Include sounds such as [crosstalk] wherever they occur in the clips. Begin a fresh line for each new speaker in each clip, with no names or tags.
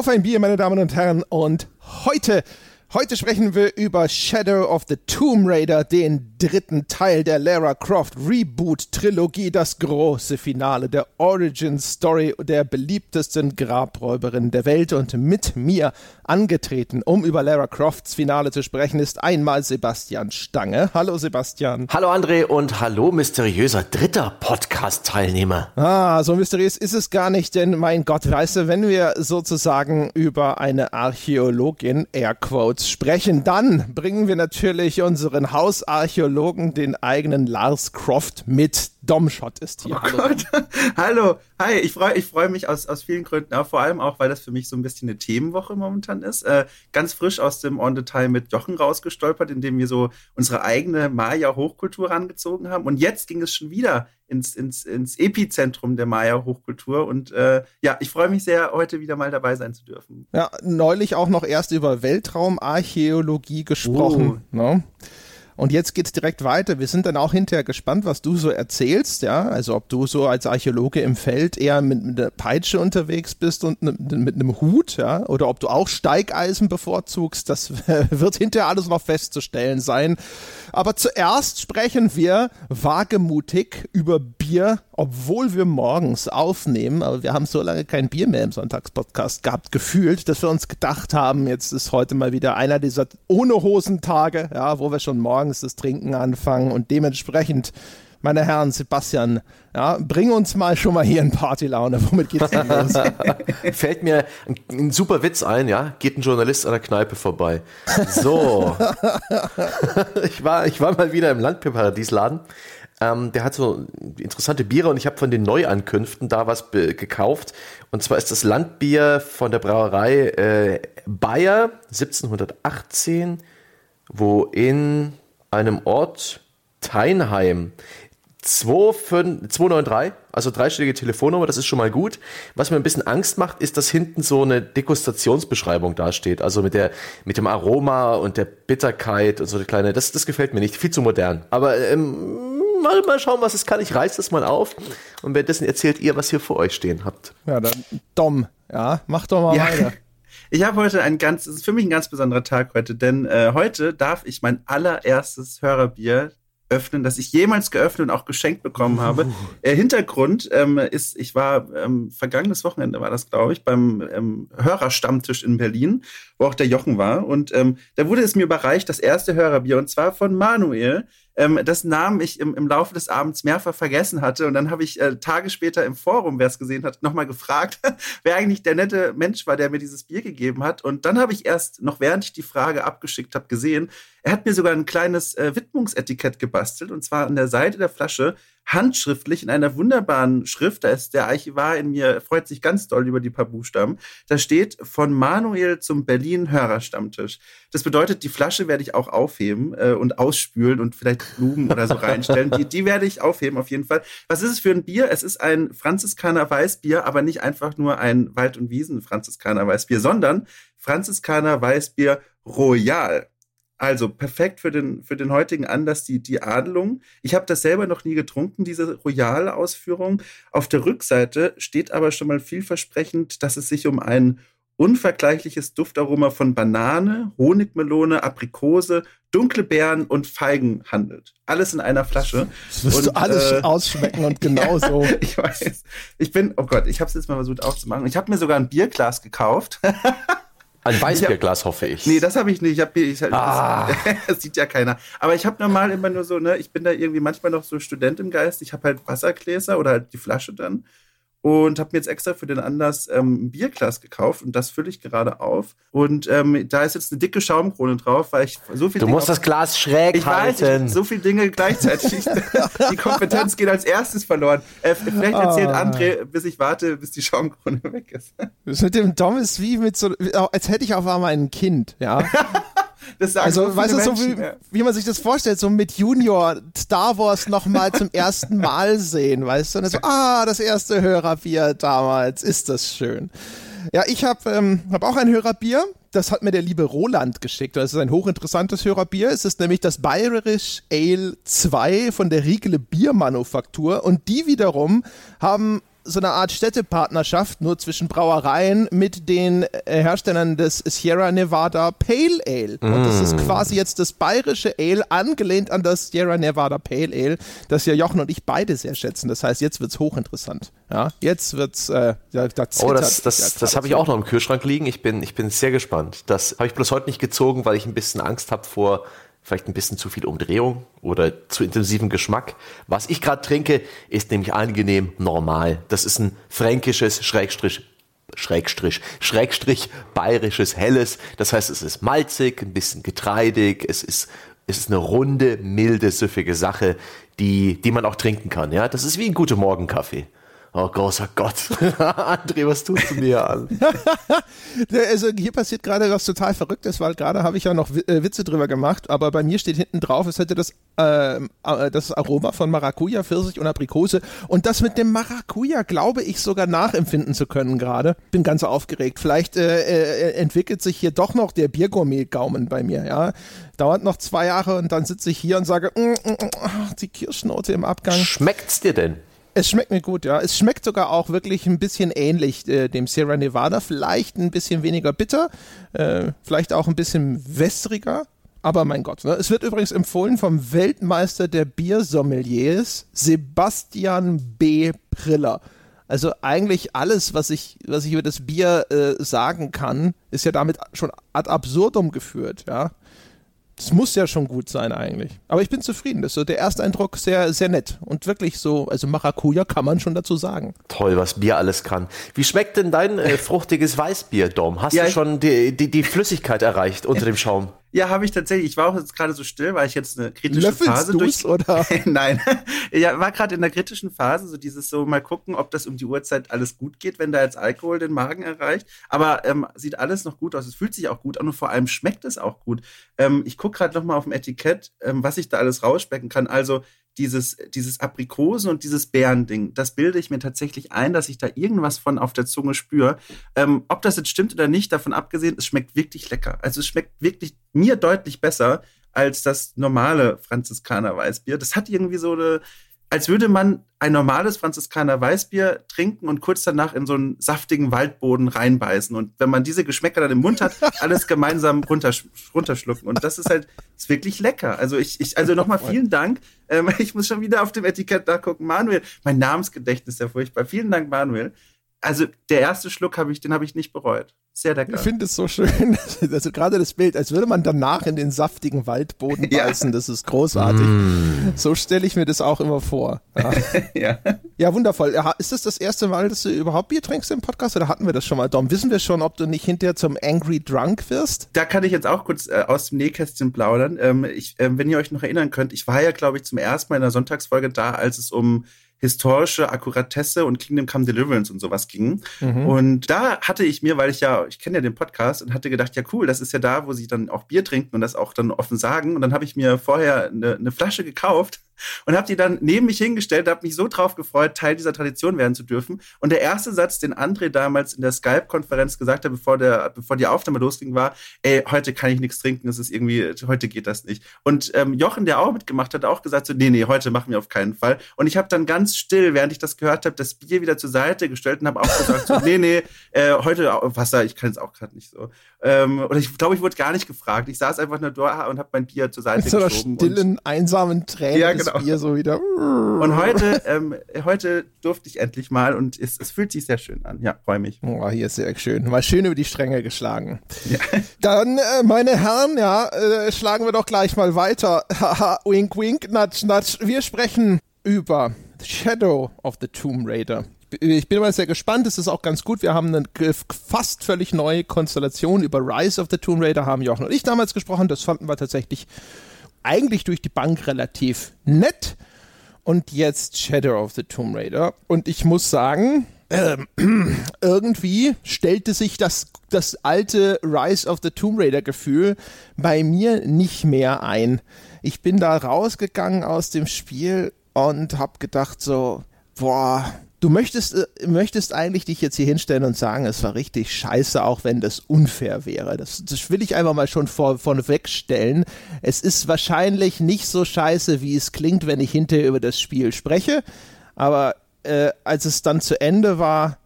Auf ein Bier, meine Damen und Herren. Und heute Heute sprechen wir über Shadow of the Tomb Raider, den dritten Teil der Lara Croft Reboot Trilogie, das große Finale der Origin Story der beliebtesten Grabräuberin der Welt. Und mit mir angetreten, um über Lara Crofts Finale zu sprechen, ist einmal Sebastian Stange. Hallo Sebastian.
Hallo André und hallo mysteriöser dritter Podcast-Teilnehmer.
Ah, so mysteriös ist es gar nicht, denn mein Gott, weißt du, wenn wir sozusagen über eine Archäologin, Airquote, kurz sprechen. Dann bringen wir natürlich unseren Hausarchäologen, den eigenen Lars Croft, mit. Domshot ist hier.
Oh Hallo. Gott. [laughs] Hallo. Hi, ich freue ich freu mich aus, aus vielen Gründen, aber vor allem auch, weil das für mich so ein bisschen eine Themenwoche momentan ist. Äh, ganz frisch aus dem On Detail mit Jochen rausgestolpert, indem wir so unsere eigene Maya-Hochkultur rangezogen haben. Und jetzt ging es schon wieder ins, ins, ins Epizentrum der Maya-Hochkultur. Und äh, ja, ich freue mich sehr, heute wieder mal dabei sein zu dürfen.
Ja, neulich auch noch erst über Weltraumarchäologie gesprochen. Oh. Ne? Und jetzt geht's direkt weiter. Wir sind dann auch hinterher gespannt, was du so erzählst, ja. Also ob du so als Archäologe im Feld eher mit, mit einer Peitsche unterwegs bist und ne, mit einem Hut, ja, oder ob du auch Steigeisen bevorzugst. Das [laughs] wird hinterher alles noch festzustellen sein. Aber zuerst sprechen wir wagemutig über Bier, obwohl wir morgens aufnehmen. Aber wir haben so lange kein Bier mehr im Sonntagspodcast gehabt, gefühlt, dass wir uns gedacht haben, jetzt ist heute mal wieder einer dieser ohne Hosentage, ja, wo wir schon morgens das Trinken anfangen und dementsprechend meine Herren, Sebastian, ja, bring uns mal schon mal hier in Partylaune. [laughs] Womit geht's denn los? [laughs]
Fällt mir ein, ein, super Witz ein, ja? Geht ein Journalist an der Kneipe vorbei. So. [laughs] ich, war, ich war mal wieder im Landbierparadiesladen. Ähm, der hat so interessante Biere und ich habe von den Neuankünften da was gekauft. Und zwar ist das Landbier von der Brauerei äh, Bayer 1718, wo in einem Ort Teinheim 293, also dreistellige Telefonnummer, das ist schon mal gut. Was mir ein bisschen Angst macht, ist, dass hinten so eine Degustationsbeschreibung dasteht. Also mit der, mit dem Aroma und der Bitterkeit und so eine kleine, das, das gefällt mir nicht. Viel zu modern. Aber, ähm, mal, mal schauen, was es kann. Ich reiß das mal auf. Und währenddessen erzählt ihr, was ihr vor euch stehen habt.
Ja, dann Dom, ja, mach doch mal ja. weiter.
Ich habe heute ein ganz, es ist für mich ein ganz besonderer Tag heute, denn äh, heute darf ich mein allererstes Hörerbier öffnen, das ich jemals geöffnet und auch geschenkt bekommen habe. Äh, Hintergrund ähm, ist, ich war ähm, vergangenes Wochenende war das, glaube ich, beim ähm, Hörerstammtisch in Berlin, wo auch der Jochen war. Und ähm, da wurde es mir überreicht, das erste Hörerbier, und zwar von Manuel, ähm, dessen Namen ich im, im Laufe des Abends mehrfach vergessen hatte. Und dann habe ich äh, Tage später im Forum, wer es gesehen hat, nochmal gefragt, [laughs] wer eigentlich der nette Mensch war, der mir dieses Bier gegeben hat. Und dann habe ich erst, noch während ich die Frage abgeschickt habe, gesehen, er hat mir sogar ein kleines äh, Widmungsetikett gebastelt. Und zwar an der Seite der Flasche handschriftlich in einer wunderbaren Schrift, da ist der Archivar in mir, freut sich ganz doll über die paar Buchstaben, da steht von Manuel zum Berlin Hörerstammtisch. Das bedeutet, die Flasche werde ich auch aufheben äh, und ausspülen und vielleicht Blumen oder so reinstellen. Die, die werde ich aufheben auf jeden Fall. Was ist es für ein Bier? Es ist ein Franziskaner Weißbier, aber nicht einfach nur ein Wald- und Wiesen Franziskaner Weißbier, sondern Franziskaner Weißbier Royal. Also perfekt für den, für den heutigen Anlass die, die Adelung. Ich habe das selber noch nie getrunken, diese royale Ausführung. Auf der Rückseite steht aber schon mal vielversprechend, dass es sich um ein unvergleichliches Duftaroma von Banane, Honigmelone, Aprikose, dunkle Beeren und Feigen handelt. Alles in einer Flasche.
Das wirst und, du alles äh, ausschmecken und [laughs] genauso.
ja, ich weiß. Ich bin, oh Gott, ich habe es jetzt mal versucht aufzumachen. Ich habe mir sogar ein Bierglas gekauft. [laughs]
Ein Weißbierglas, hoffe ich.
Nee, das habe ich nicht. Ich hab, ich, ah. das, [laughs] das, sieht ja keiner. Aber ich habe normal immer nur so, ne, ich bin da irgendwie manchmal noch so Student im Geist. Ich habe halt Wassergläser oder halt die Flasche dann und habe mir jetzt extra für den Anlass ähm, ein Bierglas gekauft und das fülle ich gerade auf. Und ähm, da ist jetzt eine dicke Schaumkrone drauf, weil ich so viel.
Du Dinge musst das Glas schräg
ich
halten.
Weiß, ich, so viele Dinge gleichzeitig. [laughs] die Kompetenz geht als erstes verloren. Äh, vielleicht erzählt ah. André, bis ich warte, bis die Schaumkrone [laughs] weg ist.
Das mit dem Dom ist wie mit so, als hätte ich auf einmal ein Kind, ja. [laughs] Das sagen also, so weißt du, so wie, wie, man sich das vorstellt, so mit Junior Star Wars nochmal zum [laughs] ersten Mal sehen, weißt du? Und so, ah, das erste Hörerbier damals, ist das schön. Ja, ich habe ähm, hab auch ein Hörerbier. Das hat mir der liebe Roland geschickt. Das ist ein hochinteressantes Hörerbier. Es ist nämlich das Bayerisch Ale 2 von der Riegele Biermanufaktur. Und die wiederum haben so eine Art Städtepartnerschaft nur zwischen Brauereien mit den äh, Herstellern des Sierra Nevada Pale Ale. Mm. Und das ist mm. quasi jetzt das bayerische Ale angelehnt an das Sierra Nevada Pale Ale, das ja Jochen und ich beide sehr schätzen. Das heißt, jetzt wird's hochinteressant. Ja, jetzt wird's äh,
da, da Oh, das, das, ja das habe ich auch noch im Kühlschrank liegen. Ich bin, ich bin sehr gespannt. Das habe ich bloß heute nicht gezogen, weil ich ein bisschen Angst habe vor vielleicht ein bisschen zu viel Umdrehung oder zu intensiven Geschmack. Was ich gerade trinke, ist nämlich angenehm normal. Das ist ein fränkisches Schrägstrich Schrägstrich, Schrägstrich bayerisches Helles. Das heißt, es ist malzig, ein bisschen getreidig, es ist, es ist eine runde, milde, süffige Sache, die, die man auch trinken kann. Ja, das ist wie ein guter Morgenkaffee. Oh großer Gott. [laughs] André, was tust du mir an? [laughs]
also hier passiert gerade was total Verrücktes, weil gerade habe ich ja noch äh, Witze drüber gemacht, aber bei mir steht hinten drauf, es hätte das, äh, das Aroma von Maracuja, Pfirsich und Aprikose und das mit dem Maracuja glaube ich sogar nachempfinden zu können gerade. Bin ganz aufgeregt. Vielleicht äh, äh, entwickelt sich hier doch noch der Biergourmet-Gaumen bei mir, ja. Dauert noch zwei Jahre und dann sitze ich hier und sage, mm, mm, mm, die Kirschnote im Abgang.
Schmeckt's dir denn?
Es schmeckt mir gut, ja. Es schmeckt sogar auch wirklich ein bisschen ähnlich äh, dem Sierra Nevada. Vielleicht ein bisschen weniger bitter, äh, vielleicht auch ein bisschen wässriger. Aber mein Gott, ne? es wird übrigens empfohlen vom Weltmeister der Biersommeliers, Sebastian B. Priller. Also eigentlich alles, was ich, was ich über das Bier äh, sagen kann, ist ja damit schon ad absurdum geführt, ja. Das muss ja schon gut sein eigentlich. Aber ich bin zufrieden. Das ist so der erste Eindruck sehr, sehr nett. Und wirklich so, also Maracuja kann man schon dazu sagen.
Toll, was Bier alles kann. Wie schmeckt denn dein äh, [laughs] fruchtiges Weißbier, Dom? Hast ja, du schon die, die, die Flüssigkeit erreicht unter dem Schaum?
Ja, habe ich tatsächlich. Ich war auch jetzt gerade so still, weil ich jetzt eine kritische
Löffelst
Phase
durch. oder? [laughs]
Nein, [laughs] ja, war gerade in der kritischen Phase, so dieses so mal gucken, ob das um die Uhrzeit alles gut geht, wenn da jetzt Alkohol den Magen erreicht. Aber ähm, sieht alles noch gut aus. Es fühlt sich auch gut an und vor allem schmeckt es auch gut. Ähm, ich gucke gerade noch mal auf dem Etikett, ähm, was ich da alles rausspecken kann. Also dieses, dieses Aprikosen und dieses Bärending, das bilde ich mir tatsächlich ein, dass ich da irgendwas von auf der Zunge spüre. Ähm, ob das jetzt stimmt oder nicht, davon abgesehen, es schmeckt wirklich lecker. Also es schmeckt wirklich mir deutlich besser als das normale Franziskaner Weißbier. Das hat irgendwie so eine, als würde man ein normales Franziskaner Weißbier trinken und kurz danach in so einen saftigen Waldboden reinbeißen. Und wenn man diese Geschmäcker dann im Mund hat, [laughs] alles gemeinsam runtersch runterschlucken. Und das ist halt ist wirklich lecker. Also ich, ich also nochmal vielen Dank. Ähm, [laughs] ich muss schon wieder auf dem Etikett nachgucken. Manuel, mein Namensgedächtnis ist ja furchtbar. Vielen Dank, Manuel also der erste Schluck habe ich, den habe ich nicht bereut. Sehr lecker.
Ich finde es so schön, [laughs] also gerade das Bild, als würde man danach in den saftigen Waldboden beißen, ja. das ist großartig. Mm. So stelle ich mir das auch immer vor. Ja. [laughs] ja. ja. wundervoll. Ist das das erste Mal, dass du überhaupt Bier trinkst im Podcast oder hatten wir das schon mal, Dom? Wissen wir schon, ob du nicht hinterher zum Angry Drunk wirst?
Da kann ich jetzt auch kurz äh, aus dem Nähkästchen plaudern. Ähm, ich, äh, wenn ihr euch noch erinnern könnt, ich war ja, glaube ich, zum ersten Mal in der Sonntagsfolge da, als es um historische Akkuratesse und Kingdom Come Deliverance und sowas ging. Mhm. Und da hatte ich mir, weil ich ja, ich kenne ja den Podcast und hatte gedacht, ja cool, das ist ja da, wo sie dann auch Bier trinken und das auch dann offen sagen. Und dann habe ich mir vorher eine, eine Flasche gekauft und habe die dann neben mich hingestellt, habe mich so drauf gefreut, Teil dieser Tradition werden zu dürfen. Und der erste Satz, den André damals in der Skype-Konferenz gesagt hat, bevor, der, bevor die Aufnahme losging, war, ey, heute kann ich nichts trinken, es ist irgendwie, heute geht das nicht. Und ähm, Jochen, der auch mitgemacht hat, auch gesagt so, nee, nee, heute machen wir auf keinen Fall. Und ich habe dann ganz still, während ich das gehört habe, das Bier wieder zur Seite gestellt und habe auch gesagt so, [laughs] nee, nee, äh, heute Wasser, ich kann es auch gerade nicht so. Ähm, oder ich glaube, ich wurde gar nicht gefragt. Ich saß einfach nur da und habe mein Bier zur Seite Mit so
geschoben. stillen, einsamen Tränen ja, genau. Bier so wieder.
Und heute, ähm, heute durfte ich endlich mal und es, es fühlt sich sehr schön an. Ja, freue mich.
Oh, hier ist sehr schön. Mal schön über die Stränge geschlagen. Ja. [laughs] Dann, äh, meine Herren, ja, äh, schlagen wir doch gleich mal weiter. Haha, wink, wink, natsch, natsch. Wir sprechen über Shadow of the Tomb Raider ich bin mal sehr gespannt. Es ist auch ganz gut. Wir haben eine fast völlig neue Konstellation über Rise of the Tomb Raider, haben Jochen und ich damals gesprochen. Das fanden wir tatsächlich eigentlich durch die Bank relativ nett. Und jetzt Shadow of the Tomb Raider. Und ich muss sagen, ähm, [clears throat] irgendwie stellte sich das, das alte Rise of the Tomb Raider Gefühl bei mir nicht mehr ein. Ich bin da rausgegangen aus dem Spiel und hab gedacht so, boah, du möchtest, äh, möchtest eigentlich dich jetzt hier hinstellen und sagen, es war richtig scheiße, auch wenn das unfair wäre. Das, das will ich einfach mal schon vor, vorneweg stellen. Es ist wahrscheinlich nicht so scheiße, wie es klingt, wenn ich hinterher über das Spiel spreche, aber äh, als es dann zu Ende war,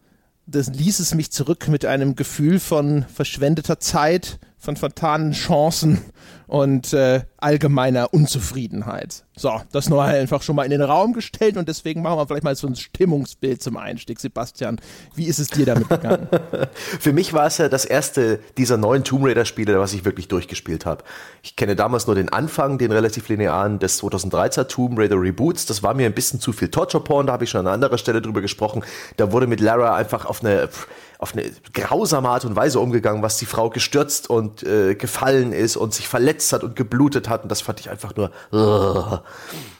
das ließ es mich zurück mit einem Gefühl von verschwendeter Zeit, von vertanen Chancen und äh, allgemeiner Unzufriedenheit. So, das nur einfach schon mal in den Raum gestellt und deswegen machen wir vielleicht mal so ein Stimmungsbild zum Einstieg. Sebastian, wie ist es dir damit gegangen? [laughs]
Für mich war es ja das erste dieser neuen Tomb Raider Spiele, was ich wirklich durchgespielt habe. Ich kenne damals nur den Anfang, den relativ linearen des 2013er Tomb Raider Reboots. Das war mir ein bisschen zu viel Torture Porn, da habe ich schon an anderer Stelle drüber gesprochen. Da wurde mit Lara einfach auf eine auf eine grausame Art und Weise umgegangen, was die Frau gestürzt und äh, gefallen ist und sich verletzt hat und geblutet hat. Und das fand ich einfach nur. Uh.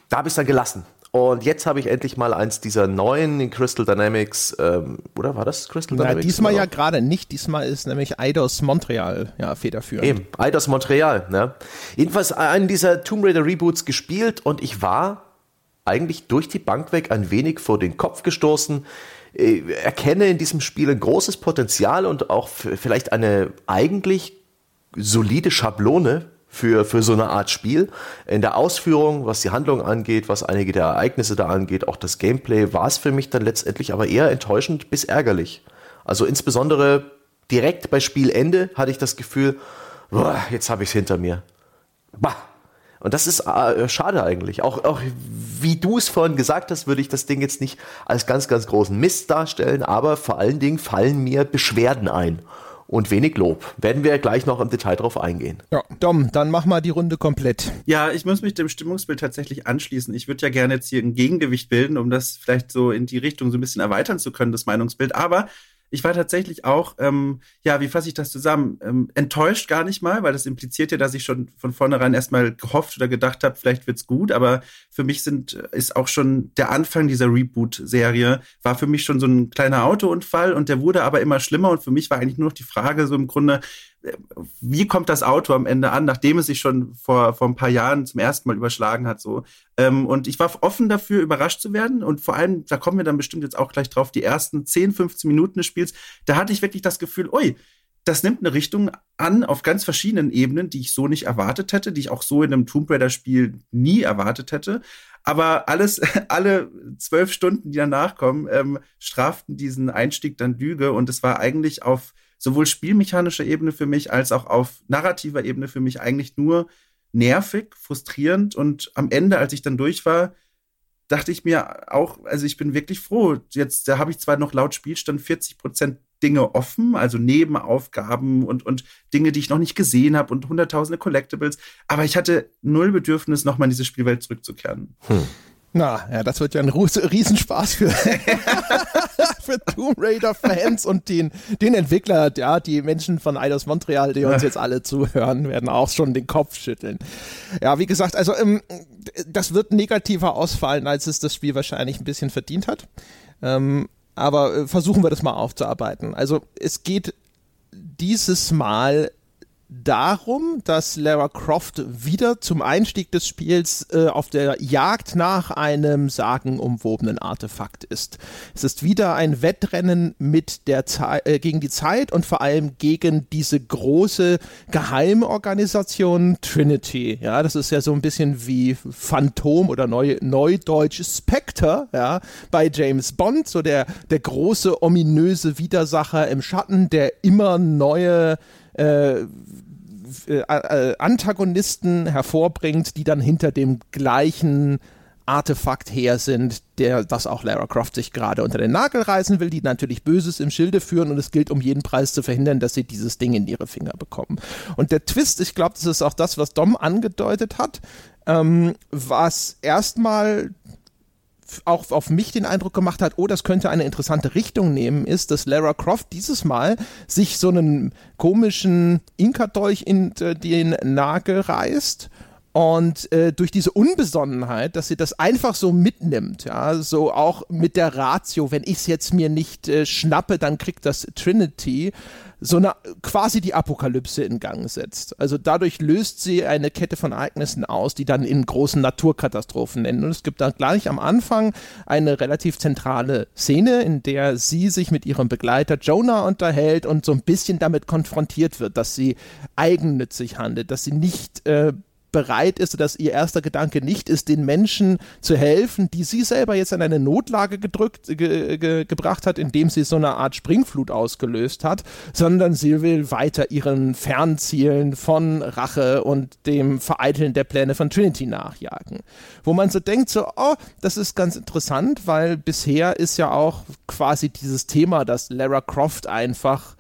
Da habe ich es dann gelassen. Und jetzt habe ich endlich mal eins dieser neuen in Crystal Dynamics, ähm, oder war das Crystal
Na,
Dynamics?
Diesmal ja gerade nicht. Diesmal ist nämlich Eidos Montreal ja, federführend.
Eben, Eidos Montreal. Ne? Jedenfalls einen dieser Tomb Raider Reboots gespielt und ich war eigentlich durch die Bank weg ein wenig vor den Kopf gestoßen. Ich erkenne in diesem Spiel ein großes Potenzial und auch vielleicht eine eigentlich solide Schablone für, für so eine Art Spiel. In der Ausführung, was die Handlung angeht, was einige der Ereignisse da angeht, auch das Gameplay, war es für mich dann letztendlich aber eher enttäuschend bis ärgerlich. Also insbesondere direkt bei Spielende hatte ich das Gefühl, boah, jetzt habe ich es hinter mir. Bah. Und das ist äh, schade eigentlich. Auch, auch wie du es vorhin gesagt hast, würde ich das Ding jetzt nicht als ganz, ganz großen Mist darstellen, aber vor allen Dingen fallen mir Beschwerden ein und wenig Lob. Werden wir gleich noch im Detail drauf eingehen.
Ja, Dom, dann mach mal die Runde komplett.
Ja, ich muss mich dem Stimmungsbild tatsächlich anschließen. Ich würde ja gerne jetzt hier ein Gegengewicht bilden, um das vielleicht so in die Richtung so ein bisschen erweitern zu können, das Meinungsbild. Aber ich war tatsächlich auch, ähm, ja, wie fasse ich das zusammen? Ähm, enttäuscht gar nicht mal, weil das impliziert ja, dass ich schon von vornherein erstmal gehofft oder gedacht habe, vielleicht wird's gut. Aber für mich sind, ist auch schon der Anfang dieser Reboot-Serie, war für mich schon so ein kleiner Autounfall und der wurde aber immer schlimmer. Und für mich war eigentlich nur noch die Frage so im Grunde, wie kommt das Auto am Ende an, nachdem es sich schon vor, vor ein paar Jahren zum ersten Mal überschlagen hat, so. Ähm, und ich war offen dafür, überrascht zu werden. Und vor allem, da kommen wir dann bestimmt jetzt auch gleich drauf, die ersten 10, 15 Minuten des Spiels, da hatte ich wirklich das Gefühl, ui, das nimmt eine Richtung an auf ganz verschiedenen Ebenen, die ich so nicht erwartet hätte, die ich auch so in einem Tomb Raider Spiel nie erwartet hätte. Aber alles, [laughs] alle zwölf Stunden, die danach kommen, ähm, straften diesen Einstieg dann Lüge. Und es war eigentlich auf sowohl spielmechanischer Ebene für mich als auch auf narrativer Ebene für mich eigentlich nur nervig, frustrierend und am Ende, als ich dann durch war, dachte ich mir auch, also ich bin wirklich froh. Jetzt, da habe ich zwar noch laut Spielstand 40 Prozent Dinge offen, also Nebenaufgaben und, und Dinge, die ich noch nicht gesehen habe und hunderttausende Collectibles, aber ich hatte null Bedürfnis, nochmal in diese Spielwelt zurückzukehren. Hm.
Na, ja, das wird ja ein Riesenspaß für, [laughs] für Tomb Raider-Fans und den, den Entwickler, ja, die Menschen von Eidos Montreal, die uns jetzt alle zuhören, werden auch schon den Kopf schütteln. Ja, wie gesagt, also ähm, das wird negativer ausfallen, als es das Spiel wahrscheinlich ein bisschen verdient hat. Ähm, aber äh, versuchen wir das mal aufzuarbeiten. Also es geht dieses Mal darum, dass Lara Croft wieder zum Einstieg des Spiels äh, auf der Jagd nach einem sagenumwobenen Artefakt ist. Es ist wieder ein Wettrennen mit der Ze äh, gegen die Zeit und vor allem gegen diese große Geheimorganisation Trinity. Ja, das ist ja so ein bisschen wie Phantom oder neu, Neudeutsch Spectre, ja, bei James Bond, so der, der große ominöse Widersacher im Schatten, der immer neue äh, äh, äh, Antagonisten hervorbringt, die dann hinter dem gleichen Artefakt her sind, der das auch Lara Croft sich gerade unter den Nagel reißen will, die natürlich Böses im Schilde führen und es gilt um jeden Preis zu verhindern, dass sie dieses Ding in ihre Finger bekommen. Und der Twist, ich glaube, das ist auch das, was Dom angedeutet hat, ähm, was erstmal auch auf mich den Eindruck gemacht hat, oh, das könnte eine interessante Richtung nehmen, ist, dass Lara Croft dieses Mal sich so einen komischen Inka-Dolch in äh, den Nagel reißt und äh, durch diese Unbesonnenheit, dass sie das einfach so mitnimmt, ja, so auch mit der Ratio, wenn ich es jetzt mir nicht äh, schnappe, dann kriegt das Trinity, so eine quasi die Apokalypse in Gang setzt. Also dadurch löst sie eine Kette von Ereignissen aus, die dann in großen Naturkatastrophen nennen. Und es gibt dann gleich am Anfang eine relativ zentrale Szene, in der sie sich mit ihrem Begleiter Jonah unterhält und so ein bisschen damit konfrontiert wird, dass sie eigennützig handelt, dass sie nicht äh, bereit ist, dass ihr erster Gedanke nicht ist, den Menschen zu helfen, die sie selber jetzt in eine Notlage gedrückt, ge, ge, gebracht hat, indem sie so eine Art Springflut ausgelöst hat, sondern sie will weiter ihren Fernzielen von Rache und dem Vereiteln der Pläne von Trinity nachjagen. Wo man so denkt, so, oh, das ist ganz interessant, weil bisher ist ja auch quasi dieses Thema, dass Lara Croft einfach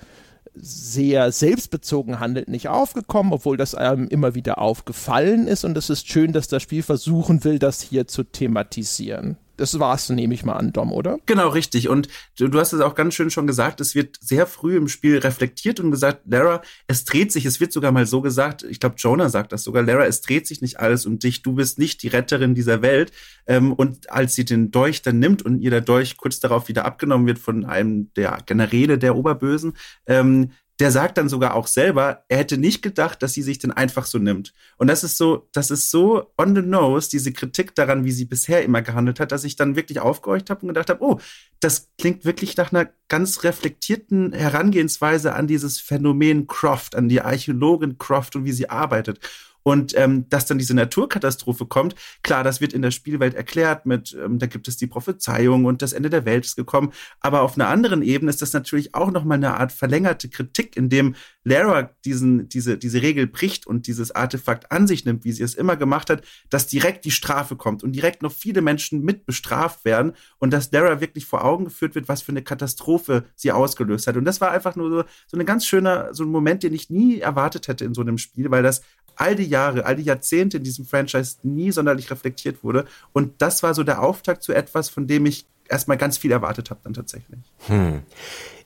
sehr selbstbezogen handelt, nicht aufgekommen, obwohl das einem immer wieder aufgefallen ist. Und es ist schön, dass das Spiel versuchen will, das hier zu thematisieren. Das war's, nehme ich mal an, Dom, oder?
Genau, richtig. Und du, du hast es auch ganz schön schon gesagt, es wird sehr früh im Spiel reflektiert und gesagt, Lara, es dreht sich, es wird sogar mal so gesagt, ich glaube, Jonah sagt das sogar, Lara, es dreht sich nicht alles um dich, du bist nicht die Retterin dieser Welt. Ähm, und als sie den Dolch dann nimmt und ihr der Dolch kurz darauf wieder abgenommen wird von einem der Generäle der Oberbösen, ähm, der sagt dann sogar auch selber, er hätte nicht gedacht, dass sie sich denn einfach so nimmt. Und das ist so, das ist so on the nose, diese Kritik daran, wie sie bisher immer gehandelt hat, dass ich dann wirklich aufgehorcht habe und gedacht habe, oh, das klingt wirklich nach einer ganz reflektierten Herangehensweise an dieses Phänomen Croft, an die Archäologin Croft und wie sie arbeitet. Und ähm, dass dann diese Naturkatastrophe kommt, klar, das wird in der Spielwelt erklärt mit, ähm, da gibt es die Prophezeiung und das Ende der Welt ist gekommen. Aber auf einer anderen Ebene ist das natürlich auch nochmal eine Art verlängerte Kritik, in dem Lara diesen, diese, diese Regel bricht und dieses Artefakt an sich nimmt, wie sie es immer gemacht hat, dass direkt die Strafe kommt und direkt noch viele Menschen mit bestraft werden und dass Lara wirklich vor Augen geführt wird, was für eine Katastrophe sie ausgelöst hat. Und das war einfach nur so, so ein ganz schöner, so ein Moment, den ich nie erwartet hätte in so einem Spiel, weil das all die Jahre, all die Jahrzehnte in diesem Franchise nie sonderlich reflektiert wurde. Und das war so der Auftakt zu etwas, von dem ich erstmal ganz viel erwartet habe dann tatsächlich. Hm.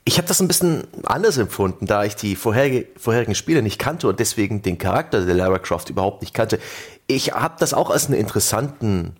Ich habe das ein bisschen anders empfunden, da ich die vorherige, vorherigen Spiele nicht kannte und deswegen den Charakter der Lara Croft überhaupt nicht kannte. Ich habe das auch als einen interessanten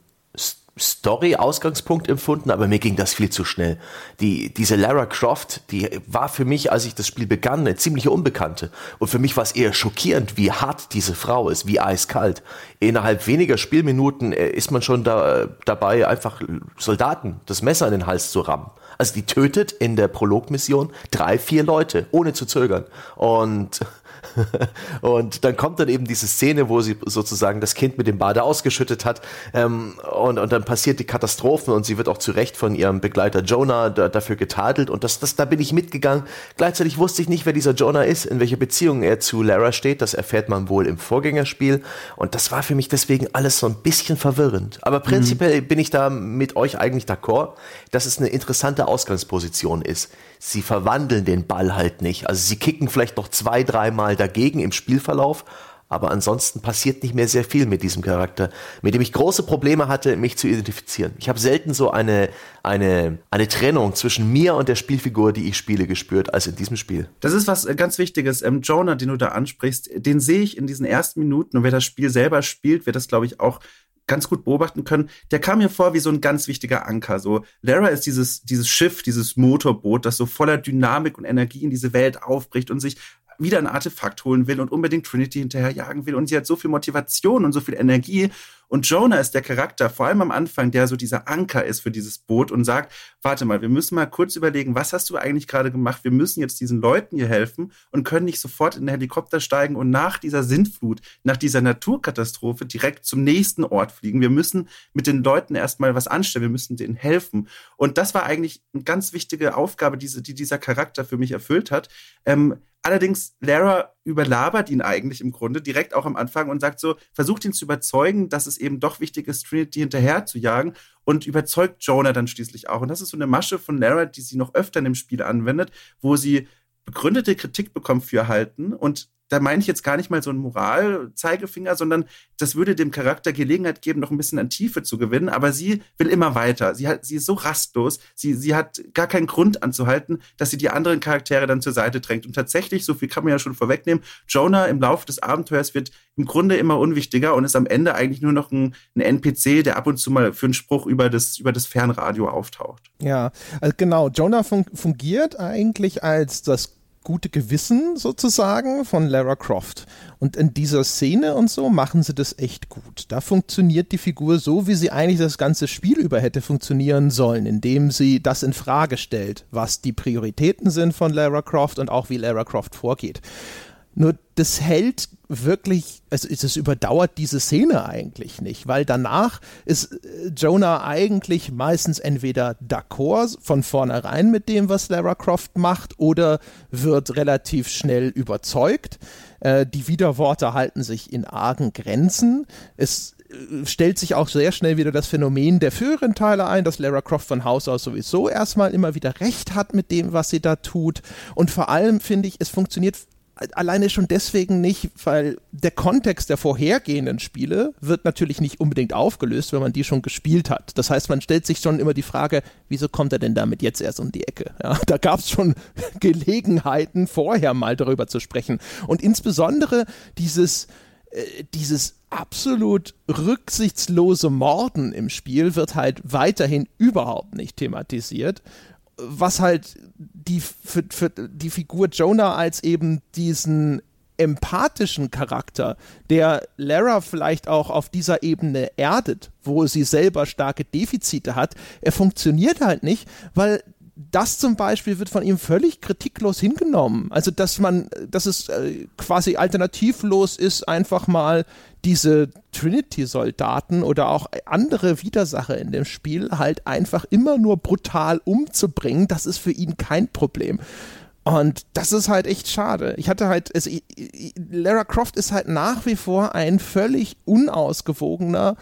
Story-Ausgangspunkt empfunden, aber mir ging das viel zu schnell. Die, diese Lara Croft, die war für mich, als ich das Spiel begann, eine ziemliche Unbekannte. Und für mich war es eher schockierend, wie hart diese Frau ist, wie eiskalt. Innerhalb weniger Spielminuten äh, ist man schon da, dabei, einfach Soldaten das Messer in den Hals zu rammen. Also die tötet in der Prologmission drei, vier Leute, ohne zu zögern. Und [laughs] und dann kommt dann eben diese Szene, wo sie sozusagen das Kind mit dem Bade ausgeschüttet hat ähm, und, und dann passiert die Katastrophe und sie wird auch zu Recht von ihrem Begleiter Jonah da, dafür getadelt und das, das, da bin ich mitgegangen. Gleichzeitig wusste ich nicht, wer dieser Jonah ist, in welcher Beziehung er zu Lara steht. Das erfährt man wohl im Vorgängerspiel und das war für mich deswegen alles so ein bisschen verwirrend. Aber prinzipiell mhm. bin ich da mit euch eigentlich d'accord, dass es eine interessante Ausgangsposition ist. Sie verwandeln den Ball halt nicht. Also sie kicken vielleicht noch zwei, dreimal dagegen im Spielverlauf, aber ansonsten passiert nicht mehr sehr viel mit diesem Charakter, mit dem ich große Probleme hatte, mich zu identifizieren. Ich habe selten so eine, eine, eine Trennung zwischen mir und der Spielfigur, die ich spiele, gespürt, als in diesem Spiel.
Das ist was ganz Wichtiges. Ähm, Jonah, den du da ansprichst, den sehe ich in diesen ersten Minuten und wer das Spiel selber spielt, wird das, glaube ich, auch ganz gut beobachten können, der kam mir vor wie so ein ganz wichtiger Anker. So, Lara ist dieses, dieses Schiff, dieses Motorboot, das so voller Dynamik und Energie in diese Welt aufbricht und sich wieder ein Artefakt holen will und unbedingt Trinity hinterherjagen will. Und sie hat so viel Motivation und so viel Energie und Jonah ist der Charakter, vor allem am Anfang, der so dieser Anker ist für dieses Boot und sagt, warte mal, wir müssen mal kurz überlegen, was hast du eigentlich gerade gemacht? Wir müssen jetzt diesen Leuten hier helfen und können nicht sofort in den Helikopter steigen und nach dieser Sintflut, nach dieser Naturkatastrophe direkt zum nächsten Ort fliegen. Wir müssen mit den Leuten erstmal was anstellen. Wir müssen denen helfen. Und das war eigentlich eine ganz wichtige Aufgabe, die, die dieser Charakter für mich erfüllt hat. Ähm, Allerdings, Lara überlabert ihn eigentlich im Grunde direkt auch am Anfang und sagt so, versucht ihn zu überzeugen, dass es eben doch wichtig ist, Trinity hinterher zu jagen und überzeugt Jonah dann schließlich auch. Und das ist so eine Masche von Lara, die sie noch öfter in dem Spiel anwendet, wo sie begründete Kritik bekommt für Halten und da meine ich jetzt gar nicht mal so einen Moralzeigefinger, sondern das würde dem Charakter Gelegenheit geben, noch ein bisschen an Tiefe zu gewinnen. Aber sie will immer weiter. Sie, hat, sie ist so rastlos. Sie, sie hat gar keinen Grund anzuhalten, dass sie die anderen Charaktere dann zur Seite drängt. Und tatsächlich, so viel kann man ja schon vorwegnehmen, Jonah im Laufe des Abenteuers wird im Grunde immer unwichtiger und ist am Ende eigentlich nur noch ein, ein NPC, der ab und zu mal für einen Spruch über das, über das Fernradio auftaucht.
Ja, also genau. Jonah fun fungiert eigentlich als das gute Gewissen sozusagen von Lara Croft. Und in dieser Szene und so machen sie das echt gut. Da funktioniert die Figur so, wie sie eigentlich das ganze Spiel über hätte funktionieren sollen, indem sie das in Frage stellt, was die Prioritäten sind von Lara Croft und auch wie Lara Croft vorgeht. Nur das hält wirklich, also es überdauert diese Szene eigentlich nicht, weil danach ist äh, Jonah eigentlich meistens entweder d'accord von vornherein mit dem, was Lara Croft macht, oder wird relativ schnell überzeugt. Äh, die Widerworte halten sich in argen Grenzen. Es äh, stellt sich auch sehr schnell wieder das Phänomen der früheren Teile ein, dass Lara Croft von Haus aus sowieso erstmal immer wieder recht hat mit dem, was sie da tut. Und vor allem finde ich, es funktioniert alleine schon deswegen nicht, weil der Kontext der vorhergehenden Spiele wird natürlich nicht unbedingt aufgelöst, wenn man die schon gespielt hat. Das heißt, man stellt sich schon immer die Frage, wieso kommt er denn damit jetzt erst um die Ecke? Ja, [laughs] da gab es schon [laughs] Gelegenheiten, vorher mal darüber zu sprechen. Und insbesondere dieses, äh, dieses absolut rücksichtslose Morden im Spiel wird halt weiterhin überhaupt nicht thematisiert was halt die, für, für die Figur Jonah als eben diesen empathischen Charakter, der Lara vielleicht auch auf dieser Ebene erdet, wo sie selber starke Defizite hat, er funktioniert halt nicht, weil das zum Beispiel wird von ihm völlig kritiklos hingenommen. Also, dass man, dass es äh, quasi alternativlos ist, einfach mal diese Trinity-Soldaten oder auch andere Widersacher in dem Spiel halt einfach immer nur brutal umzubringen, das ist für ihn kein Problem. Und das ist halt echt schade. Ich hatte halt, also, Lara Croft ist halt nach wie vor ein völlig unausgewogener,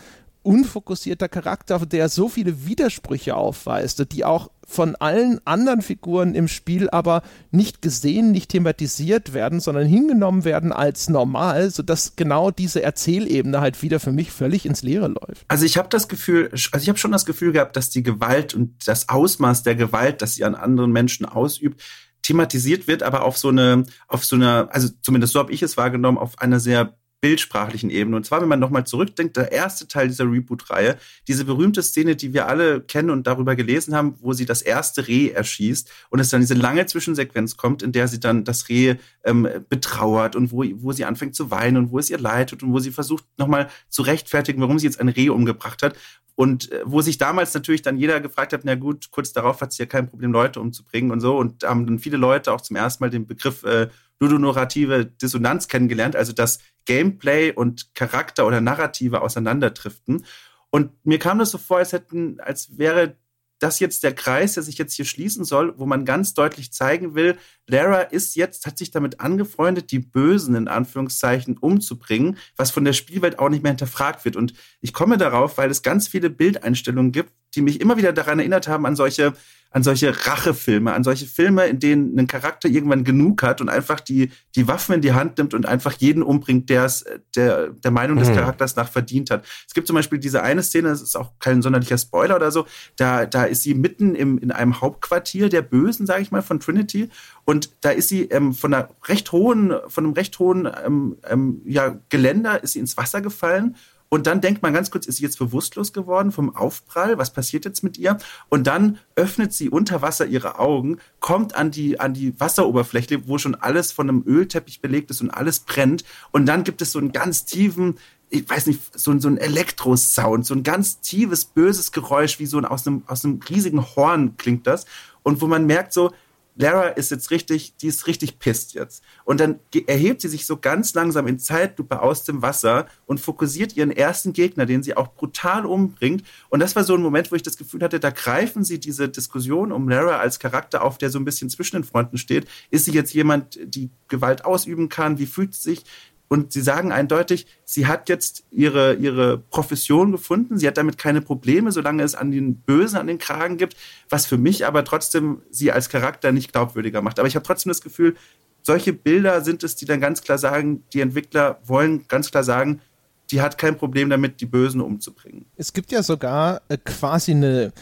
unfokussierter Charakter, der so viele Widersprüche aufweist, die auch von allen anderen Figuren im Spiel aber nicht gesehen, nicht thematisiert werden, sondern hingenommen werden als normal, sodass genau diese Erzählebene halt wieder für mich völlig ins Leere läuft.
Also ich habe das Gefühl, also ich habe schon das Gefühl gehabt, dass die Gewalt und das Ausmaß der Gewalt, das sie an anderen Menschen ausübt, thematisiert wird, aber auf so eine, auf so eine, also zumindest so habe ich es wahrgenommen, auf einer sehr bildsprachlichen Ebene. Und zwar, wenn man nochmal zurückdenkt, der erste Teil dieser Reboot-Reihe, diese berühmte Szene, die wir alle kennen und darüber gelesen haben, wo sie das erste Reh erschießt und es dann diese lange Zwischensequenz kommt, in der sie dann das Reh ähm, betrauert und wo, wo sie anfängt zu weinen und wo es ihr leid tut und wo sie versucht nochmal zu rechtfertigen, warum sie jetzt ein Reh umgebracht hat. Und äh, wo sich damals natürlich dann jeder gefragt hat, na gut, kurz darauf hat sie ja kein Problem, Leute umzubringen und so. Und haben dann viele Leute auch zum ersten Mal den Begriff äh, ludonarrative Dissonanz kennengelernt, also dass Gameplay und Charakter oder Narrative auseinanderdriften. Und mir kam das so vor, als hätten, als wäre das jetzt der Kreis, der sich jetzt hier schließen soll, wo man ganz deutlich zeigen will, Lara ist jetzt, hat sich damit angefreundet, die Bösen in Anführungszeichen umzubringen, was von der Spielwelt auch nicht mehr hinterfragt wird. Und ich komme darauf, weil es ganz viele Bildeinstellungen gibt, die mich immer wieder daran erinnert haben, an solche an solche Rachefilme, an solche Filme, in denen ein Charakter irgendwann genug hat und einfach die, die Waffen in die Hand nimmt und einfach jeden umbringt, der es der, der Meinung des mhm. Charakters nach verdient hat. Es gibt zum Beispiel diese eine Szene, das ist auch kein sonderlicher Spoiler oder so, da, da ist sie mitten im, in einem Hauptquartier der Bösen, sage ich mal, von Trinity und da ist sie ähm, von einer recht hohen, von einem recht hohen ähm, ähm, ja, Geländer ist sie ins Wasser gefallen und dann denkt man ganz kurz, ist sie jetzt bewusstlos geworden vom Aufprall? Was passiert jetzt mit ihr? Und dann öffnet sie unter Wasser ihre Augen, kommt an die, an die Wasseroberfläche, wo schon alles von einem Ölteppich belegt ist und alles brennt. Und dann gibt es so einen ganz tiefen, ich weiß nicht, so, so ein Elektrosound, so ein ganz tiefes, böses Geräusch, wie so ein, aus einem, aus einem riesigen Horn klingt das. Und wo man merkt so, Lara ist jetzt richtig, die ist richtig pisst jetzt. Und dann erhebt sie sich so ganz langsam in Zeitlupe aus dem Wasser und fokussiert ihren ersten Gegner, den sie auch brutal umbringt. Und das war so ein Moment, wo ich das Gefühl hatte, da greifen sie diese Diskussion um Lara als Charakter auf, der so ein bisschen zwischen den Fronten steht. Ist sie jetzt jemand, die Gewalt ausüben kann? Wie fühlt sie sich? Und sie sagen eindeutig, sie hat jetzt ihre, ihre Profession gefunden. Sie hat damit keine Probleme, solange es an den Bösen, an den Kragen gibt, was für mich aber trotzdem sie als Charakter nicht glaubwürdiger macht. Aber ich habe trotzdem das Gefühl, solche Bilder sind es, die dann ganz klar sagen, die Entwickler wollen ganz klar sagen, die hat kein Problem damit, die Bösen umzubringen.
Es gibt ja sogar äh, quasi eine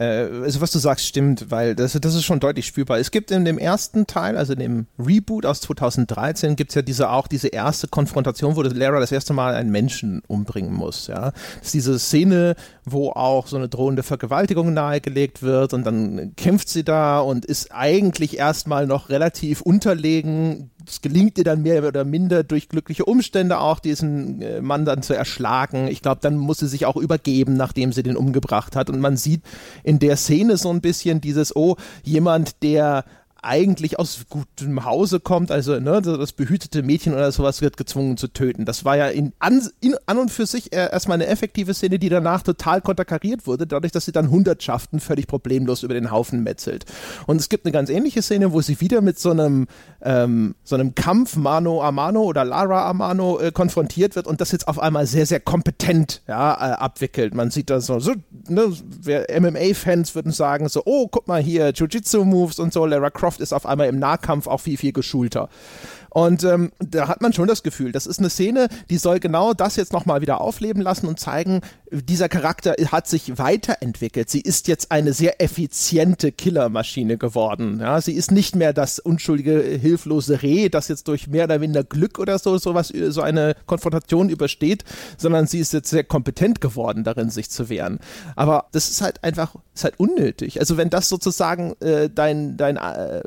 äh, also was du sagst, stimmt, weil das, das ist schon deutlich spürbar. Es gibt in dem ersten Teil, also in dem Reboot aus 2013, gibt es ja diese auch diese erste Konfrontation, wo Lara das erste Mal einen Menschen umbringen muss. Ja, das ist diese Szene, wo auch so eine drohende Vergewaltigung nahegelegt wird und dann kämpft sie da und ist eigentlich erstmal noch relativ unterlegen es gelingt ihr dann mehr oder minder durch glückliche Umstände auch, diesen äh, Mann dann zu erschlagen. Ich glaube, dann muss sie sich auch übergeben, nachdem sie den umgebracht hat. Und man sieht in der Szene so ein bisschen dieses, oh, jemand, der eigentlich aus gutem Hause kommt, also ne, das behütete Mädchen oder sowas wird gezwungen zu töten. Das war ja in, an, in, an und für sich erstmal eine effektive Szene, die danach total konterkariert wurde, dadurch, dass sie dann Hundertschaften völlig problemlos über den Haufen metzelt. Und es gibt eine ganz ähnliche Szene, wo sie wieder mit so einem, ähm, so einem Kampf Mano a Mano oder Lara a Mano äh, konfrontiert wird und das jetzt auf einmal sehr, sehr kompetent ja, äh, abwickelt. Man sieht da so, so ne, MMA-Fans würden sagen so, oh, guck mal hier, Jiu-Jitsu-Moves und so, Lara Croft ist auf einmal im Nahkampf auch viel, viel geschulter. Und ähm, da hat man schon das Gefühl, das ist eine Szene, die soll genau das jetzt nochmal wieder aufleben lassen und zeigen, dieser Charakter hat sich weiterentwickelt. Sie ist jetzt eine sehr effiziente Killermaschine geworden. Ja, sie ist nicht mehr das unschuldige, hilflose Reh, das jetzt durch mehr oder minder Glück oder so sowas, so eine Konfrontation übersteht, sondern sie ist jetzt sehr kompetent geworden darin, sich zu wehren. Aber das ist halt einfach, ist halt unnötig. Also wenn das sozusagen äh, dein, dein äh,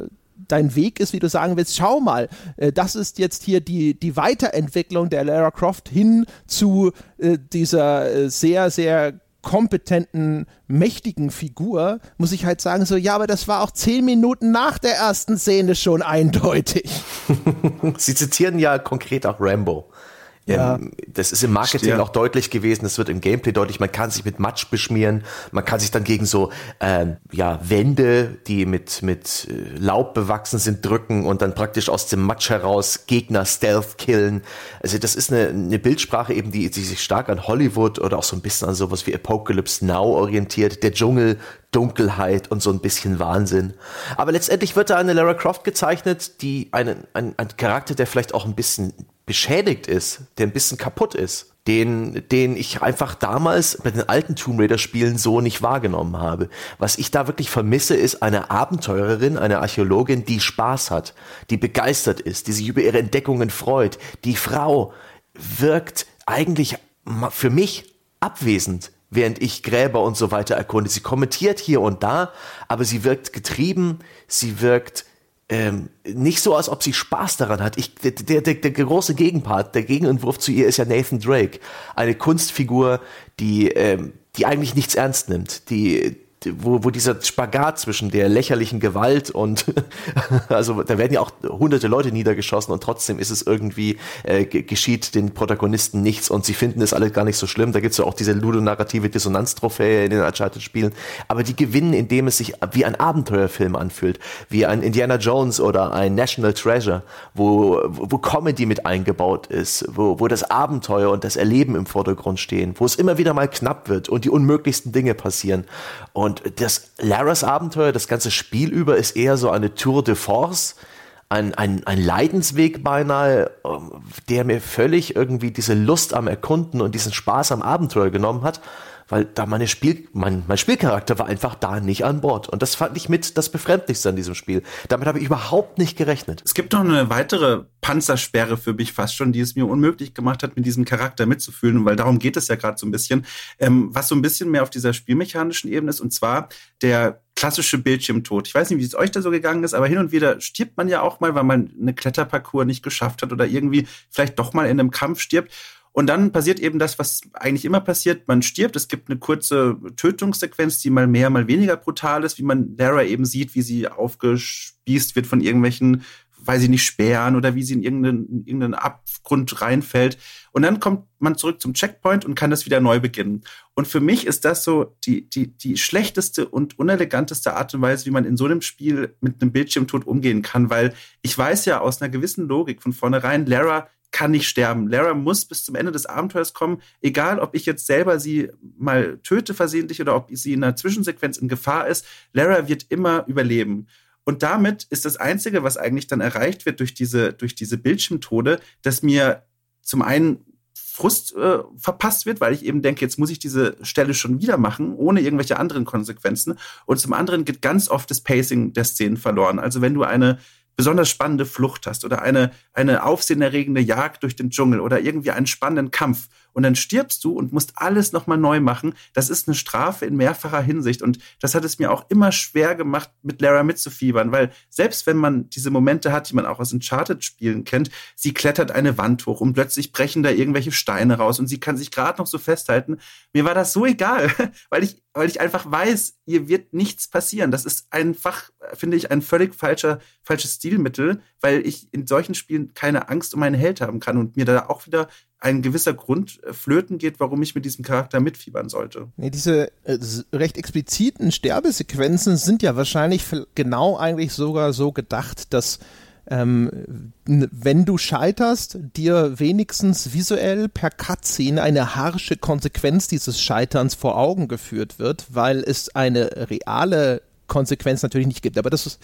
dein Weg ist, wie du sagen willst, schau mal, äh, das ist jetzt hier die, die Weiterentwicklung der Lara Croft hin zu äh, dieser äh, sehr, sehr kompetenten, mächtigen Figur, muss ich halt sagen, so, ja, aber das war auch zehn Minuten nach der ersten Szene schon eindeutig. [laughs]
Sie zitieren ja konkret auch Rambo. Ja. Ähm, das ist im Marketing Stimmt. auch deutlich gewesen, das wird im Gameplay deutlich, man kann sich mit Matsch beschmieren, man kann sich dann gegen so ähm, ja, Wände, die mit, mit äh, Laub bewachsen sind, drücken und dann praktisch aus dem Matsch heraus Gegner Stealth killen. Also das ist eine, eine Bildsprache eben, die, die sich stark an Hollywood oder auch so ein bisschen an sowas wie Apocalypse Now orientiert. Der Dschungel, Dunkelheit und so ein bisschen Wahnsinn. Aber letztendlich wird da eine Lara Croft gezeichnet, die einen, ein, ein Charakter, der vielleicht auch ein bisschen beschädigt ist, der ein bisschen kaputt ist, den, den ich einfach damals bei den alten Tomb Raider Spielen so nicht wahrgenommen habe. Was ich da wirklich vermisse, ist eine Abenteurerin, eine Archäologin, die Spaß hat, die begeistert ist, die sich über ihre Entdeckungen freut. Die Frau wirkt eigentlich für mich abwesend, während ich Gräber und so weiter erkunde. Sie kommentiert hier und da, aber sie wirkt getrieben, sie wirkt ähm, nicht so, als ob sie Spaß daran hat. Ich, der, der, der, große Gegenpart, der Gegenentwurf zu ihr ist ja Nathan Drake. Eine Kunstfigur, die, ähm, die eigentlich nichts ernst nimmt, die, wo, wo dieser Spagat zwischen der lächerlichen Gewalt und [laughs] also da werden ja auch hunderte Leute niedergeschossen und trotzdem ist es irgendwie äh, geschieht den Protagonisten nichts und sie finden es alle gar nicht so schlimm. Da gibt es ja auch diese ludonarrative Dissonanz-Trophäe in den Uncharted-Spielen, aber die gewinnen, indem es sich wie ein Abenteuerfilm anfühlt, wie ein Indiana Jones oder ein National Treasure, wo, wo Comedy mit eingebaut ist, wo, wo das Abenteuer und das Erleben im Vordergrund stehen, wo es immer wieder mal knapp wird und die unmöglichsten Dinge passieren und und das Laras Abenteuer, das ganze Spiel über, ist eher so eine Tour de Force, ein, ein, ein Leidensweg beinahe, ähm, der mir völlig irgendwie diese Lust am Erkunden und diesen Spaß am Abenteuer genommen hat weil da meine Spiel, mein, mein Spielcharakter war einfach da nicht an Bord. Und das fand ich mit das Befremdlichste an diesem Spiel. Damit habe ich überhaupt nicht gerechnet.
Es gibt noch eine weitere Panzersperre für mich fast schon, die es mir unmöglich gemacht hat, mit diesem Charakter mitzufühlen, weil darum geht es ja gerade so ein bisschen, ähm, was so ein bisschen mehr auf dieser spielmechanischen Ebene ist, und zwar der klassische Bildschirmtod. Ich weiß nicht, wie es euch da so gegangen ist, aber hin und wieder stirbt man ja auch mal, weil man eine Kletterparcours nicht geschafft hat oder irgendwie vielleicht doch mal in einem Kampf stirbt. Und dann passiert eben das, was eigentlich immer passiert. Man stirbt. Es gibt eine kurze Tötungssequenz, die mal mehr, mal weniger brutal ist, wie man Lara eben sieht, wie sie aufgespießt wird von irgendwelchen, weiß ich nicht, Sperren oder wie sie in irgendeinen, in irgendeinen Abgrund reinfällt. Und dann kommt man zurück zum Checkpoint und kann das wieder neu beginnen. Und für mich ist das so die, die, die schlechteste und uneleganteste Art und Weise, wie man in so einem Spiel mit einem Bildschirmtod umgehen kann, weil ich weiß ja aus einer gewissen Logik von vornherein, Lara kann nicht sterben. Lara muss bis zum Ende des Abenteuers kommen, egal ob ich jetzt selber sie mal töte versehentlich oder ob sie in einer Zwischensequenz in Gefahr ist. Lara wird immer überleben. Und damit ist das Einzige, was eigentlich dann erreicht wird durch diese, durch diese Bildschirmtode, dass mir zum einen Frust äh, verpasst wird, weil ich eben denke, jetzt muss ich diese Stelle schon wieder machen, ohne irgendwelche anderen Konsequenzen. Und zum anderen geht ganz oft das Pacing der Szenen verloren. Also wenn du eine besonders spannende Flucht hast oder eine, eine aufsehenerregende Jagd durch den Dschungel oder irgendwie einen spannenden Kampf und dann stirbst du und musst alles nochmal neu machen. Das ist eine Strafe in mehrfacher Hinsicht und das hat es mir auch immer schwer gemacht, mit Lara mitzufiebern, weil selbst wenn man diese Momente hat, die man auch aus Uncharted-Spielen kennt, sie klettert eine Wand hoch und plötzlich brechen da irgendwelche Steine raus und sie kann sich gerade noch so festhalten. Mir war das so egal, [laughs] weil ich weil ich einfach weiß, ihr wird nichts passieren. Das ist einfach, finde ich, ein völlig falscher, falsches Stilmittel, weil ich in solchen Spielen keine Angst um meinen Held haben kann und mir da auch wieder ein gewisser Grund äh, flöten geht, warum ich mit diesem Charakter mitfiebern sollte.
Nee, diese äh, recht expliziten Sterbesequenzen sind ja wahrscheinlich genau eigentlich sogar so gedacht, dass ähm, wenn du scheiterst, dir wenigstens visuell per Cutscene eine harsche Konsequenz dieses Scheiterns vor Augen geführt wird, weil es eine reale Konsequenz natürlich nicht gibt. Aber das ist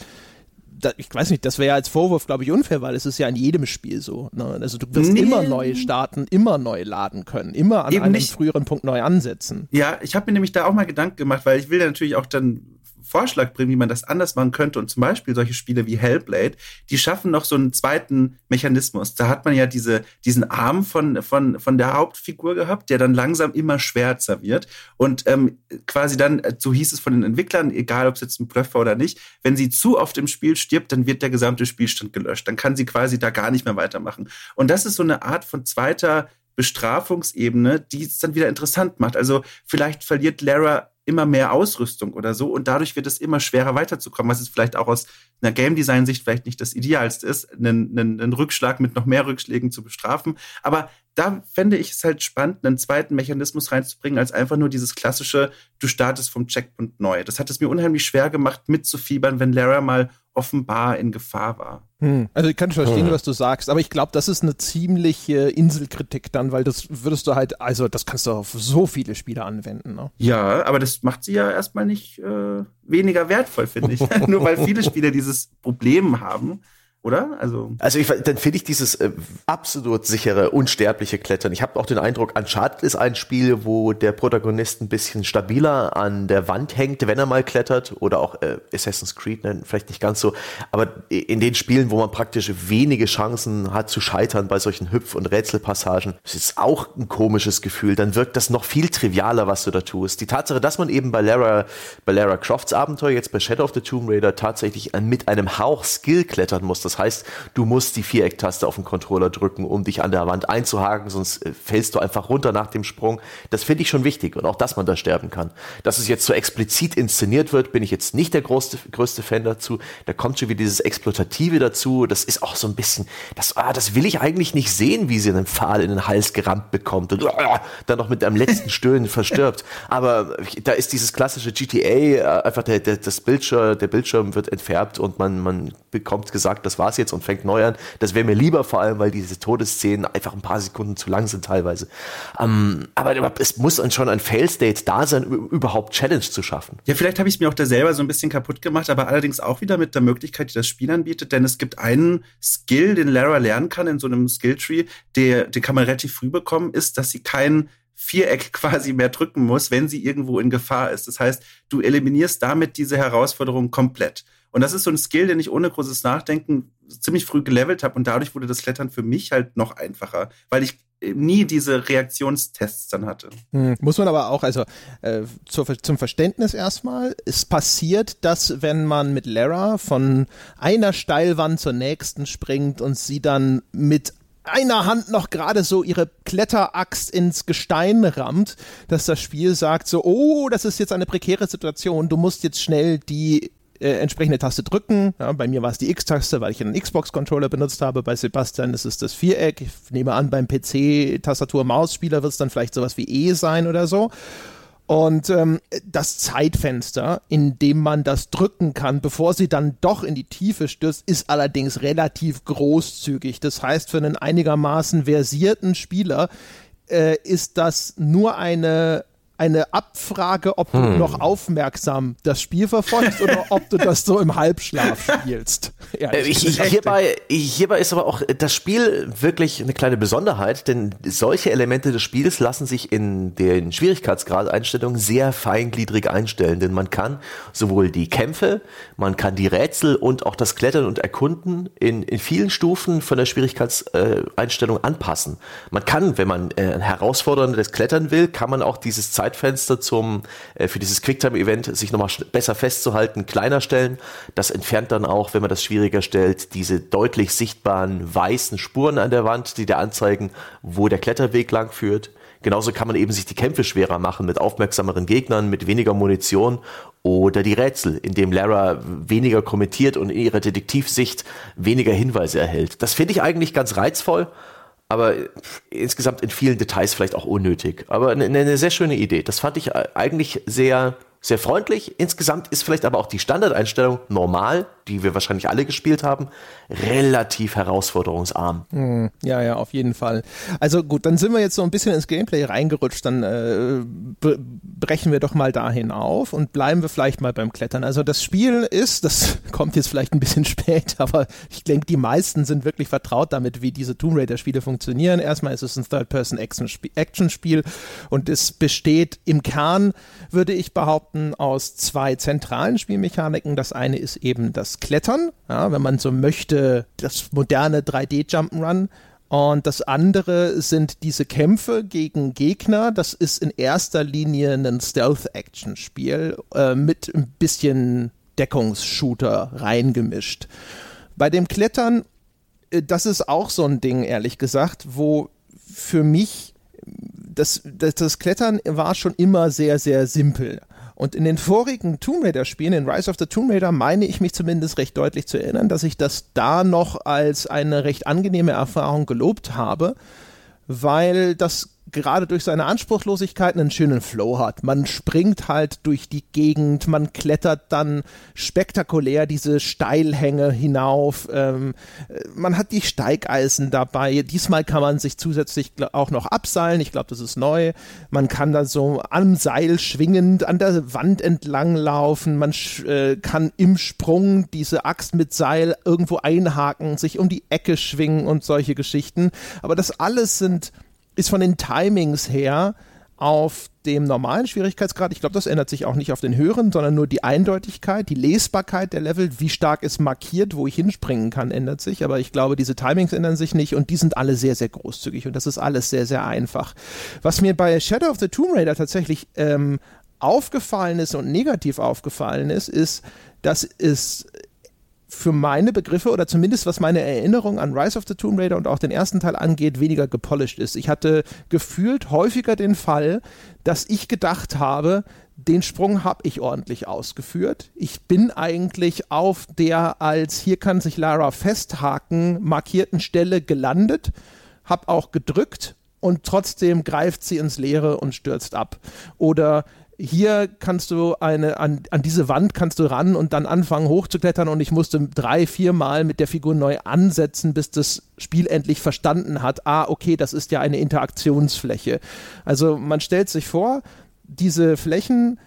ich weiß nicht, das wäre ja als Vorwurf, glaube ich, unfair, weil es ist ja in jedem Spiel so. Ne? Also du wirst nee. immer neu starten, immer neu laden können, immer an Eben einem nicht. früheren Punkt neu ansetzen.
Ja, ich habe mir nämlich da auch mal Gedanken gemacht, weil ich will ja natürlich auch dann Vorschlag bringen, wie man das anders machen könnte. Und zum Beispiel solche Spiele wie Hellblade, die schaffen noch so einen zweiten Mechanismus. Da hat man ja diese, diesen Arm von, von, von der Hauptfigur gehabt, der dann langsam immer schwärzer wird. Und ähm, quasi dann, so hieß es von den Entwicklern, egal ob es jetzt ein Bluff war oder nicht, wenn sie zu oft im Spiel stirbt, dann wird der gesamte Spielstand gelöscht. Dann kann sie quasi da gar nicht mehr weitermachen. Und das ist so eine Art von zweiter Bestrafungsebene, die es dann wieder interessant macht. Also vielleicht verliert Lara immer mehr Ausrüstung oder so und dadurch wird es immer schwerer weiterzukommen, was es vielleicht auch aus einer Game Design Sicht vielleicht nicht das Idealste ist, einen, einen, einen Rückschlag mit noch mehr Rückschlägen zu bestrafen. Aber da fände ich es halt spannend, einen zweiten Mechanismus reinzubringen, als einfach nur dieses klassische, du startest vom Checkpoint neu. Das hat es mir unheimlich schwer gemacht, mitzufiebern, wenn Lara mal offenbar in Gefahr war.
Hm. Also ich kann schon verstehen, hm. was du sagst, aber ich glaube, das ist eine ziemliche Inselkritik dann, weil das würdest du halt, also das kannst du auf so viele Spiele anwenden. Ne?
Ja, aber das macht sie ja erstmal nicht äh, weniger wertvoll, finde ich. [laughs] [laughs] Nur weil viele Spiele dieses Problem haben, oder?
Also, also ich, dann finde ich dieses äh, absolut sichere, unsterbliche Klettern. Ich habe auch den Eindruck, Uncharted ist ein Spiel, wo der Protagonist ein bisschen stabiler an der Wand hängt, wenn er mal klettert. Oder auch äh, Assassin's Creed, ne, vielleicht nicht ganz so. Aber in den Spielen, wo man praktisch wenige Chancen hat zu scheitern bei solchen Hüpf- und Rätselpassagen, ist auch ein komisches Gefühl. Dann wirkt das noch viel trivialer, was du da tust. Die Tatsache, dass man eben bei Lara, bei Lara Crofts Abenteuer, jetzt bei Shadow of the Tomb Raider, tatsächlich mit einem Hauch Skill klettern muss, das heißt, du musst die Vierecktaste auf dem Controller drücken, um dich an der Wand einzuhaken, sonst äh, fällst du einfach runter nach dem Sprung. Das finde ich schon wichtig und auch, dass man da sterben kann. Dass es jetzt so explizit inszeniert wird, bin ich jetzt nicht der größte, größte Fan dazu. Da kommt schon wieder dieses Exploitative dazu. Das ist auch so ein bisschen, das, ah, das will ich eigentlich nicht sehen, wie sie einen Pfahl in den Hals gerammt bekommt und ah, dann noch mit einem letzten Stöhnen verstirbt. Aber da ist dieses klassische GTA, äh, einfach der, der, das Bildschirm, der Bildschirm wird entfärbt und man, man bekommt gesagt, das war's jetzt und fängt neu an. Das wäre mir lieber, vor allem, weil diese Todesszenen einfach ein paar Sekunden zu lang sind teilweise. Ähm, aber es muss dann schon ein Fail-State da sein, überhaupt Challenge zu schaffen.
Ja, vielleicht habe ich es mir auch da selber so ein bisschen kaputt gemacht, aber allerdings auch wieder mit der Möglichkeit, die das Spiel anbietet, denn es gibt einen Skill, den Lara lernen kann in so einem Skilltree, der, den kann man relativ früh bekommen, ist, dass sie kein Viereck [laughs] quasi mehr drücken muss, wenn sie irgendwo in Gefahr ist. Das heißt, du eliminierst damit diese Herausforderung komplett. Und das ist so ein Skill, den ich ohne großes Nachdenken ziemlich früh gelevelt habe. Und dadurch wurde das Klettern für mich halt noch einfacher, weil ich nie diese Reaktionstests dann hatte.
Hm, muss man aber auch, also äh, zur, zum Verständnis erstmal, es passiert, dass wenn man mit Lara von einer Steilwand zur nächsten springt und sie dann mit einer Hand noch gerade so ihre Kletteraxt ins Gestein rammt, dass das Spiel sagt so, oh, das ist jetzt eine prekäre Situation, du musst jetzt schnell die äh, entsprechende Taste drücken. Ja, bei mir war es die X-Taste, weil ich einen Xbox-Controller benutzt habe. Bei Sebastian ist es das Viereck. Ich nehme an, beim PC-Tastatur-Maus-Spieler wird es dann vielleicht sowas wie E sein oder so. Und ähm, das Zeitfenster, in dem man das drücken kann, bevor sie dann doch in die Tiefe stürzt, ist allerdings relativ großzügig. Das heißt, für einen einigermaßen versierten Spieler äh, ist das nur eine eine Abfrage, ob hm. du noch aufmerksam das Spiel verfolgst oder ob du das so im Halbschlaf spielst. [laughs]
Äh, ich, hierbei, hierbei ist aber auch das Spiel wirklich eine kleine Besonderheit, denn solche Elemente des Spiels lassen sich in den Schwierigkeitsgradeinstellungen sehr feingliedrig einstellen, denn man kann sowohl die Kämpfe, man kann die Rätsel und auch das Klettern und Erkunden in, in vielen Stufen von der Schwierigkeitseinstellung anpassen. Man kann, wenn man äh, herausforderndes Klettern will, kann man auch dieses Zeit Zeitfenster zum, äh, für dieses Quicktime-Event sich nochmal besser festzuhalten, kleiner stellen. Das entfernt dann auch, wenn man das schwieriger stellt, diese deutlich sichtbaren weißen Spuren an der Wand, die dir anzeigen, wo der Kletterweg lang führt. Genauso kann man eben sich die Kämpfe schwerer machen mit aufmerksameren Gegnern, mit weniger Munition oder die Rätsel, indem Lara weniger kommentiert und in ihrer Detektivsicht weniger Hinweise erhält. Das finde ich eigentlich ganz reizvoll, aber insgesamt in vielen Details vielleicht auch unnötig. Aber eine, eine sehr schöne Idee. Das fand ich eigentlich sehr sehr freundlich. Insgesamt ist vielleicht aber auch die Standardeinstellung normal, die wir wahrscheinlich alle gespielt haben, relativ herausforderungsarm.
Hm, ja, ja, auf jeden Fall. Also gut, dann sind wir jetzt so ein bisschen ins Gameplay reingerutscht, dann äh, brechen wir doch mal dahin auf und bleiben wir vielleicht mal beim Klettern. Also das Spiel ist, das [laughs] kommt jetzt vielleicht ein bisschen [laughs] spät, aber ich denke, die meisten sind wirklich vertraut damit, wie diese Tomb Raider Spiele funktionieren. Erstmal ist es ein Third-Person-Action-Spiel und es besteht im Kern, würde ich behaupten, aus zwei zentralen Spielmechaniken. Das eine ist eben das Klettern, ja, wenn man so möchte, das moderne 3D Jump'n'Run und das andere sind diese Kämpfe gegen Gegner. Das ist in erster Linie ein Stealth-Action-Spiel äh, mit ein bisschen Deckungsshooter reingemischt. Bei dem Klettern, äh, das ist auch so ein Ding, ehrlich gesagt, wo für mich das, das, das Klettern war schon immer sehr, sehr simpel. Und in den vorigen Tomb Raider Spielen, in Rise of the Tomb Raider, meine ich mich zumindest recht deutlich zu erinnern, dass ich das da noch als eine recht angenehme Erfahrung gelobt habe, weil das gerade durch seine Anspruchslosigkeit einen schönen Flow hat. Man springt halt durch die Gegend, man klettert dann spektakulär diese Steilhänge hinauf, ähm, man hat die Steigeisen dabei. Diesmal kann man sich zusätzlich auch noch abseilen, ich glaube, das ist neu. Man kann da so am Seil schwingend an der Wand entlang laufen, man äh, kann im Sprung diese Axt mit Seil irgendwo einhaken, sich um die Ecke schwingen und solche Geschichten. Aber das alles sind ist von den Timings her auf dem normalen Schwierigkeitsgrad, ich glaube, das ändert sich auch nicht auf den höheren, sondern nur die Eindeutigkeit, die Lesbarkeit der Level, wie stark ist markiert, wo ich hinspringen kann, ändert sich. Aber ich glaube, diese Timings ändern sich nicht und die sind alle sehr, sehr großzügig und das ist alles sehr, sehr einfach. Was mir bei Shadow of the Tomb Raider tatsächlich ähm, aufgefallen ist und negativ aufgefallen ist, ist, dass es für meine Begriffe oder zumindest was meine Erinnerung an Rise of the Tomb Raider und auch den ersten Teil angeht, weniger gepolished ist. Ich hatte gefühlt häufiger den Fall, dass ich gedacht habe, den Sprung habe ich ordentlich ausgeführt. Ich bin eigentlich auf der als hier kann sich Lara festhaken markierten Stelle gelandet, habe auch gedrückt und trotzdem greift sie ins Leere und stürzt ab. Oder hier kannst du eine, an, an diese Wand kannst du ran und dann anfangen hochzuklettern und ich musste drei, vier Mal mit der Figur neu ansetzen, bis das Spiel endlich verstanden hat, ah, okay, das ist ja eine Interaktionsfläche. Also man stellt sich vor, diese Flächen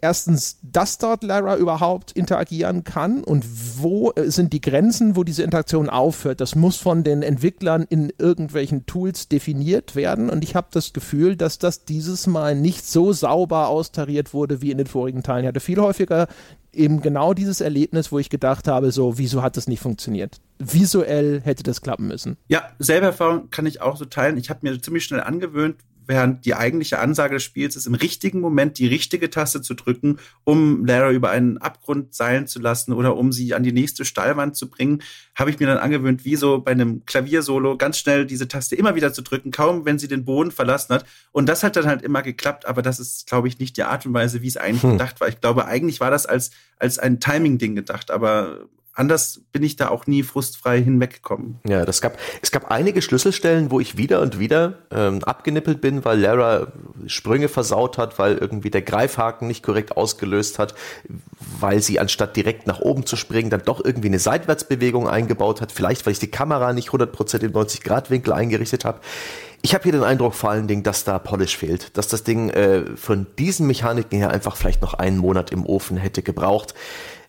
erstens, dass dort Lara überhaupt interagieren kann und wo äh, sind die Grenzen, wo diese Interaktion aufhört. Das muss von den Entwicklern in irgendwelchen Tools definiert werden und ich habe das Gefühl, dass das dieses Mal nicht so sauber austariert wurde wie in den vorigen Teilen. Ich hatte viel häufiger eben genau dieses Erlebnis, wo ich gedacht habe, so, wieso hat das nicht funktioniert? Visuell hätte das klappen müssen.
Ja, selbe Erfahrung kann ich auch so teilen. Ich habe mir ziemlich schnell angewöhnt, während die eigentliche Ansage des Spiels ist, im richtigen Moment die richtige Taste zu drücken, um Lara über einen Abgrund seilen zu lassen oder um sie an die nächste Stallwand zu bringen, habe ich mir dann angewöhnt, wie so bei einem Klaviersolo, ganz schnell diese Taste immer wieder zu drücken, kaum wenn sie den Boden verlassen hat. Und das hat dann halt immer geklappt, aber das ist, glaube ich, nicht die Art und Weise, wie es eigentlich hm. gedacht war. Ich glaube, eigentlich war das als, als ein Timing-Ding gedacht, aber anders bin ich da auch nie frustfrei hinweggekommen.
Ja, das gab, es gab einige Schlüsselstellen, wo ich wieder und wieder ähm, abgenippelt bin, weil Lara Sprünge versaut hat, weil irgendwie der Greifhaken nicht korrekt ausgelöst hat, weil sie anstatt direkt nach oben zu springen, dann doch irgendwie eine Seitwärtsbewegung eingebaut hat, vielleicht weil ich die Kamera nicht 100% im 90-Grad-Winkel eingerichtet habe. Ich habe hier den Eindruck vor allen Dingen, dass da Polish fehlt, dass das Ding äh, von diesen Mechaniken her einfach vielleicht noch einen Monat im Ofen hätte gebraucht.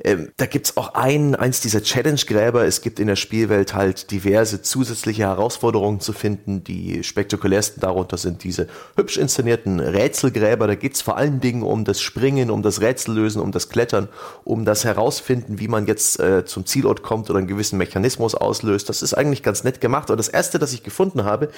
Ähm, da gibt's auch ein, eins dieser Challenge-Gräber. Es gibt in der Spielwelt halt diverse zusätzliche Herausforderungen zu finden. Die spektakulärsten darunter sind diese hübsch inszenierten Rätselgräber. Da geht's vor allen Dingen um das Springen, um das Rätsellösen, um das Klettern, um das Herausfinden, wie man jetzt äh, zum Zielort kommt oder einen gewissen Mechanismus auslöst. Das ist eigentlich ganz nett gemacht. Und das erste, das ich gefunden habe,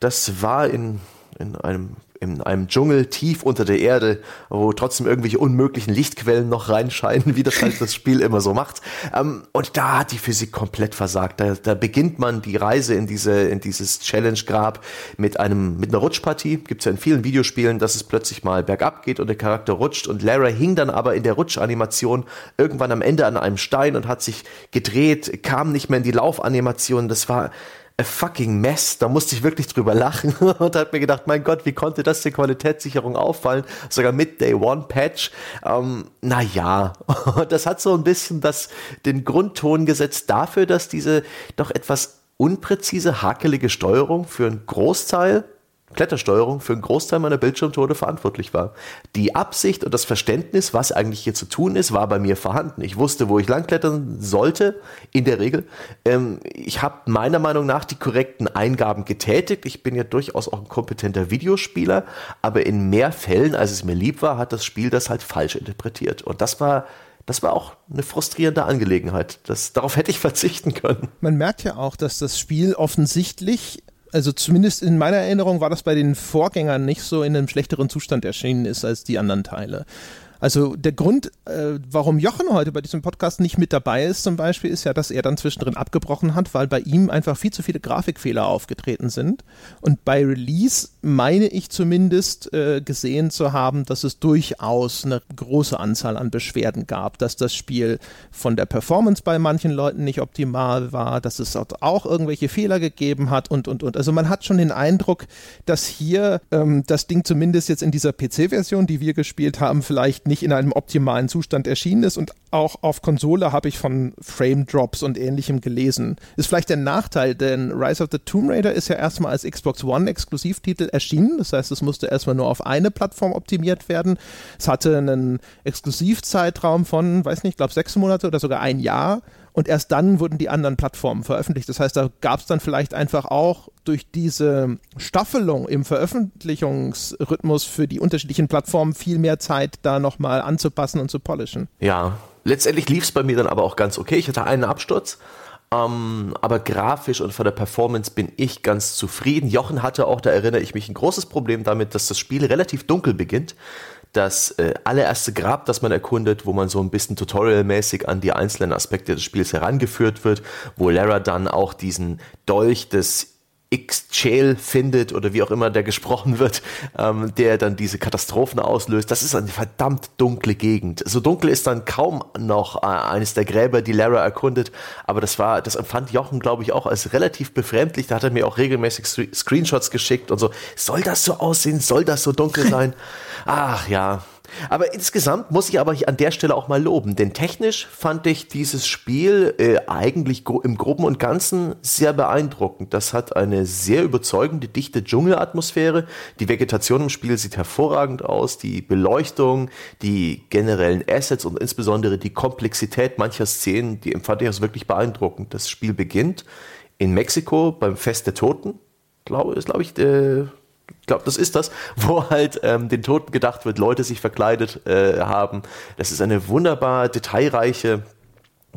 das war in in einem in einem Dschungel tief unter der Erde, wo trotzdem irgendwelche unmöglichen Lichtquellen noch reinscheinen, [laughs] wie das halt das Spiel immer so macht. Ähm, und da hat die Physik komplett versagt. Da, da beginnt man die Reise in diese in dieses Challenge-Grab mit einem mit einer Rutschpartie. Gibt's ja in vielen Videospielen, dass es plötzlich mal bergab geht und der Charakter rutscht und Lara hing dann aber in der Rutschanimation irgendwann am Ende an einem Stein und hat sich gedreht, kam nicht mehr in die Laufanimation. Das war a fucking mess. Da musste ich wirklich drüber lachen [laughs] und hat mir gedacht, mein Gott, wie konnte das der Qualitätssicherung auffallen? Sogar mit Day One Patch. Ähm, naja, [laughs] das hat so ein bisschen das, den Grundton gesetzt dafür, dass diese doch etwas unpräzise, hakelige Steuerung für einen Großteil Klettersteuerung für einen Großteil meiner Bildschirmtode verantwortlich war. Die Absicht und das Verständnis, was eigentlich hier zu tun ist, war bei mir vorhanden. Ich wusste, wo ich langklettern sollte, in der Regel. Ähm, ich habe meiner Meinung nach die korrekten Eingaben getätigt. Ich bin ja durchaus auch ein kompetenter Videospieler, aber in mehr Fällen, als es mir lieb war, hat das Spiel das halt falsch interpretiert. Und das war das war auch eine frustrierende Angelegenheit. Das, darauf hätte ich verzichten können.
Man merkt ja auch, dass das Spiel offensichtlich also zumindest in meiner Erinnerung war das bei den Vorgängern nicht so in einem schlechteren Zustand erschienen ist als die anderen Teile. Also der Grund, äh, warum Jochen heute bei diesem Podcast nicht mit dabei ist zum Beispiel, ist ja, dass er dann zwischendrin abgebrochen hat, weil bei ihm einfach viel zu viele Grafikfehler aufgetreten sind. Und bei Release meine ich zumindest äh, gesehen zu haben, dass es durchaus eine große Anzahl an Beschwerden gab, dass das Spiel von der Performance bei manchen Leuten nicht optimal war, dass es dort auch irgendwelche Fehler gegeben hat und, und, und. Also man hat schon den Eindruck, dass hier ähm, das Ding zumindest jetzt in dieser PC-Version, die wir gespielt haben, vielleicht nicht in einem optimalen Zustand erschienen ist und auch auf Konsole habe ich von Frame Drops und ähnlichem gelesen. Ist vielleicht der Nachteil, denn Rise of the Tomb Raider ist ja erstmal als Xbox One Exklusivtitel erschienen. Das heißt, es musste erstmal nur auf eine Plattform optimiert werden. Es hatte einen Exklusivzeitraum von, weiß nicht, ich glaube sechs Monate oder sogar ein Jahr und erst dann wurden die anderen Plattformen veröffentlicht. Das heißt, da gab es dann vielleicht einfach auch durch diese Staffelung im Veröffentlichungsrhythmus für die unterschiedlichen Plattformen viel mehr Zeit, da nochmal anzupassen und zu polischen.
Ja, letztendlich lief es bei mir dann aber auch ganz okay. Ich hatte einen Absturz. Ähm, aber grafisch und von der Performance bin ich ganz zufrieden. Jochen hatte auch, da erinnere ich mich, ein großes Problem damit, dass das Spiel relativ dunkel beginnt das äh, allererste Grab, das man erkundet, wo man so ein bisschen tutorialmäßig an die einzelnen Aspekte des Spiels herangeführt wird, wo Lara dann auch diesen Dolch des X-Chael findet oder wie auch immer der gesprochen wird, ähm, der dann diese Katastrophen auslöst. Das ist eine verdammt dunkle Gegend. So dunkel ist dann kaum noch äh, eines der Gräber, die Lara erkundet, aber das war, das empfand Jochen, glaube ich, auch als relativ befremdlich. Da hat er mir auch regelmäßig Screenshots geschickt und so. Soll das so aussehen? Soll das so dunkel [laughs] sein? Ach ja, aber insgesamt muss ich aber an der Stelle auch mal loben, denn technisch fand ich dieses Spiel äh, eigentlich im Groben und Ganzen sehr beeindruckend. Das hat eine sehr überzeugende, dichte Dschungelatmosphäre. Die Vegetation im Spiel sieht hervorragend aus, die Beleuchtung, die generellen Assets und insbesondere die Komplexität mancher Szenen, die empfand ich als wirklich beeindruckend. Das Spiel beginnt in Mexiko beim Fest der Toten. Glaube, ist, glaube ich, ich glaube, das ist das, [laughs] wo halt ähm, den Toten gedacht wird, Leute sich verkleidet äh, haben. Das ist eine wunderbar detailreiche,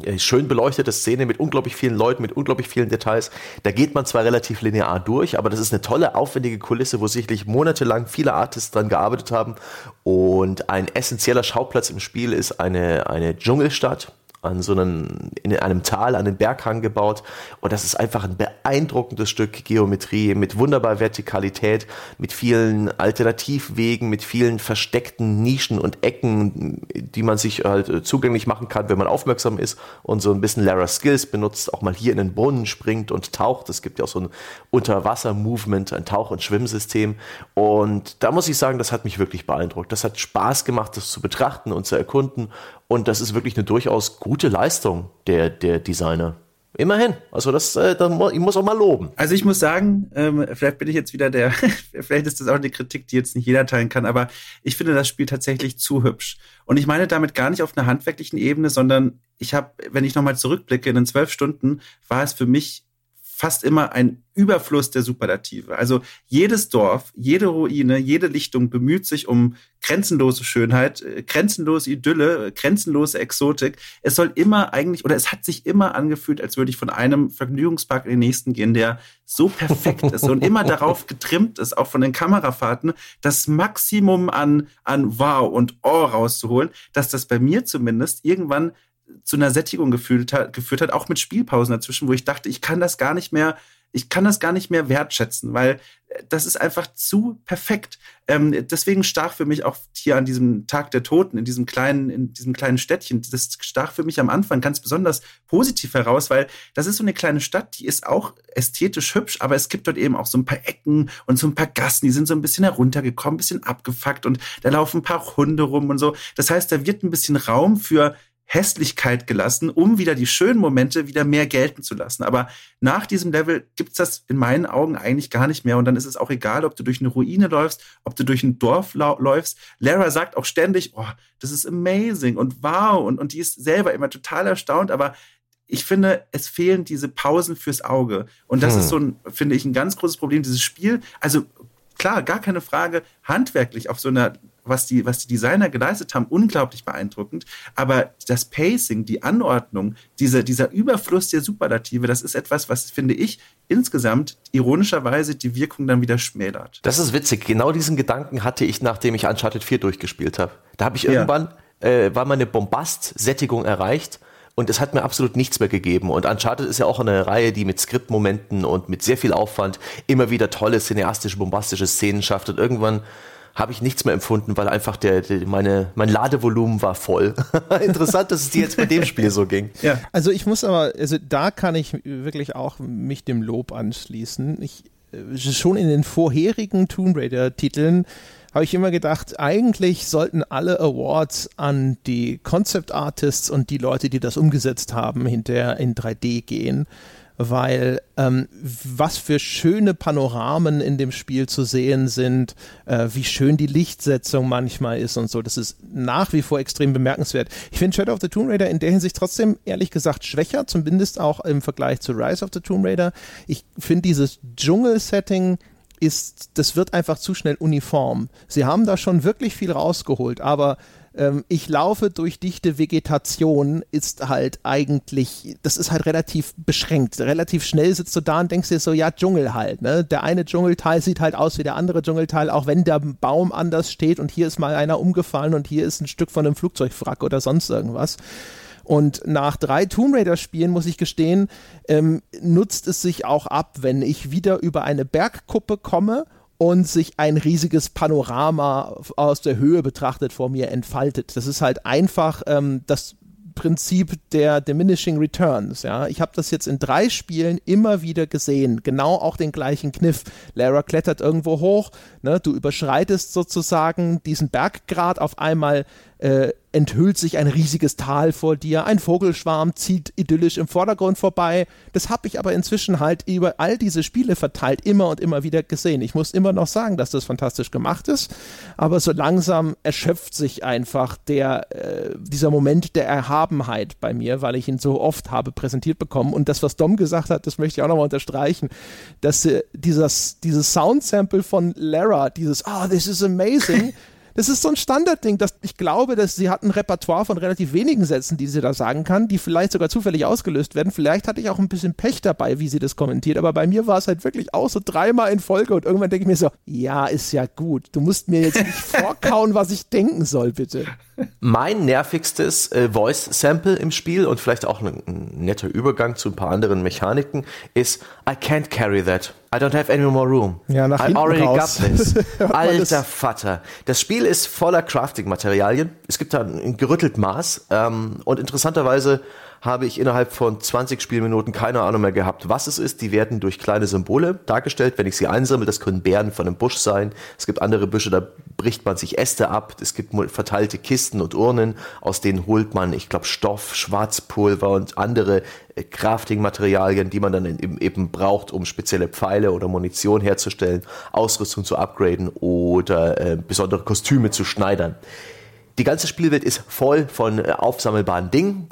äh, schön beleuchtete Szene mit unglaublich vielen Leuten, mit unglaublich vielen Details. Da geht man zwar relativ linear durch, aber das ist eine tolle, aufwendige Kulisse, wo sicherlich monatelang viele Artists dran gearbeitet haben. Und ein essentieller Schauplatz im Spiel ist eine, eine Dschungelstadt an so einem, in einem Tal, an den Berghang gebaut. Und das ist einfach ein beeindruckendes Stück Geometrie mit wunderbar Vertikalität, mit vielen Alternativwegen, mit vielen versteckten Nischen und Ecken, die man sich halt zugänglich machen kann, wenn man aufmerksam ist und so ein bisschen Lara Skills benutzt, auch mal hier in den Brunnen springt und taucht. Es gibt ja auch so ein Unterwasser-Movement, ein Tauch- und Schwimmsystem. Und da muss ich sagen, das hat mich wirklich beeindruckt. Das hat Spaß gemacht, das zu betrachten und zu erkunden. Und das ist wirklich eine durchaus gute Leistung der, der Designer. Immerhin. Also das, äh, da mu ich muss auch mal loben.
Also ich muss sagen, ähm, vielleicht bin ich jetzt wieder der, [laughs] vielleicht ist das auch eine Kritik, die jetzt nicht jeder teilen kann, aber ich finde das Spiel tatsächlich zu hübsch. Und ich meine damit gar nicht auf einer handwerklichen Ebene, sondern ich habe, wenn ich nochmal zurückblicke, in den zwölf Stunden war es für mich fast immer ein Überfluss der Superlative. Also jedes Dorf, jede Ruine, jede Lichtung bemüht sich um grenzenlose Schönheit, äh, grenzenlose Idylle, grenzenlose Exotik. Es soll immer eigentlich, oder es hat sich immer angefühlt, als würde ich von einem Vergnügungspark in den nächsten gehen, der so perfekt ist und immer darauf [laughs] getrimmt ist, auch von den Kamerafahrten, das Maximum an, an Wow und Oh rauszuholen, dass das bei mir zumindest irgendwann zu einer Sättigung gefühlt hat, geführt hat, auch mit Spielpausen dazwischen, wo ich dachte, ich kann das gar nicht mehr, ich kann das gar nicht mehr wertschätzen, weil äh, das ist einfach zu perfekt. Ähm, deswegen stach für mich auch hier an diesem Tag der Toten, in diesem kleinen, in diesem kleinen Städtchen, das stach für mich am Anfang ganz besonders positiv heraus, weil das ist so eine kleine Stadt, die ist auch ästhetisch hübsch, aber es gibt dort eben auch so ein paar Ecken und so ein paar Gassen, die sind so ein bisschen heruntergekommen, ein bisschen abgefuckt und da laufen ein paar Hunde rum und so. Das heißt, da wird ein bisschen Raum für Hässlichkeit gelassen, um wieder die schönen Momente wieder mehr gelten zu lassen. Aber nach diesem Level gibt's das in meinen Augen eigentlich gar nicht mehr. Und dann ist es auch egal, ob du durch eine Ruine läufst, ob du durch ein Dorf läufst. Lara sagt auch ständig, oh, das ist amazing und wow. Und, und die ist selber immer total erstaunt. Aber ich finde, es fehlen diese Pausen fürs Auge. Und das hm. ist so ein, finde ich, ein ganz großes Problem. Dieses Spiel, also klar, gar keine Frage, handwerklich auf so einer was die, was die Designer geleistet haben, unglaublich beeindruckend. Aber das Pacing, die Anordnung, diese, dieser Überfluss der Superlative, das ist etwas, was, finde ich, insgesamt ironischerweise die Wirkung dann wieder schmälert.
Das ist witzig. Genau diesen Gedanken hatte ich, nachdem ich Uncharted 4 durchgespielt habe. Da habe ich irgendwann, ja. äh, war meine Bombast-Sättigung erreicht und es hat mir absolut nichts mehr gegeben. Und Uncharted ist ja auch eine Reihe, die mit Skriptmomenten und mit sehr viel Aufwand immer wieder tolle cineastische, bombastische Szenen schafft. Und irgendwann habe ich nichts mehr empfunden, weil einfach der, der meine, mein Ladevolumen war voll. [laughs] Interessant, dass es dir jetzt bei dem Spiel so ging.
Ja. Also ich muss aber, also da kann ich wirklich auch mich dem Lob anschließen. Ich, äh, schon in den vorherigen Tomb Raider Titeln habe ich immer gedacht, eigentlich sollten alle Awards an die Concept Artists und die Leute, die das umgesetzt haben, hinterher in 3D gehen weil ähm, was für schöne Panoramen in dem Spiel zu sehen sind, äh, wie schön die Lichtsetzung manchmal ist und so. Das ist nach wie vor extrem bemerkenswert. Ich finde Shadow of the Tomb Raider in der Hinsicht trotzdem ehrlich gesagt schwächer, zumindest auch im Vergleich zu Rise of the Tomb Raider. Ich finde dieses Dschungel-Setting ist, das wird einfach zu schnell uniform. Sie haben da schon wirklich viel rausgeholt, aber ähm, ich laufe durch dichte Vegetation ist halt eigentlich, das ist halt relativ beschränkt. Relativ schnell sitzt du da und denkst dir so, ja, Dschungel halt. Ne? Der eine Dschungelteil sieht halt aus wie der andere Dschungelteil, auch wenn der Baum anders steht und hier ist mal einer umgefallen und hier ist ein Stück von einem Flugzeugwrack oder sonst irgendwas. Und nach drei Tomb Raider-Spielen, muss ich gestehen, ähm, nutzt es sich auch ab, wenn ich wieder über eine Bergkuppe komme und sich ein riesiges Panorama aus der Höhe betrachtet vor mir entfaltet. Das ist halt einfach ähm, das Prinzip der Diminishing Returns. Ja, ich habe das jetzt in drei Spielen immer wieder gesehen. Genau auch den gleichen Kniff. Lara klettert irgendwo hoch, ne, du überschreitest sozusagen diesen Berggrad auf einmal äh, enthüllt sich ein riesiges Tal vor dir, ein Vogelschwarm zieht idyllisch im Vordergrund vorbei. Das habe ich aber inzwischen halt über all diese Spiele verteilt immer und immer wieder gesehen. Ich muss immer noch sagen, dass das fantastisch gemacht ist, aber so langsam erschöpft sich einfach der, äh, dieser Moment der Erhabenheit bei mir, weil ich ihn so oft habe präsentiert bekommen. Und das, was Dom gesagt hat, das möchte ich auch nochmal unterstreichen, dass äh, dieses, dieses Soundsample von Lara, dieses, oh, this is amazing, [laughs] das ist so ein Standardding, dass ich glaube, dass sie hat ein Repertoire von relativ wenigen Sätzen, die sie da sagen kann, die vielleicht sogar zufällig ausgelöst werden. Vielleicht hatte ich auch ein bisschen Pech dabei, wie sie das kommentiert, aber bei mir war es halt wirklich auch so dreimal in Folge und irgendwann denke ich mir so, ja, ist ja gut. Du musst mir jetzt nicht [laughs] vorkauen, was ich denken soll, bitte.
Mein nervigstes äh, Voice-Sample im Spiel und vielleicht auch ein, ein netter Übergang zu ein paar anderen Mechaniken ist I can't carry that. I don't have any more room.
Ja, nach
I already
raus.
got this. [laughs] Alter Vater. Das Spiel ist voller Crafting-Materialien. Es gibt da ein gerüttelt Maß. Ähm, und interessanterweise habe ich innerhalb von 20 Spielminuten keine Ahnung mehr gehabt, was es ist. Die werden durch kleine Symbole dargestellt, wenn ich sie einsammle. Das können Beeren von einem Busch sein. Es gibt andere Büsche, da bricht man sich Äste ab. Es gibt verteilte Kisten und Urnen, aus denen holt man, ich glaube, Stoff, Schwarzpulver und andere äh, Crafting-Materialien, die man dann eben braucht, um spezielle Pfeile oder Munition herzustellen, Ausrüstung zu upgraden oder äh, besondere Kostüme zu schneidern. Die ganze Spielwelt ist voll von äh, aufsammelbaren Dingen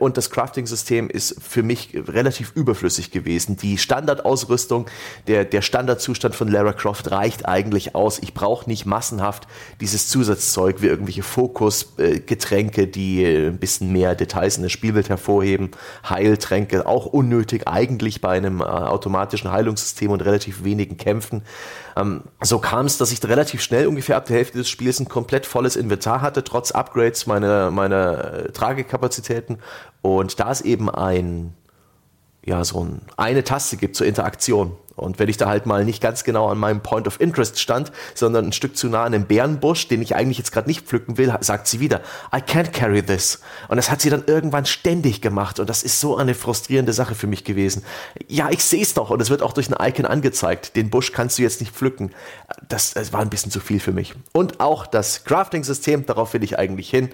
und das Crafting-System ist für mich relativ überflüssig gewesen. Die Standardausrüstung, der, der Standardzustand von Lara Croft reicht eigentlich aus. Ich brauche nicht massenhaft dieses Zusatzzeug wie irgendwelche Fokusgetränke, die ein bisschen mehr Details in der Spielwelt hervorheben. Heiltränke, auch unnötig eigentlich bei einem äh, automatischen Heilungssystem und relativ wenigen Kämpfen. Ähm, so kam es, dass ich relativ schnell ungefähr ab der Hälfte des Spiels ein komplett volles Inventar hatte, trotz Upgrades meiner meine äh, Tragekapazitäten. Und da es eben ein, ja, so ein, eine Taste gibt zur Interaktion, und wenn ich da halt mal nicht ganz genau an meinem Point of Interest stand, sondern ein Stück zu nah an einem Bärenbusch, den ich eigentlich jetzt gerade nicht pflücken will, sagt sie wieder, I can't carry this. Und das hat sie dann irgendwann ständig gemacht und das ist so eine frustrierende Sache für mich gewesen. Ja, ich sehe es doch und es wird auch durch ein Icon angezeigt. Den Busch kannst du jetzt nicht pflücken. Das, das war ein bisschen zu viel für mich. Und auch das Crafting-System, darauf will ich eigentlich hin.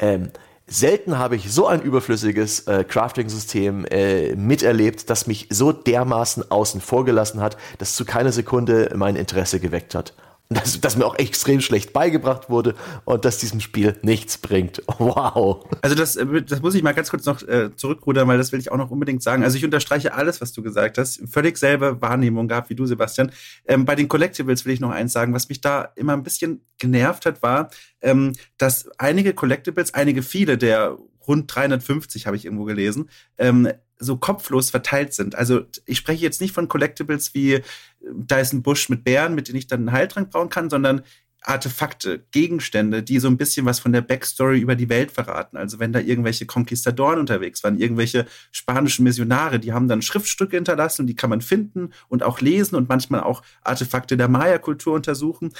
Ähm, Selten habe ich so ein überflüssiges äh, Crafting-System äh, miterlebt, das mich so dermaßen außen vor gelassen hat, dass zu keiner Sekunde mein Interesse geweckt hat. Das, das mir auch extrem schlecht beigebracht wurde und dass diesem Spiel nichts bringt. [laughs] Wow.
Also das, äh, das muss ich mal ganz kurz noch äh, zurückrudern, weil das will ich auch noch unbedingt sagen. Also ich unterstreiche alles, was du gesagt hast. Völlig selbe Wahrnehmung gehabt wie du, Sebastian. Ähm, bei den Collectibles will ich noch eins sagen. Was mich da immer ein bisschen genervt hat, war, ähm, dass einige Collectibles, einige viele der rund 350 habe ich irgendwo gelesen, ähm, so kopflos verteilt sind. Also ich spreche jetzt nicht von Collectibles wie ist ein Busch mit Bären, mit denen ich dann einen Heiltrank bauen kann, sondern Artefakte, Gegenstände, die so ein bisschen was von der Backstory über die Welt verraten. Also wenn da irgendwelche Konquistadoren unterwegs waren, irgendwelche spanischen Missionare, die haben dann Schriftstücke hinterlassen und die kann man finden und auch lesen und manchmal auch Artefakte der Maya-Kultur untersuchen.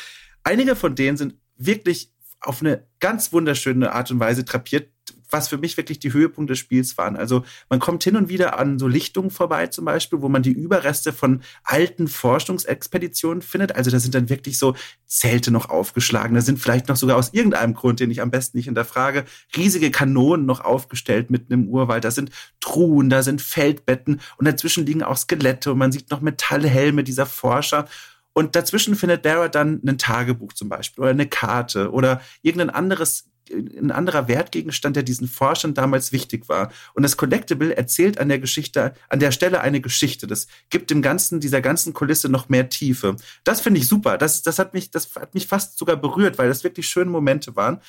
Einige von denen sind wirklich auf eine ganz wunderschöne Art und Weise trapiert, was für mich wirklich die Höhepunkte des Spiels waren. Also man kommt hin und wieder an so Lichtungen vorbei zum Beispiel, wo man die Überreste von alten Forschungsexpeditionen findet. Also da sind dann wirklich so Zelte noch aufgeschlagen. Da sind vielleicht noch sogar aus irgendeinem Grund, den ich am besten nicht hinterfrage, riesige Kanonen noch aufgestellt mitten im Urwald. Da sind Truhen, da sind Feldbetten und dazwischen liegen auch Skelette und man sieht noch Metallhelme dieser Forscher. Und dazwischen findet Dara dann ein Tagebuch zum Beispiel oder eine Karte oder irgendein anderes ein anderer Wertgegenstand, der diesen Forschern damals wichtig war. Und das Collectible erzählt an der Geschichte, an der Stelle eine Geschichte. Das gibt dem ganzen, dieser ganzen Kulisse noch mehr Tiefe. Das finde ich super. Das, das hat mich, das hat mich fast sogar berührt, weil das wirklich schöne Momente waren.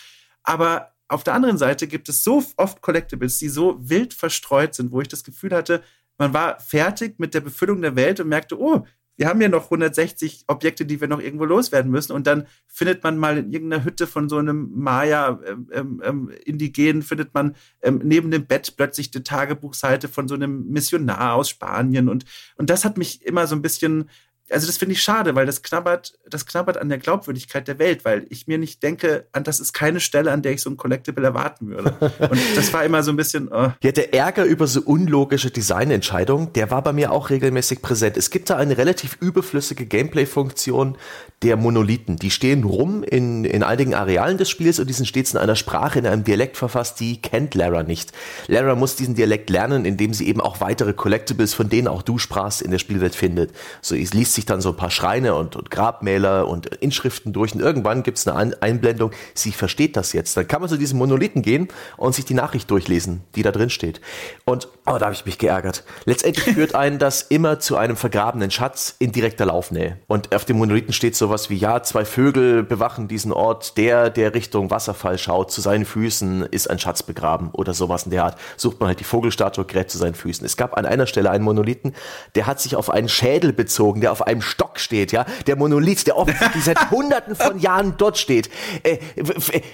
Aber auf der anderen Seite gibt es so oft Collectibles, die so wild verstreut sind, wo ich das Gefühl hatte, man war fertig mit der Befüllung der Welt und merkte, oh, wir haben ja noch 160 Objekte, die wir noch irgendwo loswerden müssen. Und dann findet man mal in irgendeiner Hütte von so einem Maya-Indigenen, ähm, ähm, findet man ähm, neben dem Bett plötzlich die Tagebuchseite von so einem Missionar aus Spanien. Und, und das hat mich immer so ein bisschen also das finde ich schade, weil das knabbert, das knabbert an der Glaubwürdigkeit der Welt, weil ich mir nicht denke, an das ist keine Stelle, an der ich so ein Collectible erwarten würde. [laughs] Und das war immer so ein bisschen. Oh.
Ja, der Ärger über so unlogische Designentscheidungen, der war bei mir auch regelmäßig präsent. Es gibt da eine relativ überflüssige Gameplay-Funktion der Monolithen. Die stehen rum in, in einigen Arealen des Spiels und die sind stets in einer Sprache, in einem Dialekt verfasst, die kennt Lara nicht. Lara muss diesen Dialekt lernen, indem sie eben auch weitere Collectibles, von denen auch du sprachst, in der Spielwelt findet. So liest sich dann so ein paar Schreine und, und Grabmäler und Inschriften durch und irgendwann gibt es eine Einblendung, sie versteht das jetzt. Dann kann man zu diesem Monolithen gehen und sich die Nachricht durchlesen, die da drin steht. Und oh, da habe ich mich geärgert. Letztendlich [laughs] führt einen das immer zu einem vergrabenen Schatz in direkter Laufnähe. Und auf dem Monolithen steht sowas wie, ja, zwei Vögel bewachen diesen Ort, der, der Richtung Wasserfall schaut, zu seinen Füßen ist ein Schatz begraben oder sowas in der Art. Sucht man halt die Vogelstatue, gräbt zu seinen Füßen. Es gab an einer Stelle einen Monolithen, der hat sich auf einen Schädel bezogen, der auf einem Stock steht, ja, der Monolith, der offensichtlich seit [laughs] hunderten von Jahren dort steht, äh,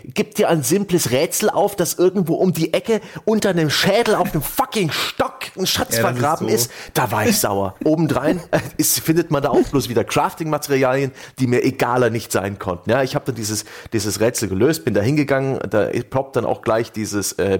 gibt dir ein simples Rätsel auf, dass irgendwo um die Ecke unter einem Schädel auf einem fucking Stock ein Schatz ja, vergraben ist, so. ist, Da war ich sauer. Obendrein äh, ist, findet man da auch bloß wieder Crafting-Materialien, die mir egaler nicht sein konnten. Ja, ich habe dann dieses, dieses Rätsel gelöst, bin da hingegangen, da ploppt dann auch gleich dieses äh,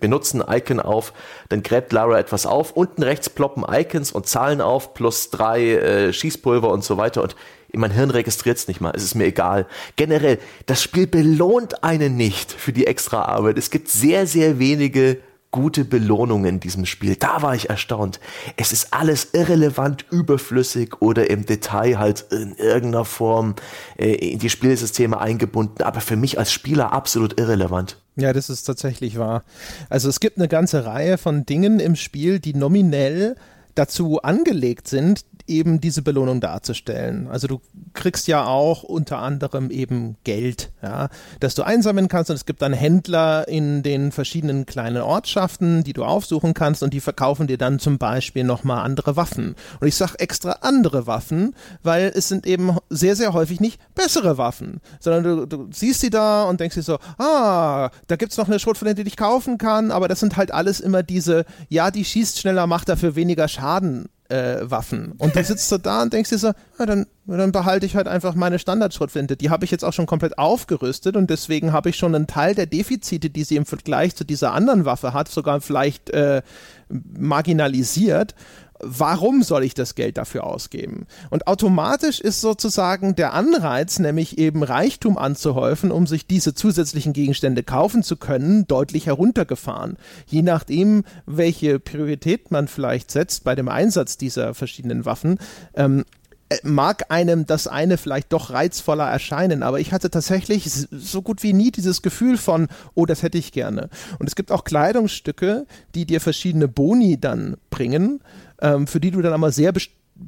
Benutzen-Icon auf, dann gräbt Lara etwas auf, unten rechts ploppen Icons und Zahlen auf, plus drei äh, Schießpulver und so weiter und mein Hirn registriert es nicht mal, es ist mir egal. Generell, das Spiel belohnt einen nicht für die extra Arbeit. Es gibt sehr, sehr wenige gute Belohnung in diesem Spiel. Da war ich erstaunt. Es ist alles irrelevant, überflüssig oder im Detail halt in irgendeiner Form äh, in die Spielsysteme eingebunden, aber für mich als Spieler absolut irrelevant.
Ja, das ist tatsächlich wahr. Also es gibt eine ganze Reihe von Dingen im Spiel, die nominell dazu angelegt sind, eben diese Belohnung darzustellen. Also du kriegst ja auch unter anderem eben Geld, ja, das du einsammeln kannst. Und es gibt dann Händler in den verschiedenen kleinen Ortschaften, die du aufsuchen kannst. Und die verkaufen dir dann zum Beispiel nochmal andere Waffen. Und ich sag extra andere Waffen, weil es sind eben sehr, sehr häufig nicht bessere Waffen, sondern du, du siehst sie da und denkst dir so, ah, da gibt's noch eine Schrotflinte, die ich kaufen kann, aber das sind halt alles immer diese, ja, die schießt schneller, macht dafür weniger Schaden äh, Waffen. Und du sitzt so da und denkst dir so, ja, dann, dann behalte ich halt einfach meine Standardschrotflinte. Die habe ich jetzt auch schon komplett aufgerüstet und deswegen habe ich schon einen Teil der Defizite, die sie im Vergleich zu dieser anderen Waffe hat, sogar vielleicht äh, marginalisiert warum soll ich das Geld dafür ausgeben? Und automatisch ist sozusagen der Anreiz, nämlich eben Reichtum anzuhäufen, um sich diese zusätzlichen Gegenstände kaufen zu können, deutlich heruntergefahren. Je nachdem, welche Priorität man vielleicht setzt bei dem Einsatz dieser verschiedenen Waffen, ähm, äh, mag einem das eine vielleicht doch reizvoller erscheinen, aber ich hatte tatsächlich so gut wie nie dieses Gefühl von, oh, das hätte ich gerne. Und es gibt auch Kleidungsstücke, die dir verschiedene Boni dann bringen, ähm, für die du dann aber sehr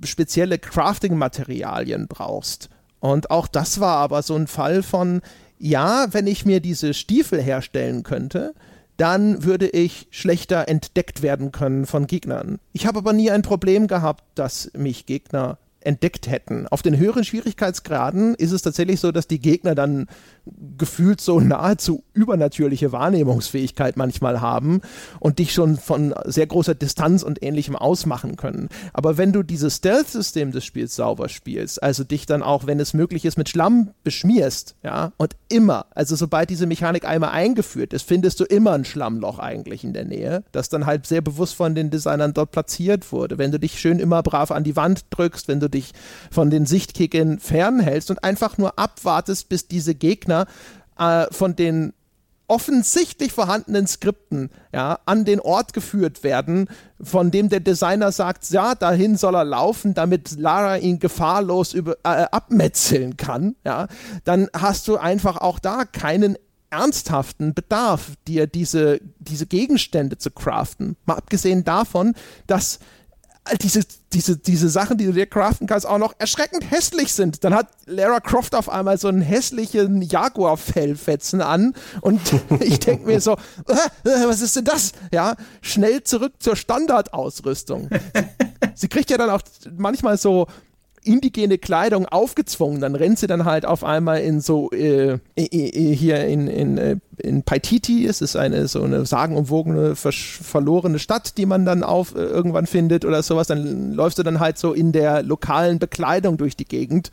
spezielle Crafting-Materialien brauchst. Und auch das war aber so ein Fall von, ja, wenn ich mir diese Stiefel herstellen könnte, dann würde ich schlechter entdeckt werden können von Gegnern. Ich habe aber nie ein Problem gehabt, dass mich Gegner entdeckt hätten. Auf den höheren Schwierigkeitsgraden ist es tatsächlich so, dass die Gegner dann gefühlt so nahezu übernatürliche Wahrnehmungsfähigkeit manchmal haben und dich schon von sehr großer Distanz und ähnlichem ausmachen können. Aber wenn du dieses Stealth-System des Spiels sauber spielst, also dich dann auch, wenn es möglich ist, mit Schlamm beschmierst, ja, und immer, also sobald diese Mechanik einmal eingeführt ist, findest du immer ein Schlammloch eigentlich in der Nähe, das dann halt sehr bewusst von den Designern dort platziert wurde. Wenn du dich schön immer brav an die Wand drückst, wenn du dich von den Sichtkicken fernhältst und einfach nur abwartest, bis diese Gegner äh, von den offensichtlich vorhandenen Skripten ja, an den Ort geführt werden, von dem der Designer sagt, ja, dahin soll er laufen, damit Lara ihn gefahrlos über, äh, abmetzeln kann, ja, dann hast du einfach auch da keinen ernsthaften Bedarf, dir diese, diese Gegenstände zu craften. Mal abgesehen davon, dass diese, diese, diese Sachen, die du dir craften kannst, auch noch erschreckend hässlich sind. Dann hat Lara Croft auf einmal so einen hässlichen Jaguar-Fellfetzen an und [laughs] ich denke mir so, äh, äh, was ist denn das? Ja, schnell zurück zur Standardausrüstung. [laughs] Sie kriegt ja dann auch manchmal so indigene Kleidung aufgezwungen. Dann rennt sie dann halt auf einmal in so äh, hier in, in, äh, in Paititi. Es ist eine so eine sagenumwogene, verlorene Stadt, die man dann auf äh, irgendwann findet oder sowas. Dann läufst du dann halt so in der lokalen Bekleidung durch die Gegend.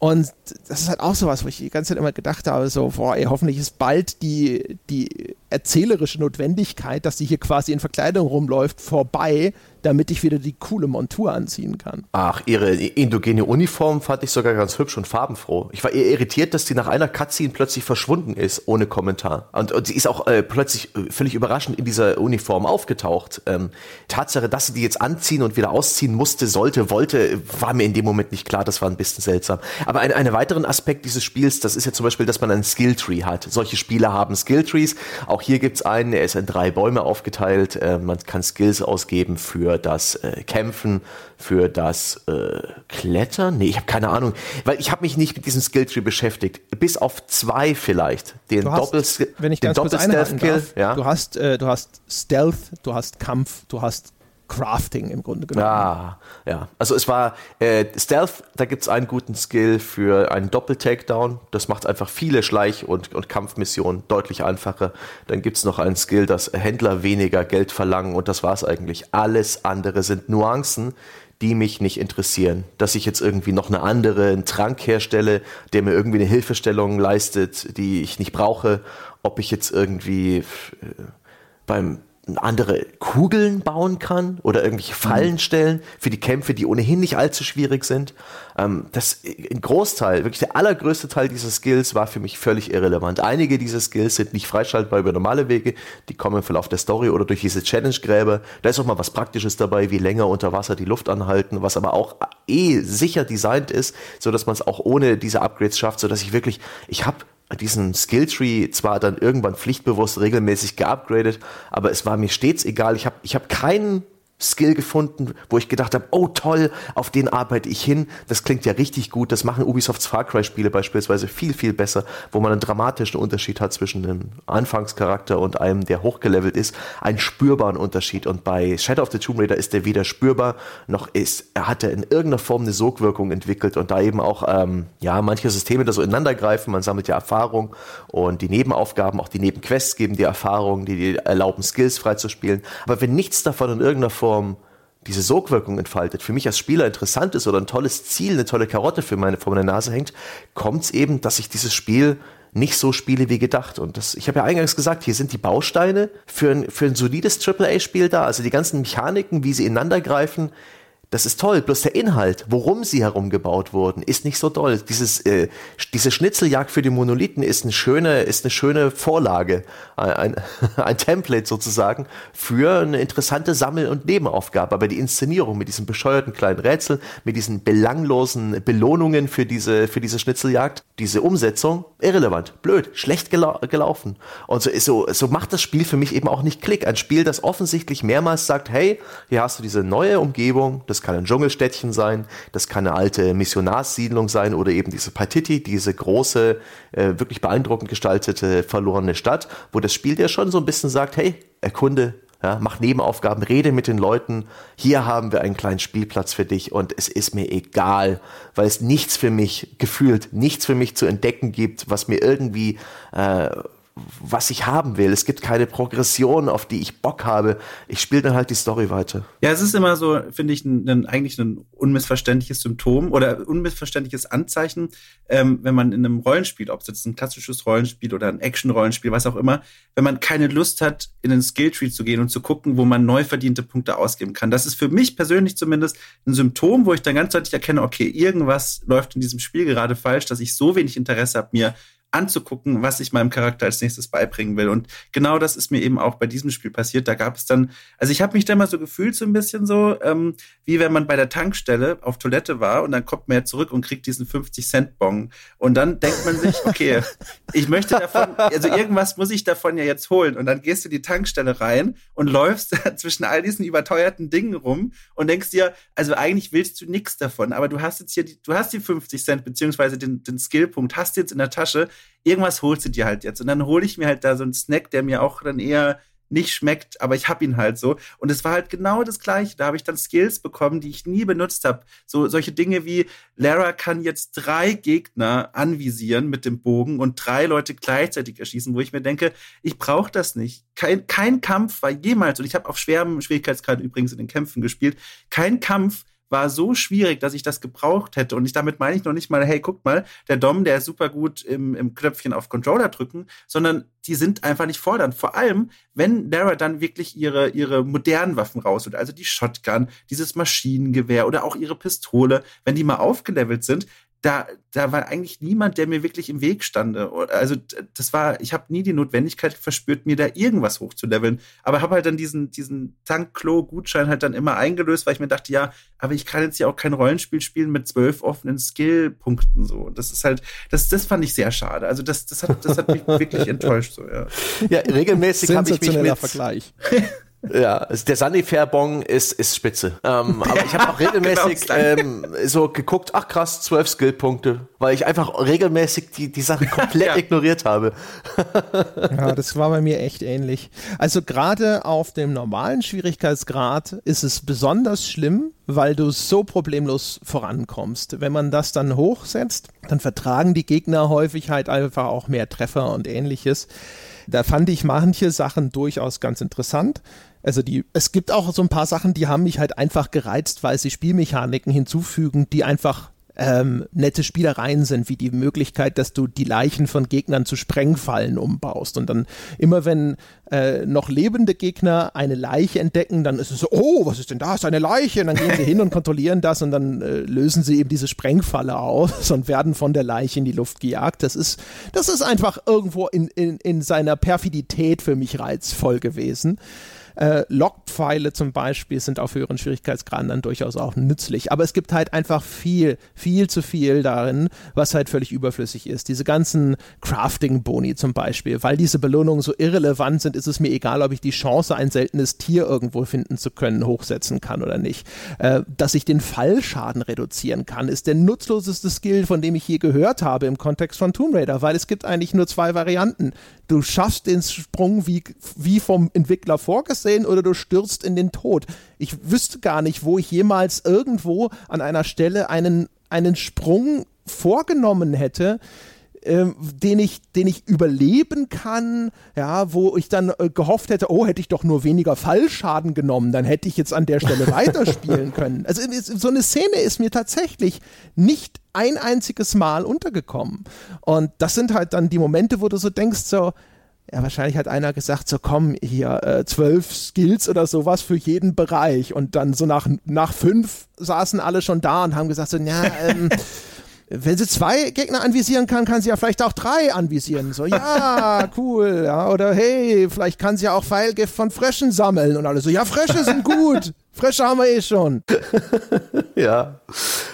Und das ist halt auch sowas, wo ich die ganze Zeit immer gedacht habe, so, boah, ey, hoffentlich ist bald die, die erzählerische Notwendigkeit, dass sie hier quasi in Verkleidung rumläuft, vorbei, damit ich wieder die coole Montur anziehen kann.
Ach, ihre indogene Uniform fand ich sogar ganz hübsch und farbenfroh. Ich war eher irritiert, dass sie nach einer Cutscene plötzlich verschwunden ist, ohne Kommentar. Und, und sie ist auch äh, plötzlich äh, völlig überraschend in dieser Uniform aufgetaucht. Ähm, Tatsache, dass sie die jetzt anziehen und wieder ausziehen musste, sollte, wollte, war mir in dem Moment nicht klar. Das war ein bisschen seltsam. Aber ein, einen weiteren Aspekt dieses Spiels, das ist ja zum Beispiel, dass man einen Skilltree hat. Solche Spiele haben Skilltrees. Auch hier gibt's einen, er ist in drei Bäume aufgeteilt. Äh, man kann Skills ausgeben für für das äh, Kämpfen, für das äh, Klettern? Nee, ich habe keine Ahnung, weil ich habe mich nicht mit diesem Skilltree beschäftigt. Bis auf zwei vielleicht. Den Doppel
wenn ich ganz kurz Kill, ja? Du hast äh, du hast Stealth, du hast Kampf, du hast Crafting im Grunde genommen.
Ja, ja. Also es war äh, Stealth, da gibt es einen guten Skill für einen Doppel-Takedown. Das macht einfach viele Schleich- und, und Kampfmissionen deutlich einfacher. Dann gibt es noch einen Skill, dass Händler weniger Geld verlangen und das war es eigentlich. Alles andere sind Nuancen, die mich nicht interessieren. Dass ich jetzt irgendwie noch eine andere, einen Trank herstelle, der mir irgendwie eine Hilfestellung leistet, die ich nicht brauche. Ob ich jetzt irgendwie äh, beim andere Kugeln bauen kann oder irgendwelche Fallen mhm. stellen für die Kämpfe, die ohnehin nicht allzu schwierig sind. Ähm, das ein Großteil, wirklich der allergrößte Teil dieser Skills war für mich völlig irrelevant. Einige dieser Skills sind nicht freischaltbar über normale Wege, die kommen im Verlauf der Story oder durch diese Challenge-Gräber. Da ist auch mal was Praktisches dabei, wie länger unter Wasser die Luft anhalten, was aber auch eh sicher designt ist, so dass man es auch ohne diese Upgrades schafft, so dass ich wirklich, ich habe diesen Skilltree zwar dann irgendwann pflichtbewusst regelmäßig geupgradet, aber es war mir stets egal. Ich habe ich hab keinen Skill gefunden, wo ich gedacht habe, oh toll, auf den arbeite ich hin. Das klingt ja richtig gut. Das machen Ubisofts Far Cry Spiele beispielsweise viel, viel besser, wo man einen dramatischen Unterschied hat zwischen einem Anfangscharakter und einem, der hochgelevelt ist. Einen spürbaren Unterschied. Und bei Shadow of the Tomb Raider ist der weder spürbar, noch ist, er hatte in irgendeiner Form eine Sogwirkung entwickelt und da eben auch, ähm, ja, manche Systeme da so ineinander greifen. Man sammelt ja Erfahrung und die Nebenaufgaben, auch die Nebenquests geben die Erfahrung, die, die erlauben, Skills freizuspielen. Aber wenn nichts davon in irgendeiner Form Form diese Sogwirkung entfaltet, für mich als Spieler interessant ist oder ein tolles Ziel, eine tolle Karotte für meine, vor meiner Nase hängt, kommt es eben, dass ich dieses Spiel nicht so spiele wie gedacht. Und das, ich habe ja eingangs gesagt, hier sind die Bausteine für ein, für ein solides AAA-Spiel da. Also die ganzen Mechaniken, wie sie ineinander greifen, das ist toll, bloß der Inhalt, worum sie herumgebaut wurden, ist nicht so toll. Dieses, äh, diese Schnitzeljagd für die Monolithen ist eine schöne, ist eine schöne Vorlage, ein, ein [laughs] Template sozusagen für eine interessante Sammel- und Nebenaufgabe. Aber die Inszenierung mit diesen bescheuerten kleinen Rätseln, mit diesen belanglosen Belohnungen für diese, für diese Schnitzeljagd, diese Umsetzung, irrelevant, blöd, schlecht gelau gelaufen. Und so, so, so macht das Spiel für mich eben auch nicht Klick. Ein Spiel, das offensichtlich mehrmals sagt, hey, hier hast du diese neue Umgebung, das das kann ein Dschungelstädtchen sein, das kann eine alte Missionarssiedlung sein oder eben diese Paititi, diese große, äh, wirklich beeindruckend gestaltete verlorene Stadt, wo das Spiel dir schon so ein bisschen sagt, hey, erkunde, ja, mach Nebenaufgaben, rede mit den Leuten. Hier haben wir einen kleinen Spielplatz für dich und es ist mir egal, weil es nichts für mich gefühlt, nichts für mich zu entdecken gibt, was mir irgendwie äh, was ich haben will. Es gibt keine Progression, auf die ich Bock habe. Ich spiele dann halt die Story weiter.
Ja, es ist immer so, finde ich, ein, ein, eigentlich ein unmissverständliches Symptom oder unmissverständliches Anzeichen, ähm, wenn man in einem Rollenspiel, ob es jetzt ein klassisches Rollenspiel oder ein Action-Rollenspiel, was auch immer, wenn man keine Lust hat, in den Skilltree zu gehen und zu gucken, wo man neu verdiente Punkte ausgeben kann. Das ist für mich persönlich zumindest ein Symptom, wo ich dann ganz deutlich erkenne, okay, irgendwas läuft in diesem Spiel gerade falsch, dass ich so wenig Interesse habe, mir anzugucken, was ich meinem Charakter als nächstes beibringen will. Und genau das ist mir eben auch bei diesem Spiel passiert. Da gab es dann, also ich habe mich da mal so gefühlt, so ein bisschen so, ähm, wie wenn man bei der Tankstelle auf Toilette war und dann kommt man ja zurück und kriegt diesen 50-Cent-Bon. Und dann denkt man sich, okay, [laughs] ich möchte davon, also irgendwas muss ich davon ja jetzt holen. Und dann gehst du die Tankstelle rein und läufst [laughs] zwischen all diesen überteuerten Dingen rum und denkst dir, also eigentlich willst du nichts davon, aber du hast jetzt hier die, du hast die 50 Cent beziehungsweise den, den Skillpunkt, hast jetzt in der Tasche irgendwas holst du dir halt jetzt. Und dann hole ich mir halt da so einen Snack, der mir auch dann eher nicht schmeckt, aber ich hab ihn halt so. Und es war halt genau das Gleiche. Da habe ich dann Skills bekommen, die ich nie benutzt habe. So solche Dinge wie Lara kann jetzt drei Gegner anvisieren mit dem Bogen und drei Leute gleichzeitig erschießen, wo ich mir denke, ich brauche das nicht. Kein, kein Kampf war jemals, und ich habe auf schwerem Schwierigkeitsgrad übrigens in den Kämpfen gespielt, kein Kampf war so schwierig, dass ich das gebraucht hätte. Und ich damit meine ich noch nicht mal, hey, guck mal, der Dom, der ist super gut im, im Knöpfchen auf Controller drücken, sondern die sind einfach nicht fordernd. Vor allem, wenn Lara dann wirklich ihre, ihre modernen Waffen rausholt, also die Shotgun, dieses Maschinengewehr oder auch ihre Pistole, wenn die mal aufgelevelt sind, da, da war eigentlich niemand, der mir wirklich im Weg stand. Also das war, ich habe nie die Notwendigkeit verspürt, mir da irgendwas hochzuleveln. Aber habe halt dann diesen, diesen Tank-Klo-Gutschein halt dann immer eingelöst, weil ich mir dachte, ja, aber ich kann jetzt ja auch kein Rollenspiel spielen mit zwölf offenen Skill-Punkten so. Und das ist halt, das, das fand ich sehr schade. Also das, das hat, das hat mich wirklich [laughs] enttäuscht so, ja.
Ja, regelmäßig habe ich mich mit
Vergleich. [laughs]
Ja, der Sanifair-Bong ist, ist spitze. Ähm, [laughs] aber ich habe auch regelmäßig genau, ähm, so geguckt, ach krass, zwölf Skillpunkte, weil ich einfach regelmäßig die, die Sache komplett [laughs] ja. ignoriert habe. [laughs]
ja, das war bei mir echt ähnlich. Also gerade auf dem normalen Schwierigkeitsgrad ist es besonders schlimm, weil du so problemlos vorankommst. Wenn man das dann hochsetzt, dann vertragen die Gegner häufig halt einfach auch mehr Treffer und ähnliches. Da fand ich manche Sachen durchaus ganz interessant. Also die, es gibt auch so ein paar Sachen, die haben mich halt einfach gereizt, weil sie Spielmechaniken hinzufügen, die einfach ähm, nette Spielereien sind, wie die Möglichkeit, dass du die Leichen von Gegnern zu Sprengfallen umbaust. Und dann immer wenn äh, noch lebende Gegner eine Leiche entdecken, dann ist es so, oh, was ist denn da? Ist eine Leiche? Und dann gehen sie [laughs] hin und kontrollieren das und dann äh, lösen sie eben diese Sprengfalle aus [laughs] und werden von der Leiche in die Luft gejagt. Das ist, das ist einfach irgendwo in, in, in seiner Perfidität für mich reizvoll gewesen. Äh, Logpfeile zum Beispiel sind auf höheren Schwierigkeitsgraden dann durchaus auch nützlich. Aber es gibt halt einfach viel, viel zu viel darin, was halt völlig überflüssig ist. Diese ganzen Crafting-Boni zum Beispiel, weil diese Belohnungen so irrelevant sind, ist es mir egal, ob ich die Chance, ein seltenes Tier irgendwo finden zu können, hochsetzen kann oder nicht. Äh, dass ich den Fallschaden reduzieren kann, ist der nutzloseste Skill, von dem ich je gehört habe im Kontext von Tomb Raider, weil es gibt eigentlich nur zwei Varianten. Du schaffst den Sprung wie, wie vom Entwickler vorgesehen oder du stürzt in den Tod. Ich wüsste gar nicht, wo ich jemals irgendwo an einer Stelle einen, einen Sprung vorgenommen hätte, ähm, den ich, den ich überleben kann, ja, wo ich dann äh, gehofft hätte, oh, hätte ich doch nur weniger Fallschaden genommen, dann hätte ich jetzt an der Stelle [laughs] weiterspielen können. Also so eine Szene ist mir tatsächlich nicht ein einziges Mal untergekommen. Und das sind halt dann die Momente, wo du so denkst, so, ja, wahrscheinlich hat einer gesagt, so komm, hier, äh, zwölf Skills oder sowas für jeden Bereich. Und dann so nach, nach fünf saßen alle schon da und haben gesagt, so, ja, [laughs] ähm, wenn sie zwei Gegner anvisieren kann, kann sie ja vielleicht auch drei anvisieren. So, ja, [laughs] cool, ja. Oder hey, vielleicht kann sie ja auch Pfeilgift von Fröschen sammeln. Und alle so, ja, Frösche sind gut. Frösche haben wir eh schon. [laughs]
ja.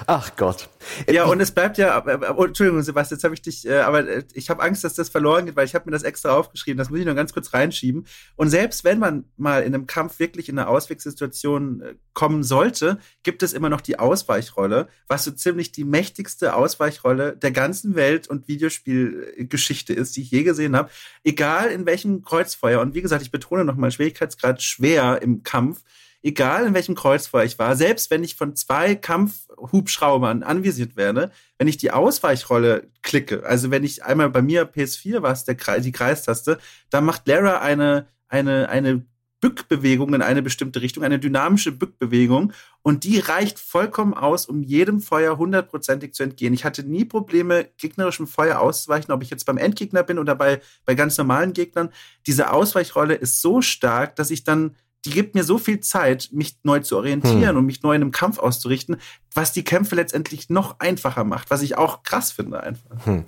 Ach Gott.
Ja, und es bleibt ja, oh, Entschuldigung, Sebastian, jetzt habe ich dich, äh, aber äh, ich habe Angst, dass das verloren geht, weil ich habe mir das extra aufgeschrieben. Das muss ich noch ganz kurz reinschieben. Und selbst wenn man mal in einem Kampf wirklich in eine Auswegssituation äh, kommen sollte, gibt es immer noch die Ausweichrolle, was so ziemlich die mächtigste Ausweichrolle der ganzen Welt und Videospielgeschichte ist, die ich je gesehen habe. Egal in welchem Kreuzfeuer. Und wie gesagt, ich betone nochmal, Schwierigkeitsgrad schwer im Kampf egal in welchem Kreuzfeuer ich war, selbst wenn ich von zwei Kampfhubschraubern anvisiert werde, wenn ich die Ausweichrolle klicke, also wenn ich einmal bei mir PS4 war es der die Kreistaste, da macht Lara eine eine eine Bückbewegung in eine bestimmte Richtung, eine dynamische Bückbewegung und die reicht vollkommen aus, um jedem Feuer hundertprozentig zu entgehen. Ich hatte nie Probleme, gegnerischem Feuer auszuweichen, ob ich jetzt beim Endgegner bin oder bei, bei ganz normalen Gegnern. Diese Ausweichrolle ist so stark, dass ich dann die gibt mir so viel Zeit, mich neu zu orientieren hm. und mich neu in einem Kampf auszurichten, was die Kämpfe letztendlich noch einfacher macht, was ich auch krass finde einfach. Hm.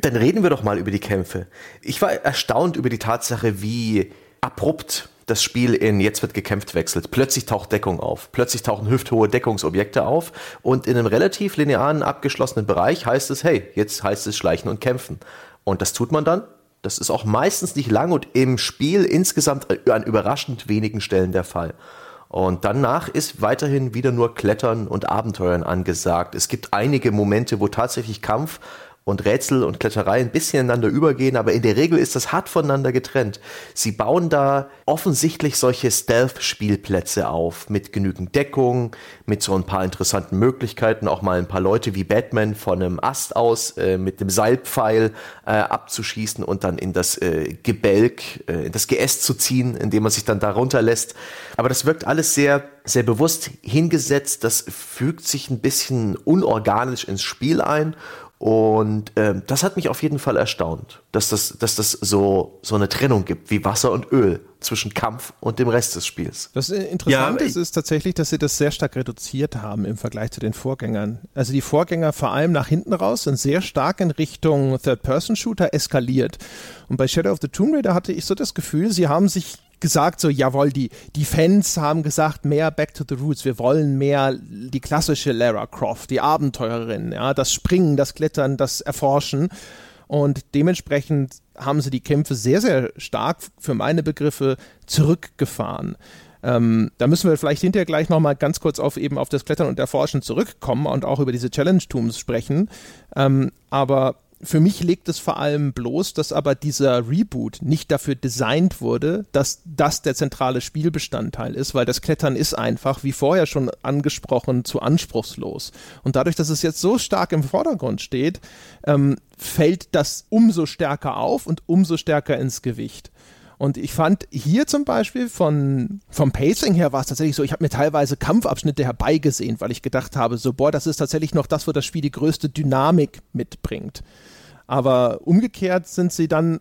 Dann reden wir doch mal über die Kämpfe. Ich war erstaunt über die Tatsache, wie abrupt das Spiel in jetzt wird gekämpft wechselt. Plötzlich taucht Deckung auf. Plötzlich tauchen hüfthohe Deckungsobjekte auf. Und in einem relativ linearen, abgeschlossenen Bereich heißt es, hey, jetzt heißt es schleichen und kämpfen. Und das tut man dann das ist auch meistens nicht lang und im Spiel insgesamt an überraschend wenigen Stellen der Fall. Und danach ist weiterhin wieder nur Klettern und Abenteuern angesagt. Es gibt einige Momente, wo tatsächlich Kampf und Rätsel und Kletterei ein bisschen ineinander übergehen, aber in der Regel ist das hart voneinander getrennt. Sie bauen da offensichtlich solche Stealth-Spielplätze auf, mit genügend Deckung, mit so ein paar interessanten Möglichkeiten, auch mal ein paar Leute wie Batman von einem Ast aus äh, mit dem Seilpfeil äh, abzuschießen und dann in das äh, Gebälk, äh, in das Geäst zu ziehen, indem man sich dann da runterlässt. Aber das wirkt alles sehr, sehr bewusst hingesetzt. Das fügt sich ein bisschen unorganisch ins Spiel ein und ähm, das hat mich auf jeden Fall erstaunt, dass das, dass das so, so eine Trennung gibt, wie Wasser und Öl zwischen Kampf und dem Rest des Spiels.
Das Interessante ja, ist tatsächlich, dass sie das sehr stark reduziert haben im Vergleich zu den Vorgängern. Also die Vorgänger vor allem nach hinten raus sind sehr stark in Richtung Third-Person-Shooter eskaliert. Und bei Shadow of the Tomb Raider hatte ich so das Gefühl, sie haben sich gesagt, so, jawohl, die, die Fans haben gesagt, mehr Back to the Roots, wir wollen mehr die klassische Lara Croft, die Abenteurerin, ja, das Springen, das Klettern, das Erforschen. Und dementsprechend haben sie die Kämpfe sehr, sehr stark für meine Begriffe zurückgefahren. Ähm, da müssen wir vielleicht hinterher gleich nochmal ganz kurz auf eben auf das Klettern und Erforschen zurückkommen und auch über diese Challenge-Tooms sprechen. Ähm, aber für mich legt es vor allem bloß, dass aber dieser Reboot nicht dafür designt wurde, dass das der zentrale Spielbestandteil ist, weil das Klettern ist einfach, wie vorher schon angesprochen, zu anspruchslos. Und dadurch, dass es jetzt so stark im Vordergrund steht, ähm, fällt das umso stärker auf und umso stärker ins Gewicht. Und ich fand hier zum Beispiel von, vom Pacing her war es tatsächlich so, ich habe mir teilweise Kampfabschnitte herbeigesehen, weil ich gedacht habe, so, boah, das ist tatsächlich noch das, wo das Spiel die größte Dynamik mitbringt. Aber umgekehrt sind sie dann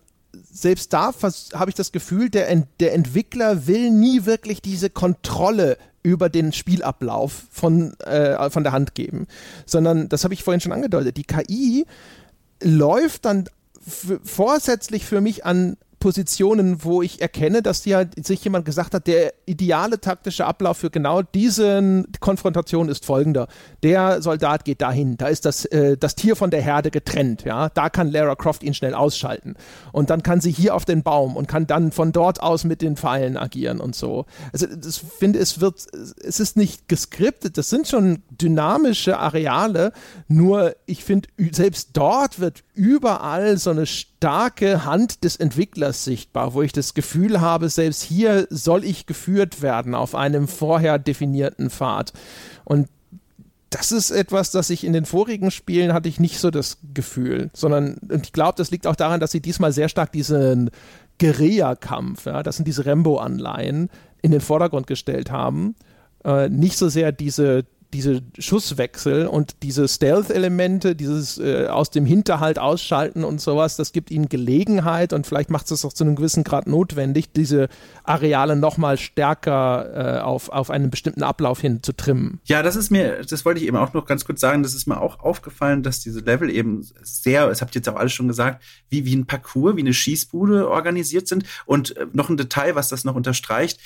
selbst da habe ich das Gefühl, der, der Entwickler will nie wirklich diese Kontrolle über den Spielablauf von, äh, von der Hand geben, sondern, das habe ich vorhin schon angedeutet, die KI läuft dann vorsätzlich für mich an Positionen, wo ich erkenne, dass die halt sich jemand gesagt hat, der ideale taktische Ablauf für genau diese Konfrontation ist folgender. Der Soldat geht dahin, da ist das, äh, das Tier von der Herde getrennt, ja, da kann Lara Croft ihn schnell ausschalten. Und dann kann sie hier auf den Baum und kann dann von dort aus mit den Pfeilen agieren und so. Also ich finde, es wird, es ist nicht geskriptet, das sind schon dynamische Areale, nur ich finde, selbst dort wird überall so eine starke Hand des Entwicklers sichtbar, wo ich das Gefühl habe, selbst hier soll ich geführt werden auf einem vorher definierten Pfad. Und das ist etwas, das ich in den vorigen Spielen hatte ich nicht so das Gefühl, sondern und ich glaube, das liegt auch daran, dass sie diesmal sehr stark diesen Guerilla-Kampf, ja, das sind diese Rambo-Anleihen, in den Vordergrund gestellt haben. Äh, nicht so sehr diese diese Schusswechsel und diese Stealth-Elemente, dieses äh, aus dem Hinterhalt ausschalten und sowas, das gibt ihnen Gelegenheit und vielleicht macht es auch zu einem gewissen Grad notwendig, diese Areale nochmal stärker äh, auf, auf einen bestimmten Ablauf hin zu trimmen.
Ja, das ist mir, das wollte ich eben auch noch ganz kurz sagen, das ist mir auch aufgefallen, dass diese Level eben sehr, das habt ihr jetzt auch alles schon gesagt, wie, wie ein Parcours, wie eine Schießbude organisiert sind. Und äh, noch ein Detail, was das noch unterstreicht,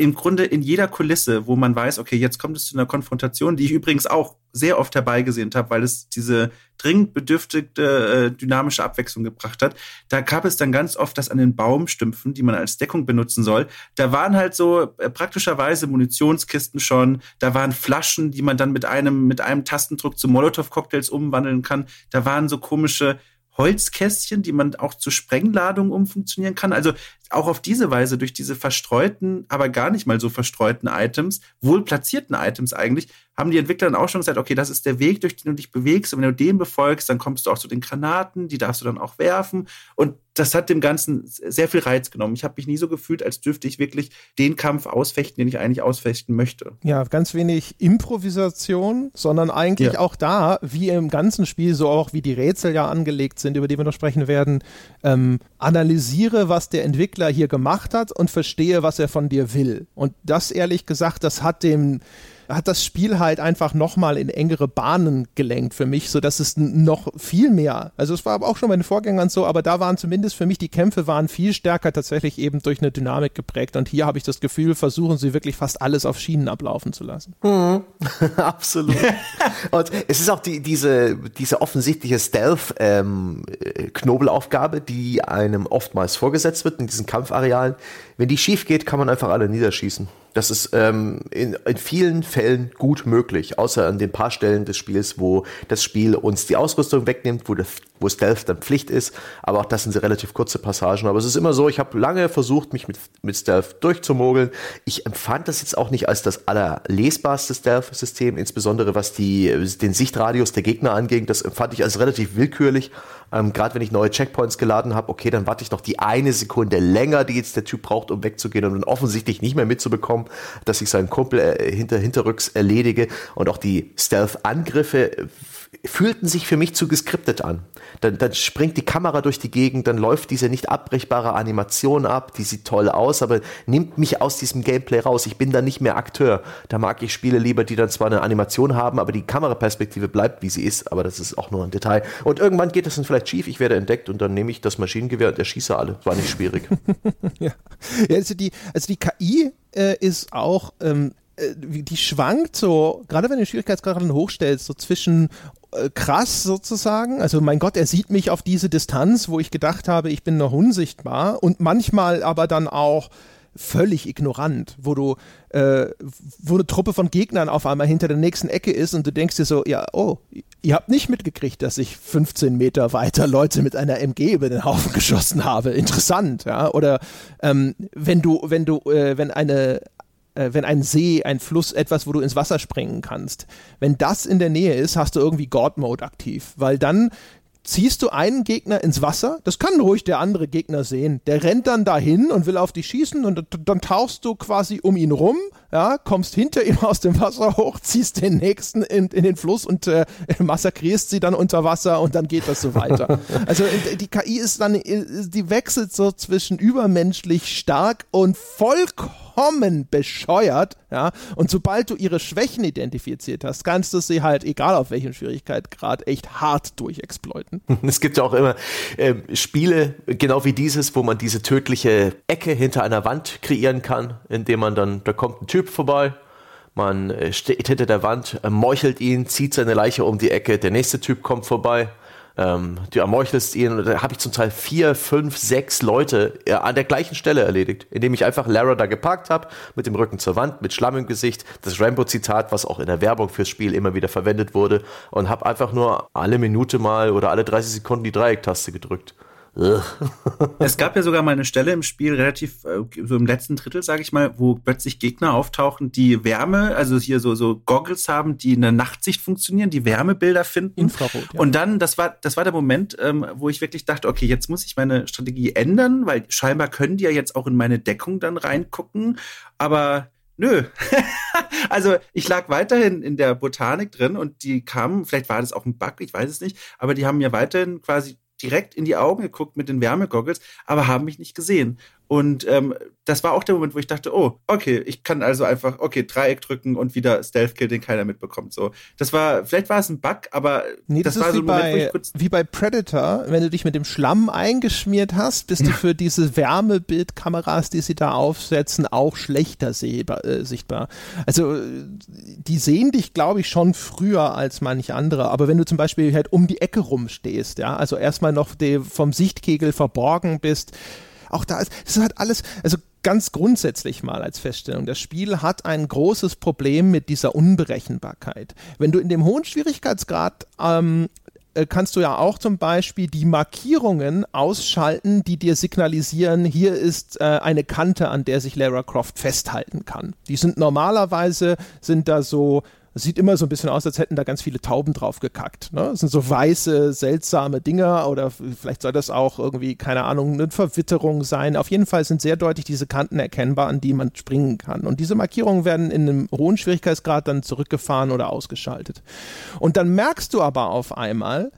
im Grunde in jeder Kulisse, wo man weiß, okay, jetzt kommt es zu einer Konfrontation, die ich übrigens auch sehr oft herbeigesehnt habe, weil es diese dringend bedürftige äh, dynamische Abwechslung gebracht hat. Da gab es dann ganz oft das an den Baumstümpfen, die man als Deckung benutzen soll. Da waren halt so äh, praktischerweise Munitionskisten schon, da waren Flaschen, die man dann mit einem mit einem Tastendruck zu Molotow-Cocktails umwandeln kann. Da waren so komische Holzkästchen, die man auch zu Sprengladungen umfunktionieren kann. Also auch auf diese Weise durch diese verstreuten, aber gar nicht mal so verstreuten Items, wohl platzierten Items eigentlich, haben die Entwickler dann auch schon gesagt, okay, das ist der Weg, durch den du dich bewegst. Und wenn du den befolgst, dann kommst du auch zu den Granaten, die darfst du dann auch werfen. Und das hat dem Ganzen sehr viel Reiz genommen. Ich habe mich nie so gefühlt, als dürfte ich wirklich den Kampf ausfechten, den ich eigentlich ausfechten möchte.
Ja, ganz wenig Improvisation, sondern eigentlich ja. auch da, wie im ganzen Spiel, so auch wie die Rätsel ja angelegt sind, über die wir noch sprechen werden, ähm, analysiere, was der Entwickler hier gemacht hat und verstehe, was er von dir will. Und das ehrlich gesagt, das hat dem hat das Spiel halt einfach nochmal in engere Bahnen gelenkt für mich, sodass es noch viel mehr, also es war auch schon bei den Vorgängern so, aber da waren zumindest für mich die Kämpfe waren viel stärker tatsächlich eben durch eine Dynamik geprägt und hier habe ich das Gefühl, versuchen sie wirklich fast alles auf Schienen ablaufen zu lassen.
Mhm. [laughs] Absolut. und es ist auch die, diese, diese offensichtliche Stealth-Knobelaufgabe, ähm, die einem oftmals vorgesetzt wird in diesen Kampfarealen. Wenn die schief geht, kann man einfach alle niederschießen. Das ist ähm, in, in vielen Fällen gut möglich, außer an den paar Stellen des Spiels, wo das Spiel uns die Ausrüstung wegnimmt, wo, das, wo Stealth dann Pflicht ist. Aber auch das sind relativ kurze Passagen. Aber es ist immer so, ich habe lange versucht, mich mit, mit Stealth durchzumogeln. Ich empfand das jetzt auch nicht als das allerlesbarste Stealth-System, insbesondere was die, den Sichtradius der Gegner anging. Das empfand ich als relativ willkürlich. Ähm, Gerade wenn ich neue Checkpoints geladen habe, okay, dann warte ich noch die eine Sekunde länger, die jetzt der Typ braucht, um wegzugehen und dann offensichtlich nicht mehr mitzubekommen, dass ich seinen Kumpel äh, hinter, hinterrücks erledige. Und auch die Stealth-Angriffe fühlten sich für mich zu geskriptet an. Dann, dann springt die Kamera durch die Gegend, dann läuft diese nicht abbrechbare Animation ab, die sieht toll aus, aber nimmt mich aus diesem Gameplay raus. Ich bin da nicht mehr Akteur. Da mag ich Spiele lieber, die dann zwar eine Animation haben, aber die Kameraperspektive bleibt, wie sie ist, aber das ist auch nur ein Detail. Und irgendwann geht das dann vielleicht schief, ich werde entdeckt und dann nehme ich das Maschinengewehr und erschieße alle. War nicht schwierig. [laughs]
ja. ja, also die, also die KI äh, ist auch ähm, äh, die schwankt so, gerade wenn du den Schwierigkeitsgrad hochstellst, so zwischen äh, krass sozusagen. Also mein Gott, er sieht mich auf diese Distanz, wo ich gedacht habe, ich bin noch unsichtbar und manchmal aber dann auch völlig ignorant, wo du, äh, wo eine Truppe von Gegnern auf einmal hinter der nächsten Ecke ist und du denkst dir so, ja, oh, ihr habt nicht mitgekriegt, dass ich 15 Meter weiter Leute mit einer MG über den Haufen geschossen habe. Interessant, ja. Oder ähm, wenn du, wenn du, äh, wenn eine äh, wenn ein See, ein Fluss, etwas, wo du ins Wasser springen kannst, wenn das in der Nähe ist, hast du irgendwie God-Mode aktiv, weil dann ziehst du einen Gegner ins Wasser, das kann ruhig der andere Gegner sehen. Der rennt dann dahin und will auf dich schießen und dann tauchst du quasi um ihn rum, ja, kommst hinter ihm aus dem Wasser hoch, ziehst den nächsten in, in den Fluss und äh, massakrierst sie dann unter Wasser und dann geht das so weiter. [laughs] also die KI ist dann, die wechselt so zwischen übermenschlich stark und vollkommen bescheuert, ja, und sobald du ihre Schwächen identifiziert hast, kannst du sie halt, egal auf welchem Schwierigkeitsgrad, echt hart durchexploiten. [laughs]
Es gibt ja auch immer äh, Spiele, genau wie dieses, wo man diese tödliche Ecke hinter einer Wand kreieren kann, indem man dann, da kommt ein Typ vorbei, man äh, steht hinter der Wand, äh, meuchelt ihn, zieht seine Leiche um die Ecke, der nächste Typ kommt vorbei, ähm, du ermeuchelst ihn und da habe ich zum Teil vier, fünf, sechs Leute äh, an der gleichen Stelle erledigt, indem ich einfach Lara da geparkt habe, mit dem Rücken zur Wand, mit Schlamm im Gesicht, das Rambo-Zitat, was auch in der Werbung fürs Spiel immer wieder verwendet wurde und habe einfach nur alle Minute mal oder alle 30 Sekunden die Dreiecktaste gedrückt. [laughs]
es gab ja sogar mal eine Stelle im Spiel, relativ äh, so im letzten Drittel, sage ich mal, wo plötzlich Gegner auftauchen, die Wärme, also hier so, so Goggles haben, die in der Nachtsicht funktionieren, die Wärmebilder finden. Infrarot, ja. Und dann, das war, das war der Moment, ähm, wo ich wirklich dachte, okay, jetzt muss ich meine Strategie ändern, weil scheinbar können die ja jetzt auch in meine Deckung dann reingucken, aber Nö. [laughs] also ich lag weiterhin in der Botanik drin und die kamen, vielleicht war das auch ein Bug, ich weiß es nicht, aber die haben mir weiterhin quasi direkt in die Augen geguckt mit den Wärmegoggles, aber haben mich nicht gesehen. Und ähm, das war auch der Moment, wo ich dachte, oh, okay, ich kann also einfach, okay, Dreieck drücken und wieder Stealth Kill, den keiner mitbekommt. So, das war, vielleicht war es ein Bug, aber
nee, das, das war so ein Moment, bei, wo ich kurz wie bei Predator, wenn du dich mit dem Schlamm eingeschmiert hast, bist du [laughs] für diese Wärmebildkameras, die sie da aufsetzen, auch schlechter sehbar, äh, sichtbar. Also die sehen dich, glaube ich, schon früher als manch andere. Aber wenn du zum Beispiel halt um die Ecke rumstehst, ja, also erstmal noch vom Sichtkegel verborgen bist, auch da ist, das hat alles, also ganz grundsätzlich mal als Feststellung, das Spiel hat ein großes Problem mit dieser Unberechenbarkeit. Wenn du in dem hohen Schwierigkeitsgrad ähm, äh, kannst du ja auch zum Beispiel die Markierungen ausschalten, die dir signalisieren, hier ist äh, eine Kante, an der sich Lara Croft festhalten kann. Die sind normalerweise, sind da so es sieht immer so ein bisschen aus, als hätten da ganz viele Tauben drauf gekackt. Ne? Das sind so weiße, seltsame Dinger oder vielleicht soll das auch irgendwie, keine Ahnung, eine Verwitterung sein. Auf jeden Fall sind sehr deutlich diese Kanten erkennbar, an die man springen kann. Und diese Markierungen werden in einem hohen Schwierigkeitsgrad dann zurückgefahren oder ausgeschaltet. Und dann merkst du aber auf einmal,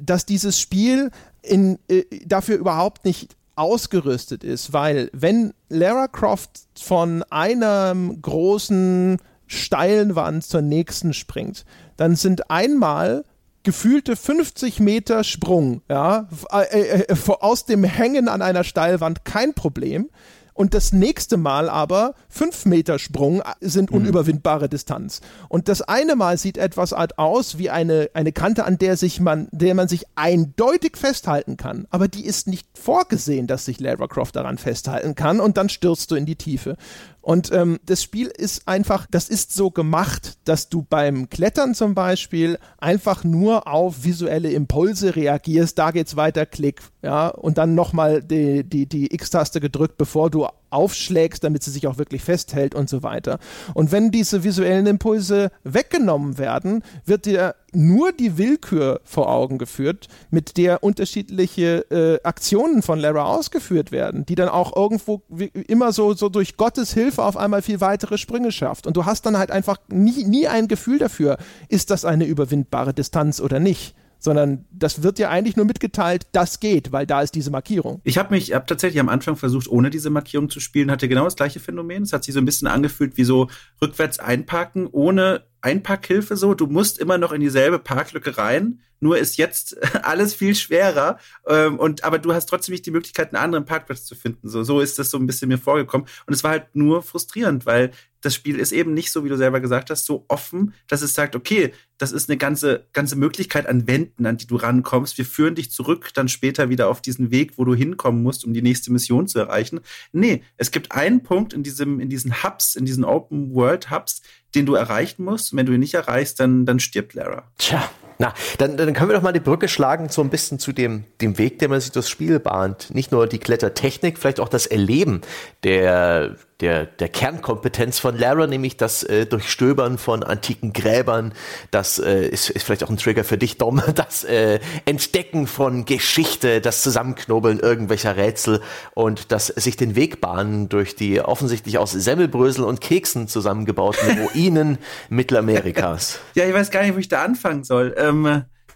dass dieses Spiel in, äh, dafür überhaupt nicht ausgerüstet ist, weil wenn Lara Croft von einem großen steilen Wand zur nächsten springt, dann sind einmal gefühlte 50 Meter Sprung, ja, äh, äh, äh aus dem Hängen an einer Steilwand kein Problem und das nächste Mal aber fünf Meter Sprung sind mhm. unüberwindbare Distanz. Und das eine Mal sieht etwas Art aus wie eine, eine Kante, an der sich man, der man sich eindeutig festhalten kann. Aber die ist nicht vorgesehen, dass sich Lara Croft daran festhalten kann und dann stürzt du in die Tiefe. Und ähm, das Spiel ist einfach, das ist so gemacht, dass du beim Klettern zum Beispiel einfach nur auf visuelle Impulse reagierst. Da geht's weiter, Klick, ja, und dann nochmal die, die, die X-Taste gedrückt, bevor du aufschlägst, damit sie sich auch wirklich festhält und so weiter. Und wenn diese visuellen Impulse weggenommen werden, wird dir nur die Willkür vor Augen geführt, mit der unterschiedliche äh, Aktionen von Lara ausgeführt werden, die dann auch irgendwo immer so, so durch Gottes Hilfe auf einmal viel weitere Sprünge schafft. Und du hast dann halt einfach nie, nie ein Gefühl dafür, ist das eine überwindbare Distanz oder nicht sondern das wird ja eigentlich nur mitgeteilt, das geht, weil da ist diese Markierung.
Ich habe mich hab tatsächlich am Anfang versucht, ohne diese Markierung zu spielen, hatte genau das gleiche Phänomen. Es hat sich so ein bisschen angefühlt wie so rückwärts einparken, ohne Einpackhilfe so. Du musst immer noch in dieselbe Parklücke rein. Nur ist jetzt [laughs] alles viel schwerer. Ähm, und, aber du hast trotzdem nicht die Möglichkeit, einen anderen Parkplatz zu finden. So, so ist das so ein bisschen mir vorgekommen. Und es war halt nur frustrierend, weil das Spiel ist eben nicht so, wie du selber gesagt hast, so offen, dass es sagt, okay, das ist eine ganze, ganze Möglichkeit an Wänden, an die du rankommst. Wir führen dich zurück dann später wieder auf diesen Weg, wo du hinkommen musst, um die nächste Mission zu erreichen. Nee, es gibt einen Punkt in diesem, in diesen Hubs, in diesen Open World Hubs, den du erreichen musst. Und wenn du ihn nicht erreichst, dann, dann stirbt Lara.
Tja, Na, dann, dann können wir doch mal die Brücke schlagen so ein bisschen zu dem, dem Weg, den man sich das Spiel bahnt. Nicht nur die Klettertechnik, vielleicht auch das Erleben der, der, der Kernkompetenz von Lara, nämlich das äh, Durchstöbern von antiken Gräbern. Das äh, ist, ist vielleicht auch ein Trigger für dich, Dom. [laughs] Das äh, Entdecken von Geschichte, das Zusammenknobeln irgendwelcher Rätsel und das sich den Weg bahnen durch die offensichtlich aus Semmelbrösel und Keksen zusammengebauten [laughs] Ruinen Mittelamerikas.
Ja, ich weiß gar nicht, wo ich da anfangen soll. Ähm,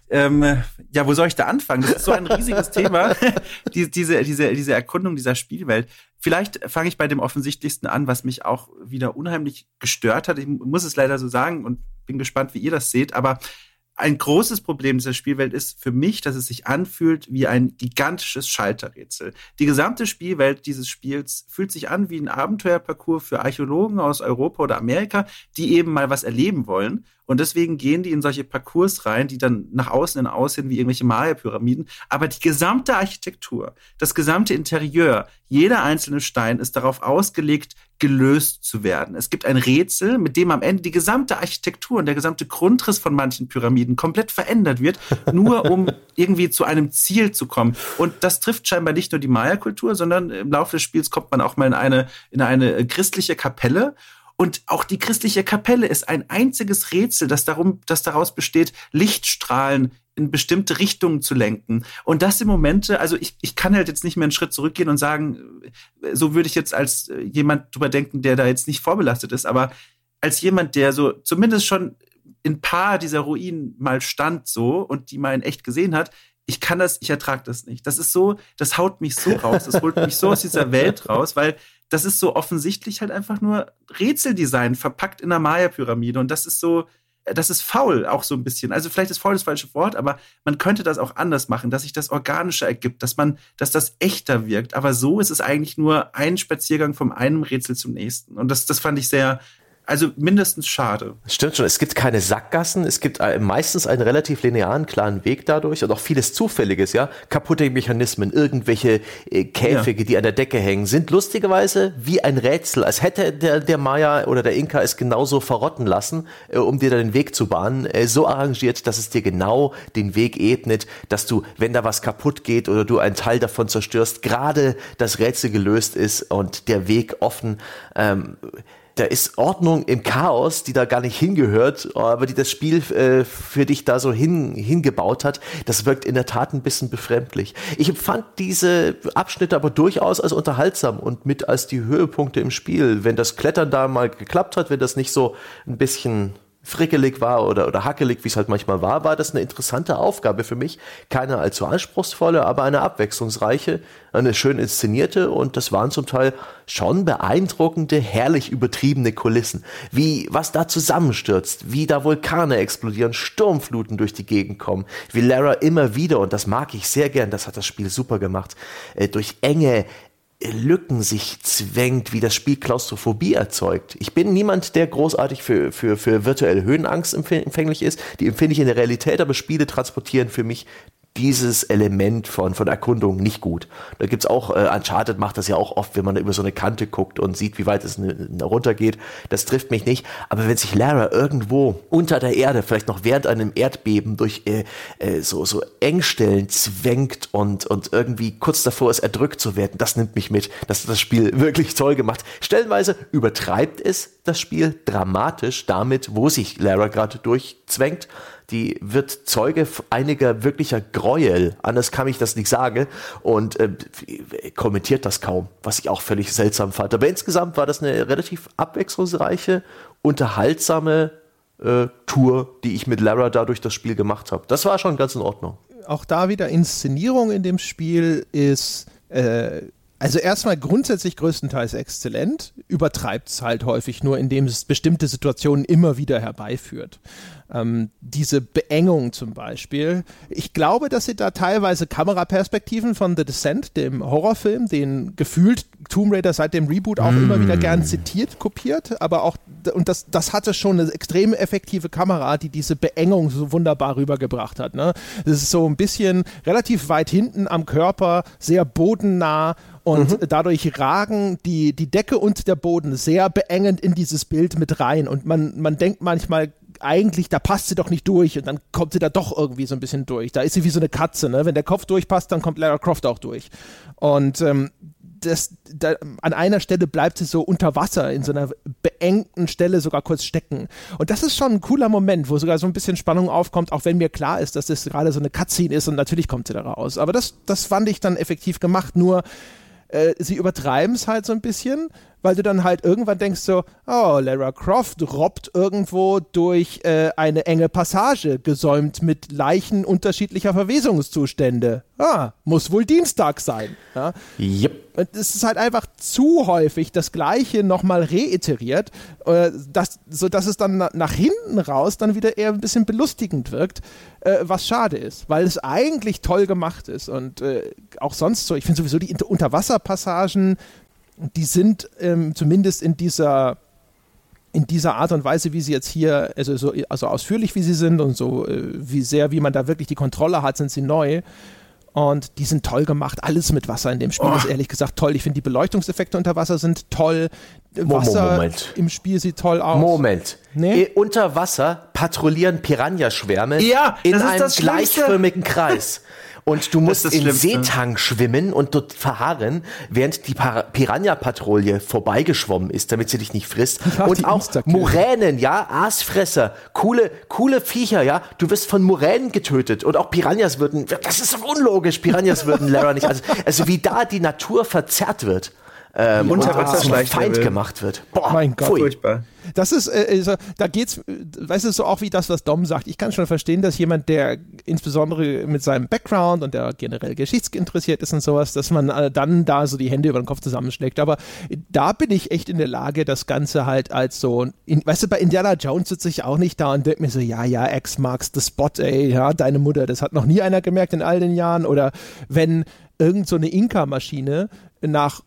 ähm, ja, wo soll ich da anfangen? Das ist so ein riesiges Thema, [laughs] die, diese, diese, diese Erkundung dieser Spielwelt. Vielleicht fange ich bei dem offensichtlichsten an, was mich auch wieder unheimlich gestört hat. Ich muss es leider so sagen und bin gespannt, wie ihr das seht, aber ein großes Problem dieser Spielwelt ist für mich, dass es sich anfühlt wie ein gigantisches Schalterrätsel. Die gesamte Spielwelt dieses Spiels fühlt sich an wie ein Abenteuerparcours für Archäologen aus Europa oder Amerika, die eben mal was erleben wollen. Und deswegen gehen die in solche Parcours rein, die dann nach außen hin aussehen wie irgendwelche Maya-Pyramiden. Aber die gesamte Architektur, das gesamte Interieur, jeder einzelne Stein ist darauf ausgelegt, gelöst zu werden. Es gibt ein Rätsel, mit dem am Ende die gesamte Architektur und der gesamte Grundriss von manchen Pyramiden komplett verändert wird, [laughs] nur um irgendwie zu einem Ziel zu kommen. Und das trifft scheinbar nicht nur die Maya-Kultur, sondern im Laufe des Spiels kommt man auch mal in eine, in eine christliche Kapelle und auch die christliche Kapelle ist ein einziges Rätsel, das darum, das daraus besteht, Lichtstrahlen in bestimmte Richtungen zu lenken. Und das sind Momente, also ich, ich kann halt jetzt nicht mehr einen Schritt zurückgehen und sagen, so würde ich jetzt als äh, jemand drüber denken, der da jetzt nicht vorbelastet ist, aber als jemand, der so zumindest schon in paar dieser Ruinen mal stand so und die mal in echt gesehen hat, ich kann das, ich ertrage das nicht. Das ist so, das haut mich so raus, das holt mich so aus dieser Welt raus, weil das ist so offensichtlich halt einfach nur Rätseldesign verpackt in einer Maya-Pyramide. Und das ist so, das ist faul auch so ein bisschen. Also vielleicht ist faul das falsche Wort, aber man könnte das auch anders machen, dass sich das organischer ergibt, dass man, dass das echter wirkt. Aber so ist es eigentlich nur ein Spaziergang vom einen Rätsel zum nächsten. Und das, das fand ich sehr, also mindestens schade.
Stimmt schon. Es gibt keine Sackgassen. Es gibt äh, meistens einen relativ linearen, klaren Weg dadurch und auch vieles Zufälliges, ja. Kaputte Mechanismen, irgendwelche äh, Käfige, ja. die an der Decke hängen, sind lustigerweise wie ein Rätsel. Als hätte der, der Maya oder der Inka es genauso verrotten lassen, äh, um dir da den Weg zu bahnen. So arrangiert, dass es dir genau den Weg ebnet, dass du, wenn da was kaputt geht oder du einen Teil davon zerstörst, gerade das Rätsel gelöst ist und der Weg offen. Ähm, da ist Ordnung im Chaos, die da gar nicht hingehört, aber die das Spiel äh, für dich da so hin, hingebaut hat. Das wirkt in der Tat ein bisschen befremdlich. Ich empfand diese Abschnitte aber durchaus als unterhaltsam und mit als die Höhepunkte im Spiel. Wenn das Klettern da mal geklappt hat, wenn das nicht so ein bisschen frickelig war oder, oder hackelig, wie es halt manchmal war, war das eine interessante Aufgabe für mich. Keine allzu anspruchsvolle, aber eine abwechslungsreiche, eine schön inszenierte und das waren zum Teil schon beeindruckende, herrlich übertriebene Kulissen. Wie, was da zusammenstürzt, wie da Vulkane explodieren, Sturmfluten durch die Gegend kommen, wie Lara immer wieder, und das mag ich sehr gern, das hat das Spiel super gemacht, äh, durch enge, Lücken sich zwängt, wie das Spiel Klaustrophobie erzeugt. Ich bin niemand, der großartig für, für, für virtuelle Höhenangst empfänglich ist. Die empfinde ich in der Realität, aber Spiele transportieren für mich dieses Element von, von Erkundung nicht gut. Da gibt's auch, äh, Uncharted macht das ja auch oft, wenn man über so eine Kante guckt und sieht, wie weit es runtergeht. Das trifft mich nicht. Aber wenn sich Lara irgendwo unter der Erde, vielleicht noch während einem Erdbeben, durch äh, äh, so, so Engstellen zwängt und, und irgendwie kurz davor ist, erdrückt zu werden, das nimmt mich mit. Das hat das Spiel [laughs] wirklich toll gemacht. Stellenweise übertreibt es das Spiel dramatisch damit, wo sich Lara gerade durchzwängt die wird Zeuge einiger wirklicher Gräuel, anders kann ich das nicht sagen, und äh, kommentiert das kaum, was ich auch völlig seltsam fand. Aber insgesamt war das eine relativ abwechslungsreiche, unterhaltsame äh, Tour, die ich mit Lara da durch das Spiel gemacht habe. Das war schon ganz in Ordnung.
Auch da wieder Inszenierung in dem Spiel ist äh, also erstmal grundsätzlich größtenteils exzellent, übertreibt es halt häufig nur, indem es bestimmte Situationen immer wieder herbeiführt. Ähm, diese Beengung zum Beispiel. Ich glaube, dass sie da teilweise Kameraperspektiven von The Descent, dem Horrorfilm, den gefühlt Tomb Raider seit dem Reboot auch mm. immer wieder gern zitiert, kopiert, aber auch, und das, das hatte schon eine extrem effektive Kamera, die diese Beengung so wunderbar rübergebracht hat. Ne? Das ist so ein bisschen relativ weit hinten am Körper, sehr bodennah und mhm. dadurch ragen die, die Decke und der Boden sehr beengend in dieses Bild mit rein. Und man, man denkt manchmal, eigentlich, da passt sie doch nicht durch und dann kommt sie da doch irgendwie so ein bisschen durch. Da ist sie wie so eine Katze, ne? Wenn der Kopf durchpasst, dann kommt Lara Croft auch durch. Und ähm, das, da, an einer Stelle bleibt sie so unter Wasser, in so einer beengten Stelle sogar kurz stecken. Und das ist schon ein cooler Moment, wo sogar so ein bisschen Spannung aufkommt, auch wenn mir klar ist, dass das gerade so eine Cutscene ist und natürlich kommt sie da raus. Aber das, das fand ich dann effektiv gemacht, nur äh, sie übertreiben es halt so ein bisschen, weil du dann halt irgendwann denkst so, oh, Lara Croft robbt irgendwo durch äh, eine enge Passage, gesäumt mit Leichen unterschiedlicher Verwesungszustände. Ah, muss wohl Dienstag sein. Ja?
Yep.
Und es ist halt einfach zu häufig das Gleiche nochmal reiteriert, äh, dass, sodass es dann nach hinten raus dann wieder eher ein bisschen belustigend wirkt, äh, was schade ist, weil es eigentlich toll gemacht ist und äh, auch sonst so. Ich finde sowieso die Unterwasserpassagen, die sind ähm, zumindest in dieser in dieser Art und Weise, wie sie jetzt hier, also so also ausführlich wie sie sind und so äh, wie sehr, wie man da wirklich die Kontrolle hat, sind sie neu. Und die sind toll gemacht. Alles mit Wasser in dem Spiel oh. ist ehrlich gesagt toll. Ich finde, die Beleuchtungseffekte unter Wasser sind toll. Wasser Moment. im Spiel sieht toll aus.
Moment. Nee? E unter Wasser patrouillieren Piranha-Schwärme
ja,
in einem gleichförmigen Kreis. [laughs] Und du musst im Seetang schwimmen und dort verharren, während die Piranha-Patrouille vorbeigeschwommen ist, damit sie dich nicht frisst. Ja, und auch Muränen, ja, Aasfresser, coole, coole Viecher, ja. Du wirst von Muränen getötet. Und auch Piranhas würden, das ist unlogisch, Piranhas würden Lara nicht, also, also wie da die Natur verzerrt wird ähm, und zum Feind gemacht wird.
Boah, mein Gott. Furchtbar. Das ist, äh, also, da geht's, weißt du, so auch wie das, was Dom sagt. Ich kann schon verstehen, dass jemand, der insbesondere mit seinem Background und der generell geschichtsinteressiert ist und sowas, dass man äh, dann da so die Hände über den Kopf zusammenschlägt. Aber da bin ich echt in der Lage, das Ganze halt als so, in, weißt du, bei Indiana Jones sitze ich auch nicht da und denke mir so, ja, ja, X marks the spot, ey, ja, deine Mutter, das hat noch nie einer gemerkt in all den Jahren. Oder wenn irgend so eine Inka-Maschine nach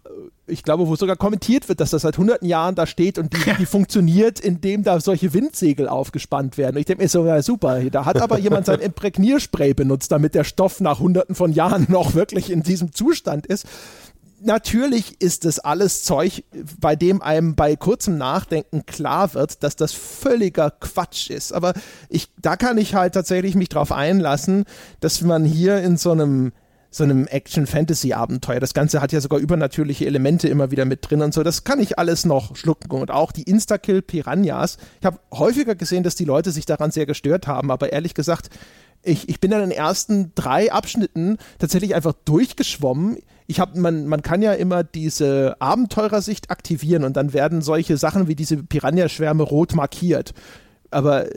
ich glaube, wo sogar kommentiert wird, dass das seit hunderten Jahren da steht und die, die funktioniert, indem da solche Windsegel aufgespannt werden. Und ich denke mir so, ja super, da hat aber jemand sein [laughs] Imprägnierspray benutzt, damit der Stoff nach hunderten von Jahren [laughs] noch wirklich in diesem Zustand ist. Natürlich ist es alles Zeug, bei dem einem bei kurzem Nachdenken klar wird, dass das völliger Quatsch ist. Aber ich, da kann ich halt tatsächlich mich drauf einlassen, dass man hier in so einem so einem Action-Fantasy-Abenteuer. Das Ganze hat ja sogar übernatürliche Elemente immer wieder mit drin und so. Das kann ich alles noch schlucken. Und auch die Instakill-Piranhas. Ich habe häufiger gesehen, dass die Leute sich daran sehr gestört haben, aber ehrlich gesagt, ich, ich bin in den ersten drei Abschnitten tatsächlich einfach durchgeschwommen. Ich habe, man, man kann ja immer diese Abenteurersicht aktivieren und dann werden solche Sachen wie diese Piranha-Schwärme rot markiert. Aber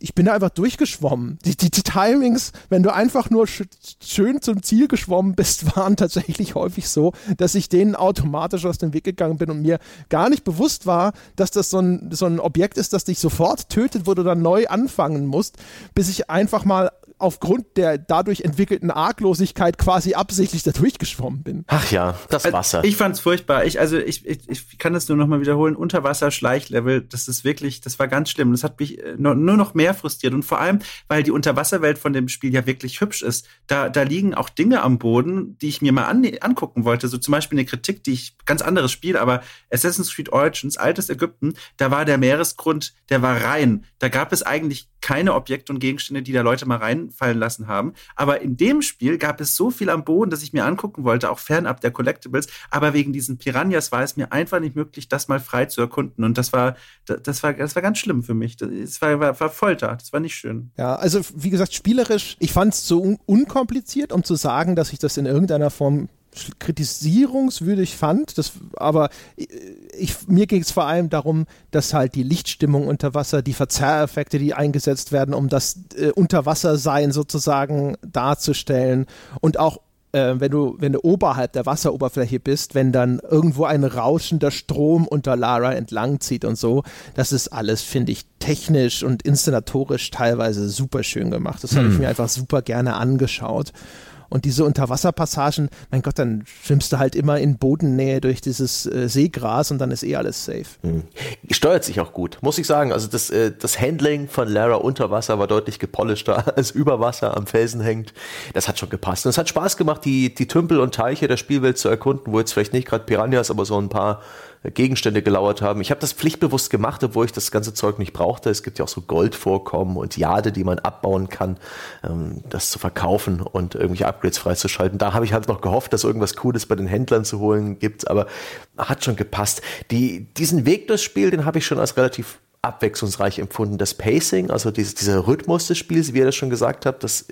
ich bin da einfach durchgeschwommen. Die, die, die Timings, wenn du einfach nur sch schön zum Ziel geschwommen bist, [laughs] waren tatsächlich häufig so, dass ich denen automatisch aus dem Weg gegangen bin und mir gar nicht bewusst war, dass das so ein, so ein Objekt ist, das dich sofort tötet, wo du dann neu anfangen musst, bis ich einfach mal aufgrund der dadurch entwickelten Arglosigkeit quasi absichtlich da durchgeschwommen bin.
Ach ja, das also, Wasser.
Ich fand's furchtbar. Ich, also ich, ich, ich kann das nur nochmal wiederholen. Unterwasser-Schleichlevel, das ist wirklich, das war ganz schlimm. Das hat mich äh, nur, nur noch mehr frustriert. Und vor allem, weil die Unterwasserwelt von dem Spiel ja wirklich hübsch ist. Da, da liegen auch Dinge am Boden, die ich mir mal an, angucken wollte. So zum Beispiel eine Kritik, die ich, ganz anderes Spiel, aber Assassin's Creed Origins, altes Ägypten, da war der Meeresgrund, der war rein. Da gab es eigentlich keine Objekte und Gegenstände, die da Leute mal reinfallen lassen haben. Aber in dem Spiel gab es so viel am Boden, dass ich mir angucken wollte, auch fernab der Collectibles. Aber wegen diesen Piranhas war es mir einfach nicht möglich, das mal frei zu erkunden. Und das war, das war, das war ganz schlimm für mich. Das war, war, war Folter. Das war nicht schön.
Ja, also wie gesagt, spielerisch, ich fand es so un unkompliziert, um zu sagen, dass ich das in irgendeiner Form kritisierungswürdig fand, das, aber ich, mir ging es vor allem darum, dass halt die Lichtstimmung unter Wasser, die Verzerreffekte, die eingesetzt werden, um das äh, Unterwassersein sozusagen darzustellen und auch äh, wenn du wenn du oberhalb der Wasseroberfläche bist, wenn dann irgendwo ein rauschender Strom unter Lara entlang zieht und so, das ist alles, finde ich, technisch und inszenatorisch teilweise super schön gemacht. Das hm. habe ich mir einfach super gerne angeschaut. Und diese Unterwasserpassagen, mein Gott, dann schwimmst du halt immer in Bodennähe durch dieses äh, Seegras und dann ist eh alles safe. Mhm.
Steuert sich auch gut, muss ich sagen. Also das, äh, das Handling von Lara unter Wasser war deutlich gepolischter [laughs] als über Wasser am Felsen hängt. Das hat schon gepasst. Und es hat Spaß gemacht, die, die Tümpel und Teiche der Spielwelt zu erkunden, wo jetzt vielleicht nicht gerade Piranhas, aber so ein paar Gegenstände gelauert haben. Ich habe das pflichtbewusst gemacht, obwohl ich das ganze Zeug nicht brauchte. Es gibt ja auch so Goldvorkommen und Jade, die man abbauen kann, ähm, das zu verkaufen und irgendwelche Upgrades freizuschalten. Da habe ich halt noch gehofft, dass irgendwas Cooles bei den Händlern zu holen gibt, aber hat schon gepasst. Die, diesen Weg durchs Spiel, den habe ich schon als relativ abwechslungsreich empfunden. Das Pacing, also dieses, dieser Rhythmus des Spiels, wie ihr das schon gesagt habt, das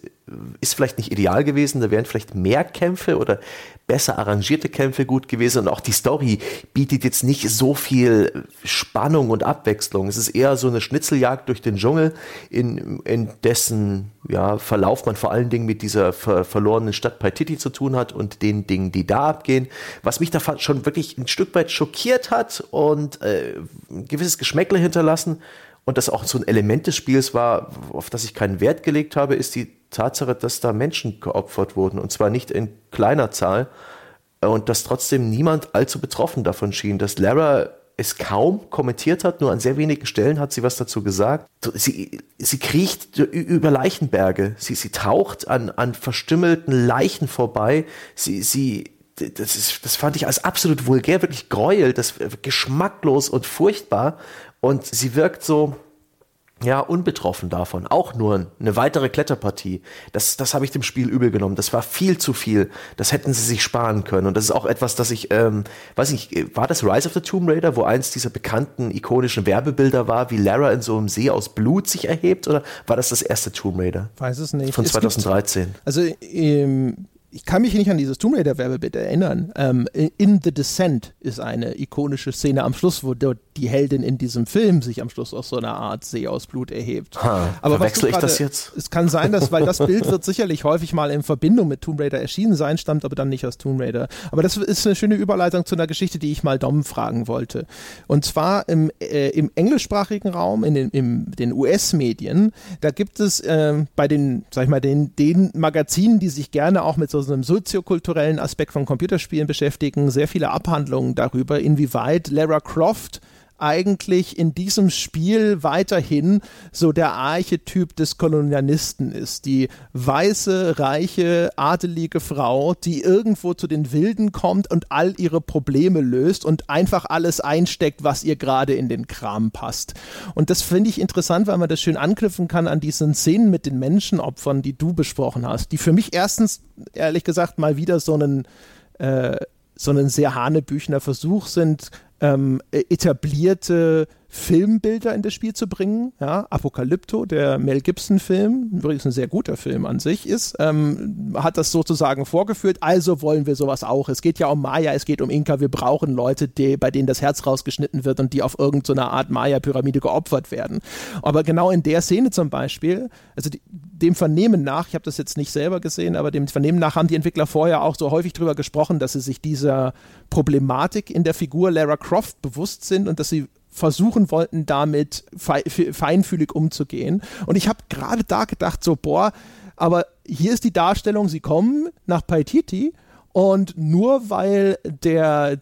ist vielleicht nicht ideal gewesen. Da wären vielleicht mehr Kämpfe oder besser arrangierte Kämpfe gut gewesen. Und auch die Story bietet jetzt nicht so viel Spannung und Abwechslung. Es ist eher so eine Schnitzeljagd durch den Dschungel, in, in dessen ja, Verlauf man vor allen Dingen mit dieser ver verlorenen Stadt Paititi zu tun hat und den Dingen, die da abgehen. Was mich da schon wirklich ein Stück weit schockiert hat und äh, ein gewisses Geschmäckle hinterlassen und das auch so ein Element des Spiels war, auf das ich keinen Wert gelegt habe, ist die Tatsache, dass da Menschen geopfert wurden und zwar nicht in kleiner Zahl und dass trotzdem niemand allzu betroffen davon schien, dass Lara es kaum kommentiert hat, nur an sehr wenigen Stellen hat sie was dazu gesagt. Sie, sie kriecht über Leichenberge, sie, sie taucht an, an verstümmelten Leichen vorbei, sie, sie, das, ist, das fand ich als absolut vulgär, wirklich gräuel, das geschmacklos und furchtbar. Und sie wirkt so, ja, unbetroffen davon. Auch nur eine weitere Kletterpartie. Das, das habe ich dem Spiel übel genommen. Das war viel zu viel. Das hätten sie sich sparen können. Und das ist auch etwas, das ich, ähm, weiß nicht, war das Rise of the Tomb Raider, wo eins dieser bekannten ikonischen Werbebilder war, wie Lara in so einem See aus Blut sich erhebt? Oder war das das erste Tomb Raider?
Weiß es nicht.
Von 2013.
Gibt, also, ähm, ich kann mich nicht an dieses Tomb Raider Werbebild erinnern. Ähm, in The Descent ist eine ikonische Szene am Schluss, wo dort die Heldin in diesem Film sich am Schluss aus so einer Art See aus Blut erhebt.
Ha, Aber verwechsel ich das jetzt?
Es kann sein, dass, weil das Bild wird sicherlich häufig mal in Verbindung mit Tomb Raider erschienen sein, stammt aber dann nicht aus Tomb Raider. Aber das ist eine schöne Überleitung zu einer Geschichte, die ich mal Dom fragen wollte. Und zwar im, äh, im englischsprachigen Raum, in den, in den US-Medien, da gibt es äh, bei den, sag ich mal, den, den Magazinen, die sich gerne auch mit so einem soziokulturellen Aspekt von Computerspielen beschäftigen, sehr viele Abhandlungen darüber, inwieweit Lara Croft eigentlich in diesem Spiel weiterhin so der Archetyp des Kolonialisten ist. Die weiße, reiche, adelige Frau, die irgendwo zu den Wilden kommt und all ihre Probleme löst und einfach alles einsteckt, was ihr gerade in den Kram passt. Und das finde ich interessant, weil man das schön anknüpfen kann an diesen Szenen mit den Menschenopfern, die du besprochen hast, die für mich erstens, ehrlich gesagt, mal wieder so einen äh, so einen sehr hanebüchner Versuch sind, ähm, etablierte Filmbilder in das Spiel zu bringen. Ja, Apokalypto, der Mel Gibson-Film, übrigens ein sehr guter Film an sich ist, ähm, hat das sozusagen vorgeführt. Also wollen wir sowas auch. Es geht ja um Maya, es geht um Inka. Wir brauchen Leute, die, bei denen das Herz rausgeschnitten wird und die auf irgendeine so Art Maya-Pyramide geopfert werden. Aber genau in der Szene zum Beispiel, also die, dem Vernehmen nach, ich habe das jetzt nicht selber gesehen, aber dem Vernehmen nach haben die Entwickler vorher auch so häufig drüber gesprochen, dass sie sich dieser Problematik in der Figur Lara Croft bewusst sind und dass sie versuchen wollten, damit feinfühlig umzugehen. Und ich habe gerade da gedacht, so, boah, aber hier ist die Darstellung, sie kommen nach Paititi und nur weil der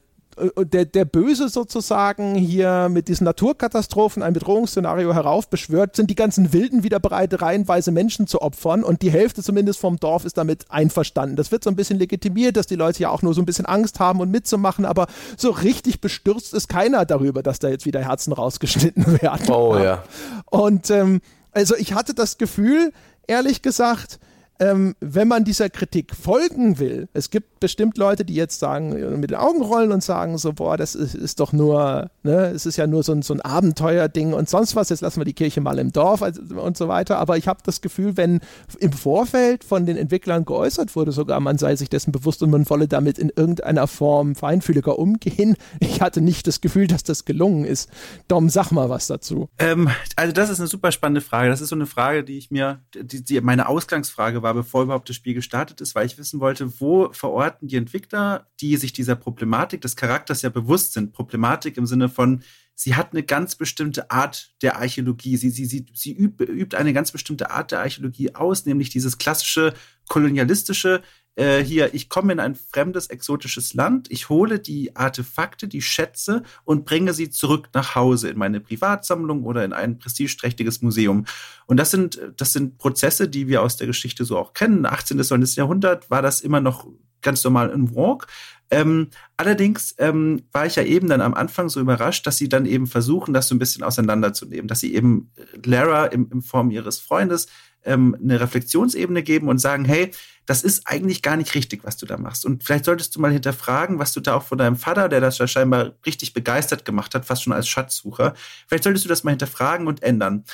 der, der Böse sozusagen hier mit diesen Naturkatastrophen ein Bedrohungsszenario heraufbeschwört, sind die ganzen Wilden wieder bereit, reihenweise Menschen zu opfern und die Hälfte zumindest vom Dorf ist damit einverstanden. Das wird so ein bisschen legitimiert, dass die Leute ja auch nur so ein bisschen Angst haben und mitzumachen, aber so richtig bestürzt ist keiner darüber, dass da jetzt wieder Herzen rausgeschnitten [laughs] werden.
Oh ja.
Und ähm, also ich hatte das Gefühl, ehrlich gesagt, ähm, wenn man dieser Kritik folgen will, es gibt bestimmt Leute, die jetzt sagen, mit den Augen rollen und sagen so, boah, das ist, ist doch nur, ne, es ist ja nur so ein, so ein Abenteuerding und sonst was, jetzt lassen wir die Kirche mal im Dorf und so weiter. Aber ich habe das Gefühl, wenn im Vorfeld von den Entwicklern geäußert wurde, sogar man sei sich dessen bewusst und man wolle damit in irgendeiner Form feinfühliger umgehen, ich hatte nicht das Gefühl, dass das gelungen ist. Dom, sag mal was dazu.
Ähm, also das ist eine super spannende Frage. Das ist so eine Frage, die ich mir, die, die meine Ausgangsfrage war, bevor überhaupt das Spiel gestartet ist, weil ich wissen wollte, wo verorten die Entwickler, die sich dieser Problematik des Charakters ja bewusst sind. Problematik im Sinne von, sie hat eine ganz bestimmte Art der Archäologie. Sie, sie, sie, sie übt, übt eine ganz bestimmte Art der Archäologie aus, nämlich dieses klassische kolonialistische, äh, hier, ich komme in ein fremdes, exotisches Land, ich hole die Artefakte, die Schätze und bringe sie zurück nach Hause in meine Privatsammlung oder in ein prestigeträchtiges Museum. Und das sind, das sind Prozesse, die wir aus der Geschichte so auch kennen. 18. bis 19. Jahrhundert war das immer noch ganz normal in Walk. Ähm, allerdings ähm, war ich ja eben dann am Anfang so überrascht, dass sie dann eben versuchen, das so ein bisschen auseinanderzunehmen, dass sie eben Lara im, in Form ihres Freundes ähm, eine Reflexionsebene geben und sagen, hey, das ist eigentlich gar nicht richtig, was du da machst. Und vielleicht solltest du mal hinterfragen, was du da auch von deinem Vater, der das ja scheinbar richtig begeistert gemacht hat, fast schon als Schatzsucher, vielleicht solltest du das mal hinterfragen und ändern.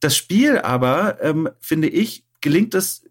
Das Spiel aber, ähm, finde ich, gelingt es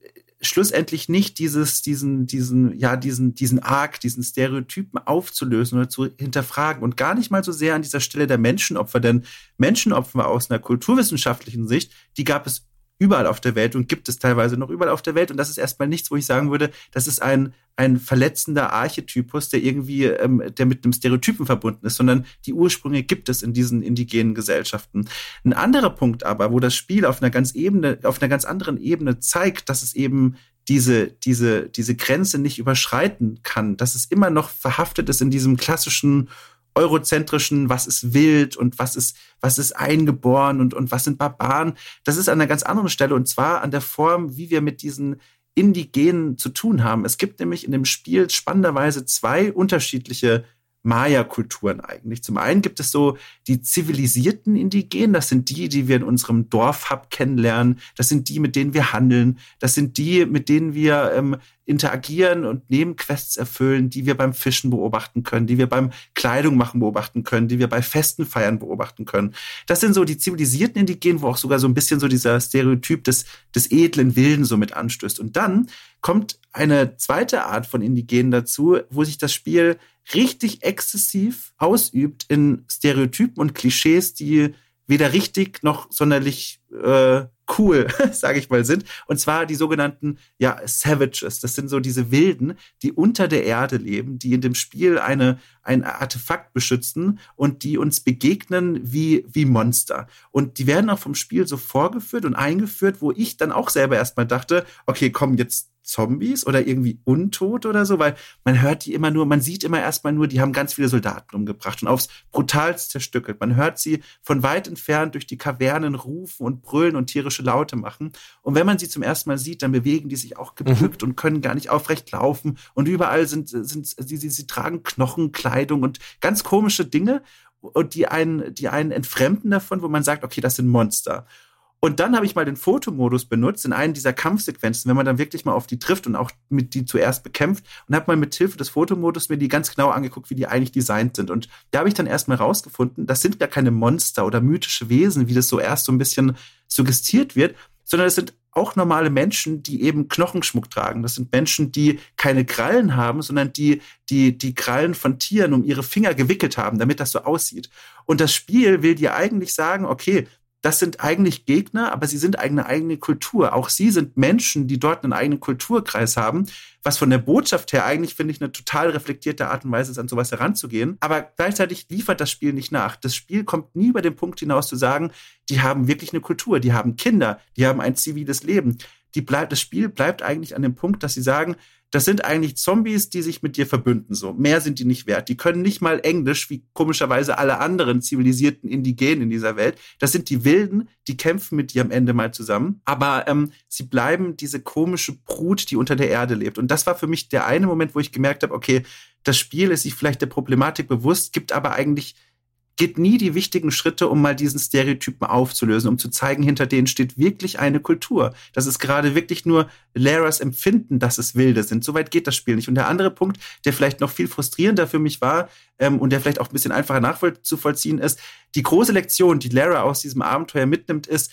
schlussendlich nicht, dieses, diesen, diesen, ja, diesen, diesen Arc, diesen Stereotypen aufzulösen oder zu hinterfragen und gar nicht mal so sehr an dieser Stelle der Menschenopfer, denn Menschenopfer aus einer kulturwissenschaftlichen Sicht, die gab es überall auf der Welt und gibt es teilweise noch überall auf der Welt. Und das ist erstmal nichts, wo ich sagen würde, das ist ein, ein verletzender Archetypus, der irgendwie, ähm, der mit einem Stereotypen verbunden ist, sondern die Ursprünge gibt es in diesen indigenen Gesellschaften. Ein anderer Punkt aber, wo das Spiel auf einer ganz Ebene, auf einer ganz anderen Ebene zeigt, dass es eben diese, diese, diese Grenze nicht überschreiten kann, dass es immer noch verhaftet ist in diesem klassischen eurozentrischen, was ist wild und was ist, was ist eingeboren und, und was sind Barbaren. Das ist an einer ganz anderen Stelle und zwar an der Form, wie wir mit diesen Indigenen zu tun haben. Es gibt nämlich in dem Spiel spannenderweise zwei unterschiedliche Maya-Kulturen eigentlich. Zum einen gibt es so die zivilisierten Indigenen, das sind die, die wir in unserem Dorfhub kennenlernen, das sind die, mit denen wir handeln, das sind die, mit denen wir ähm, interagieren und Nebenquests erfüllen, die wir beim Fischen beobachten können, die wir beim Kleidung machen beobachten können, die wir bei Festen feiern beobachten können. Das sind so die zivilisierten Indigenen, wo auch sogar so ein bisschen so dieser Stereotyp des, des edlen Wilden so mit anstößt. Und dann kommt eine zweite Art von Indigenen dazu, wo sich das Spiel richtig exzessiv ausübt in Stereotypen und Klischees, die weder richtig noch sonderlich äh, cool, [laughs] sage ich mal, sind. Und zwar die sogenannten ja, Savages. Das sind so diese Wilden, die unter der Erde leben, die in dem Spiel eine, ein Artefakt beschützen und die uns begegnen wie, wie Monster. Und die werden auch vom Spiel so vorgeführt und eingeführt, wo ich dann auch selber erstmal dachte, okay, komm, jetzt Zombies oder irgendwie untot oder so, weil man hört die immer nur, man sieht immer erstmal nur, die haben ganz viele Soldaten umgebracht und aufs brutalst zerstückelt. Man hört sie von weit entfernt durch die Kavernen rufen und brüllen und tierische Laute machen. Und wenn man sie zum ersten Mal sieht, dann bewegen die sich auch gebückt mhm. und können gar nicht aufrecht laufen. Und überall sind, sind sie, sie, sie tragen Knochenkleidung und ganz komische Dinge und die einen, die einen entfremden davon, wo man sagt, okay, das sind Monster. Und dann habe ich mal den Fotomodus benutzt in einen dieser Kampfsequenzen, wenn man dann wirklich mal auf die trifft und auch mit die zuerst bekämpft und habe mal mit Hilfe des Fotomodus mir die ganz genau angeguckt, wie die eigentlich designt sind. Und da habe ich dann erstmal rausgefunden, das sind gar keine Monster oder mythische Wesen, wie das so erst so ein bisschen suggestiert wird, sondern es sind auch normale Menschen, die eben Knochenschmuck tragen. Das sind Menschen, die keine Krallen haben, sondern die, die die Krallen von Tieren um ihre Finger gewickelt haben, damit das so aussieht. Und das Spiel will dir eigentlich sagen, okay, das sind eigentlich Gegner, aber sie sind eine eigene Kultur. Auch sie sind Menschen, die dort einen eigenen Kulturkreis haben, was von der Botschaft her eigentlich, finde ich, eine total reflektierte Art und Weise ist, an sowas heranzugehen. Aber gleichzeitig liefert das Spiel nicht nach. Das Spiel kommt nie über den Punkt hinaus zu sagen, die haben wirklich eine Kultur, die haben Kinder, die haben ein ziviles Leben. Die bleibt, das Spiel bleibt eigentlich an dem Punkt, dass sie sagen, das sind eigentlich Zombies, die sich mit dir verbünden. So mehr sind die nicht wert. Die können nicht mal Englisch, wie komischerweise alle anderen zivilisierten Indigenen in dieser Welt. Das sind die Wilden, die kämpfen mit dir am Ende mal zusammen. Aber ähm, sie bleiben diese komische Brut, die unter der Erde lebt. Und das war für mich der eine Moment, wo ich gemerkt habe, okay, das Spiel ist sich vielleicht der Problematik bewusst, gibt aber eigentlich geht nie die wichtigen Schritte, um mal diesen Stereotypen aufzulösen, um zu zeigen, hinter denen steht wirklich eine Kultur. Das ist gerade wirklich nur Laras Empfinden, dass es Wilde sind. Soweit geht das Spiel nicht. Und der andere Punkt, der vielleicht noch viel frustrierender für mich war ähm, und der vielleicht auch ein bisschen einfacher nachzuvollziehen ist, die große Lektion, die Lara aus diesem Abenteuer mitnimmt, ist,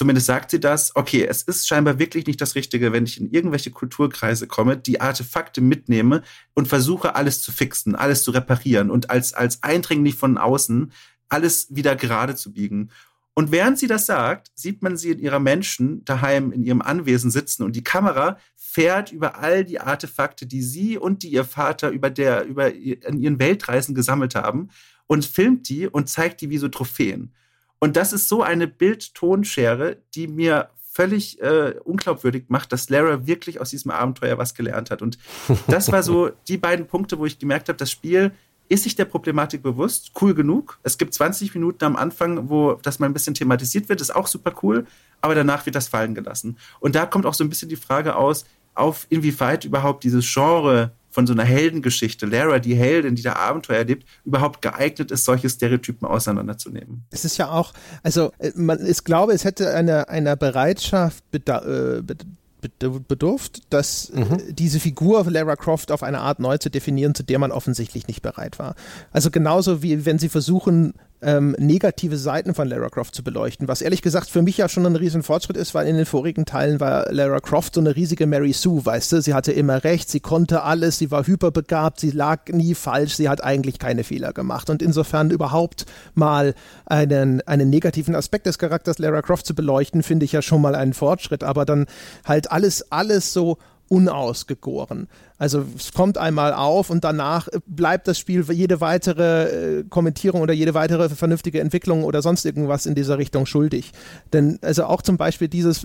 Zumindest sagt sie das. Okay, es ist scheinbar wirklich nicht das Richtige, wenn ich in irgendwelche Kulturkreise komme, die Artefakte mitnehme und versuche, alles zu fixen, alles zu reparieren und als, als Eindringlich von außen alles wieder gerade zu biegen. Und während sie das sagt, sieht man sie in ihrer Menschen daheim in ihrem Anwesen sitzen und die Kamera fährt über all die Artefakte, die sie und die ihr Vater über der, über in ihren Weltreisen gesammelt haben und filmt die und zeigt die wie so Trophäen. Und das ist so eine Bild-Tonschere, die mir völlig äh, unglaubwürdig macht, dass Lara wirklich aus diesem Abenteuer was gelernt hat. Und [laughs] das war so die beiden Punkte, wo ich gemerkt habe, das Spiel ist sich der Problematik bewusst, cool genug. Es gibt 20 Minuten am Anfang, wo das mal ein bisschen thematisiert wird, ist auch super cool, aber danach wird das fallen gelassen. Und da kommt auch so ein bisschen die Frage aus, auf inwieweit überhaupt dieses Genre von so einer Heldengeschichte, Lara, die Heldin, die da Abenteuer erlebt, überhaupt geeignet ist, solche Stereotypen auseinanderzunehmen.
Es ist ja auch, also äh, man, ich glaube, es hätte eine, einer Bereitschaft äh, bedurft, dass äh, mhm. diese Figur Lara Croft auf eine Art neu zu definieren, zu der man offensichtlich nicht bereit war. Also genauso wie wenn sie versuchen, ähm, negative Seiten von Lara Croft zu beleuchten, was ehrlich gesagt für mich ja schon ein riesen Fortschritt ist, weil in den vorigen Teilen war Lara Croft so eine riesige Mary Sue, weißt du, sie hatte immer recht, sie konnte alles, sie war hyperbegabt, sie lag nie falsch, sie hat eigentlich keine Fehler gemacht. Und insofern überhaupt mal einen, einen negativen Aspekt des Charakters Lara Croft zu beleuchten, finde ich ja schon mal einen Fortschritt, aber dann halt alles, alles so unausgegoren. Also es kommt einmal auf und danach bleibt das Spiel jede weitere äh, Kommentierung oder jede weitere vernünftige Entwicklung oder sonst irgendwas in dieser Richtung schuldig. Denn also auch zum Beispiel dieses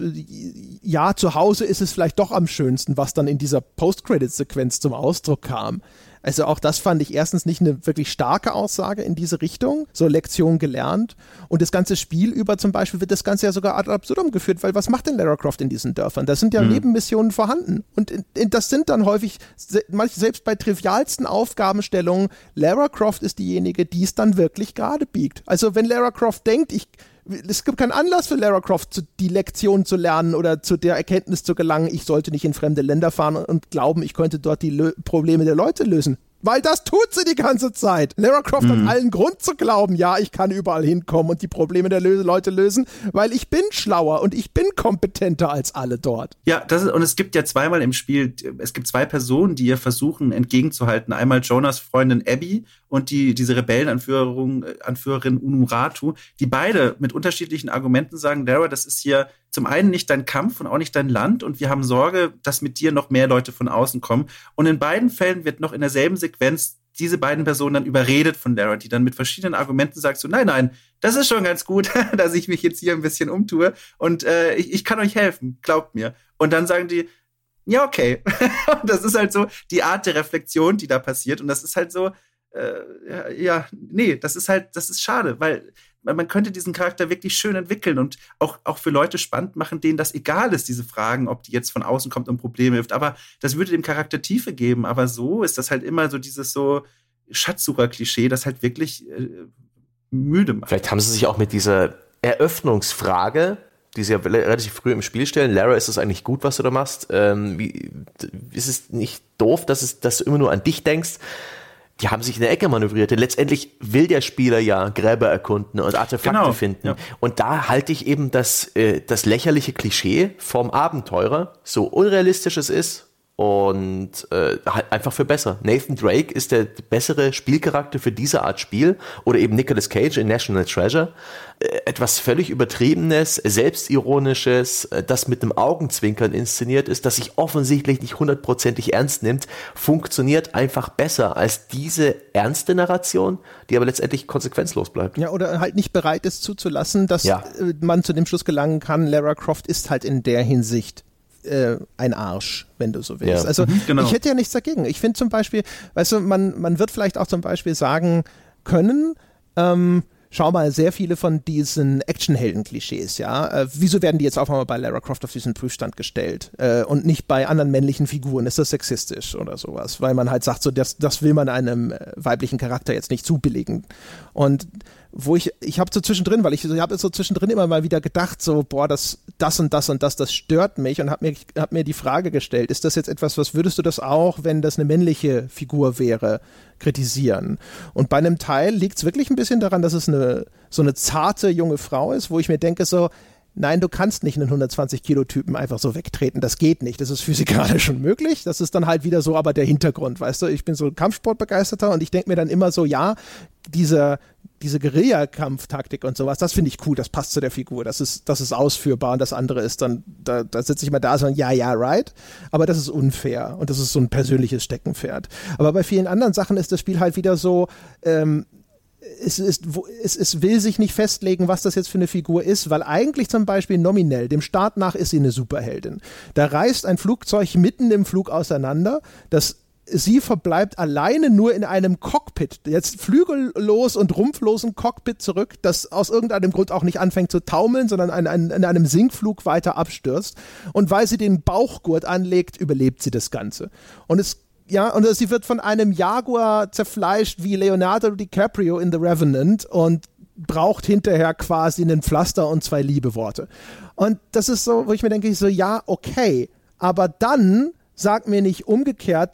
Ja, zu Hause ist es vielleicht doch am schönsten, was dann in dieser Post-Credit-Sequenz zum Ausdruck kam. Also auch das fand ich erstens nicht eine wirklich starke Aussage in diese Richtung, so Lektion gelernt. Und das ganze Spiel über zum Beispiel wird das Ganze ja sogar ad absurdum geführt, weil was macht denn Lara Croft in diesen Dörfern? Da sind ja mhm. Nebenmissionen vorhanden. Und das sind dann häufig, selbst bei trivialsten Aufgabenstellungen, Lara Croft ist diejenige, die es dann wirklich gerade biegt. Also wenn Lara Croft denkt, ich es gibt keinen Anlass für Lara Croft, die Lektion zu lernen oder zu der Erkenntnis zu gelangen, ich sollte nicht in fremde Länder fahren und glauben, ich könnte dort die Probleme der Leute lösen. Weil das tut sie die ganze Zeit. Lara Croft mhm. hat allen Grund zu glauben, ja, ich kann überall hinkommen und die Probleme der Lö Leute lösen, weil ich bin schlauer und ich bin kompetenter als alle dort.
Ja, das ist, und es gibt ja zweimal im Spiel, es gibt zwei Personen, die ihr versuchen entgegenzuhalten. Einmal Jonas Freundin Abby und die, diese Rebellenanführerin Anführerin Unuratu, die beide mit unterschiedlichen Argumenten sagen, Lara, das ist hier zum einen nicht dein Kampf und auch nicht dein Land und wir haben Sorge, dass mit dir noch mehr Leute von außen kommen. Und in beiden Fällen wird noch in derselben Sequenz diese beiden Personen dann überredet von Lara, die dann mit verschiedenen Argumenten sagt so, nein, nein, das ist schon ganz gut, [laughs] dass ich mich jetzt hier ein bisschen umtue und äh, ich, ich kann euch helfen, glaubt mir. Und dann sagen die, ja, okay. [laughs] das ist halt so die Art der Reflexion, die da passiert und das ist halt so, äh, ja, ja, nee, das ist halt, das ist schade, weil man könnte diesen Charakter wirklich schön entwickeln und auch, auch für Leute spannend machen, denen das egal ist, diese Fragen, ob die jetzt von außen kommt und Probleme hilft. Aber das würde dem Charakter Tiefe geben. Aber so ist das halt immer so dieses so Schatzsucher-Klischee, das halt wirklich äh, müde macht.
Vielleicht haben sie sich auch mit dieser Eröffnungsfrage, die sie ja relativ früh im Spiel stellen, Lara, ist es eigentlich gut, was du da machst? Ähm, wie, ist es nicht doof, dass, es, dass du immer nur an dich denkst? Die haben sich in der Ecke manövriert. Denn letztendlich will der Spieler ja Gräber erkunden und Artefakte genau, finden. Ja. Und da halte ich eben das, äh, das lächerliche Klischee vom Abenteurer, so unrealistisch es ist, und äh, halt einfach für besser. Nathan Drake ist der bessere Spielcharakter für diese Art Spiel oder eben Nicolas Cage in National Treasure. Äh, etwas völlig übertriebenes, selbstironisches, äh, das mit einem Augenzwinkern inszeniert ist, das sich offensichtlich nicht hundertprozentig ernst nimmt, funktioniert einfach besser als diese ernste Narration, die aber letztendlich konsequenzlos bleibt.
Ja, oder halt nicht bereit ist zuzulassen, dass ja. Äh, man zu dem Schluss gelangen kann, Lara Croft ist halt in der Hinsicht äh, ein Arsch, wenn du so willst. Ja. Also mhm, genau. ich hätte ja nichts dagegen. Ich finde zum Beispiel, weißt du, man, man wird vielleicht auch zum Beispiel sagen können, ähm, schau mal, sehr viele von diesen Actionhelden-Klischees, ja, äh, wieso werden die jetzt auf einmal bei Lara Croft auf diesen Prüfstand gestellt äh, und nicht bei anderen männlichen Figuren? Ist das sexistisch oder sowas? Weil man halt sagt, so, das, das will man einem äh, weiblichen Charakter jetzt nicht zubilligen. Und wo ich, ich habe so zwischendrin, weil ich, ich habe so zwischendrin immer mal wieder gedacht, so, boah, das, das und das und das, das stört mich und habe mir, hab mir die Frage gestellt, ist das jetzt etwas, was würdest du das auch, wenn das eine männliche Figur wäre, kritisieren? Und bei einem Teil liegt es wirklich ein bisschen daran, dass es eine, so eine zarte junge Frau ist, wo ich mir denke, so, Nein, du kannst nicht einen 120 Kilo Typen einfach so wegtreten. Das geht nicht. Das ist physikalisch schon möglich. Das ist dann halt wieder so, aber der Hintergrund, weißt du? Ich bin so ein Kampfsportbegeisterter und ich denke mir dann immer so, ja, dieser, diese Guerilla-Kampftaktik und sowas, das finde ich cool, das passt zu der Figur, das ist, das ist ausführbar und das andere ist dann, da, da sitze ich mal da so, ja, ja, right, aber das ist unfair und das ist so ein persönliches Steckenpferd. Aber bei vielen anderen Sachen ist das Spiel halt wieder so, ähm, es, ist, es, es will sich nicht festlegen, was das jetzt für eine Figur ist, weil eigentlich zum Beispiel nominell, dem Start nach ist sie eine Superheldin. Da reißt ein Flugzeug mitten im Flug auseinander, das sie verbleibt alleine nur in einem Cockpit, jetzt flügellos und rumpflosen Cockpit zurück, das aus irgendeinem Grund auch nicht anfängt zu taumeln, sondern in, in, in einem Sinkflug weiter abstürzt. Und weil sie den Bauchgurt anlegt, überlebt sie das Ganze. Und es ja, und sie wird von einem Jaguar zerfleischt wie Leonardo DiCaprio in The Revenant und braucht hinterher quasi einen Pflaster und zwei Liebeworte. Und das ist so, wo ich mir denke, so, ja, okay, aber dann sag mir nicht umgekehrt,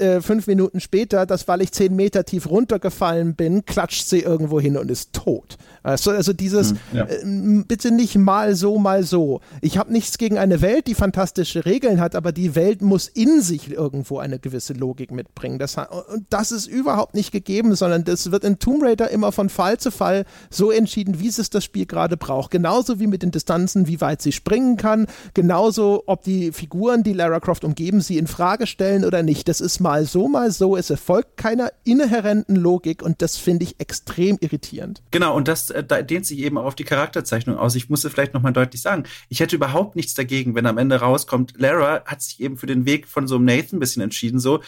äh, fünf Minuten später, dass weil ich zehn Meter tief runtergefallen bin, klatscht sie irgendwo hin und ist tot. Also, also dieses, hm, ja. äh, bitte nicht mal so, mal so. Ich habe nichts gegen eine Welt, die fantastische Regeln hat, aber die Welt muss in sich irgendwo eine gewisse Logik mitbringen. Das, und das ist überhaupt nicht gegeben, sondern das wird in Tomb Raider immer von Fall zu Fall so entschieden, wie es das Spiel gerade braucht. Genauso wie mit den Distanzen, wie weit sie springen kann, genauso ob die Figuren, die Lara Croft umgeben, sie in Frage stellen oder nicht. Das ist mal so, mal so. Es erfolgt keiner inhärenten Logik und das finde ich extrem irritierend.
Genau, und das äh, da dehnt sich eben auch auf die Charakterzeichnung aus. Ich muss es vielleicht nochmal deutlich sagen. Ich hätte überhaupt nichts dagegen, wenn am Ende rauskommt, Lara hat sich eben für den Weg von so einem Nathan ein bisschen entschieden. So,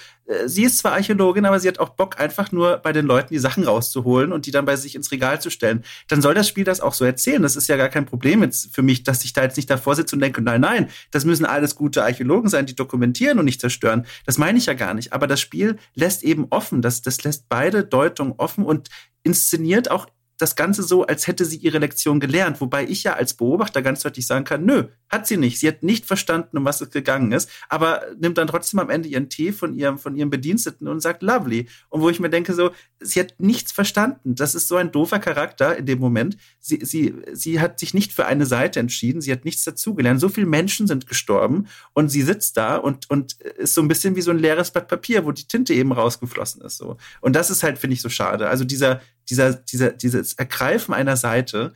sie ist zwar Archäologin, aber sie hat auch Bock, einfach nur bei den Leuten die Sachen rauszuholen und die dann bei sich ins Regal zu stellen. Dann soll das Spiel das auch so erzählen. Das ist ja gar kein Problem jetzt für mich, dass ich da jetzt nicht davor sitze und denke, nein, nein, das müssen alles gute Archäologen sein, die dokumentieren und nicht zerstören. Das meine ich ja gar nicht. Aber das Spiel lässt eben offen. Das, das lässt beide Deutungen offen und inszeniert auch das Ganze so, als hätte sie ihre Lektion gelernt, wobei ich ja als Beobachter ganz deutlich sagen kann, nö, hat sie nicht. Sie hat nicht verstanden, um was es gegangen ist, aber nimmt dann trotzdem am Ende ihren Tee von ihrem, von ihrem Bediensteten und sagt lovely. Und wo ich mir denke, so, sie hat nichts verstanden. Das ist so ein doofer Charakter in dem Moment. Sie, sie, sie hat sich nicht für eine Seite entschieden. Sie hat nichts dazugelernt. So viele Menschen sind gestorben und sie sitzt da und, und ist so ein bisschen wie so ein leeres Blatt Papier, wo die Tinte eben rausgeflossen ist, so. Und das ist halt, finde ich, so schade. Also dieser, dieser, dieser, dieses Ergreifen einer Seite,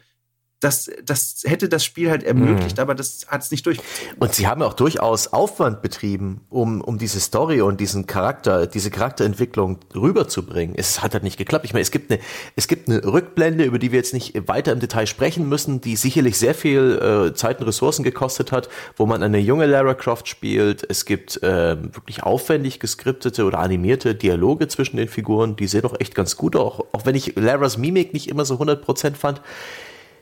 das, das hätte das Spiel halt ermöglicht, mhm. aber das hat es nicht durchgezogen.
Und sie haben auch durchaus Aufwand betrieben, um, um diese Story und diesen Charakter, diese Charakterentwicklung rüberzubringen. Es hat halt nicht geklappt. Ich meine, es gibt eine, es gibt eine Rückblende, über die wir jetzt nicht weiter im Detail sprechen müssen, die sicherlich sehr viel äh, Zeit und Ressourcen gekostet hat, wo man eine junge Lara Croft spielt. Es gibt äh, wirklich aufwendig geskriptete oder animierte Dialoge zwischen den Figuren, die sehen doch echt ganz gut, auch, auch wenn ich Laras Mimik nicht immer so 100% fand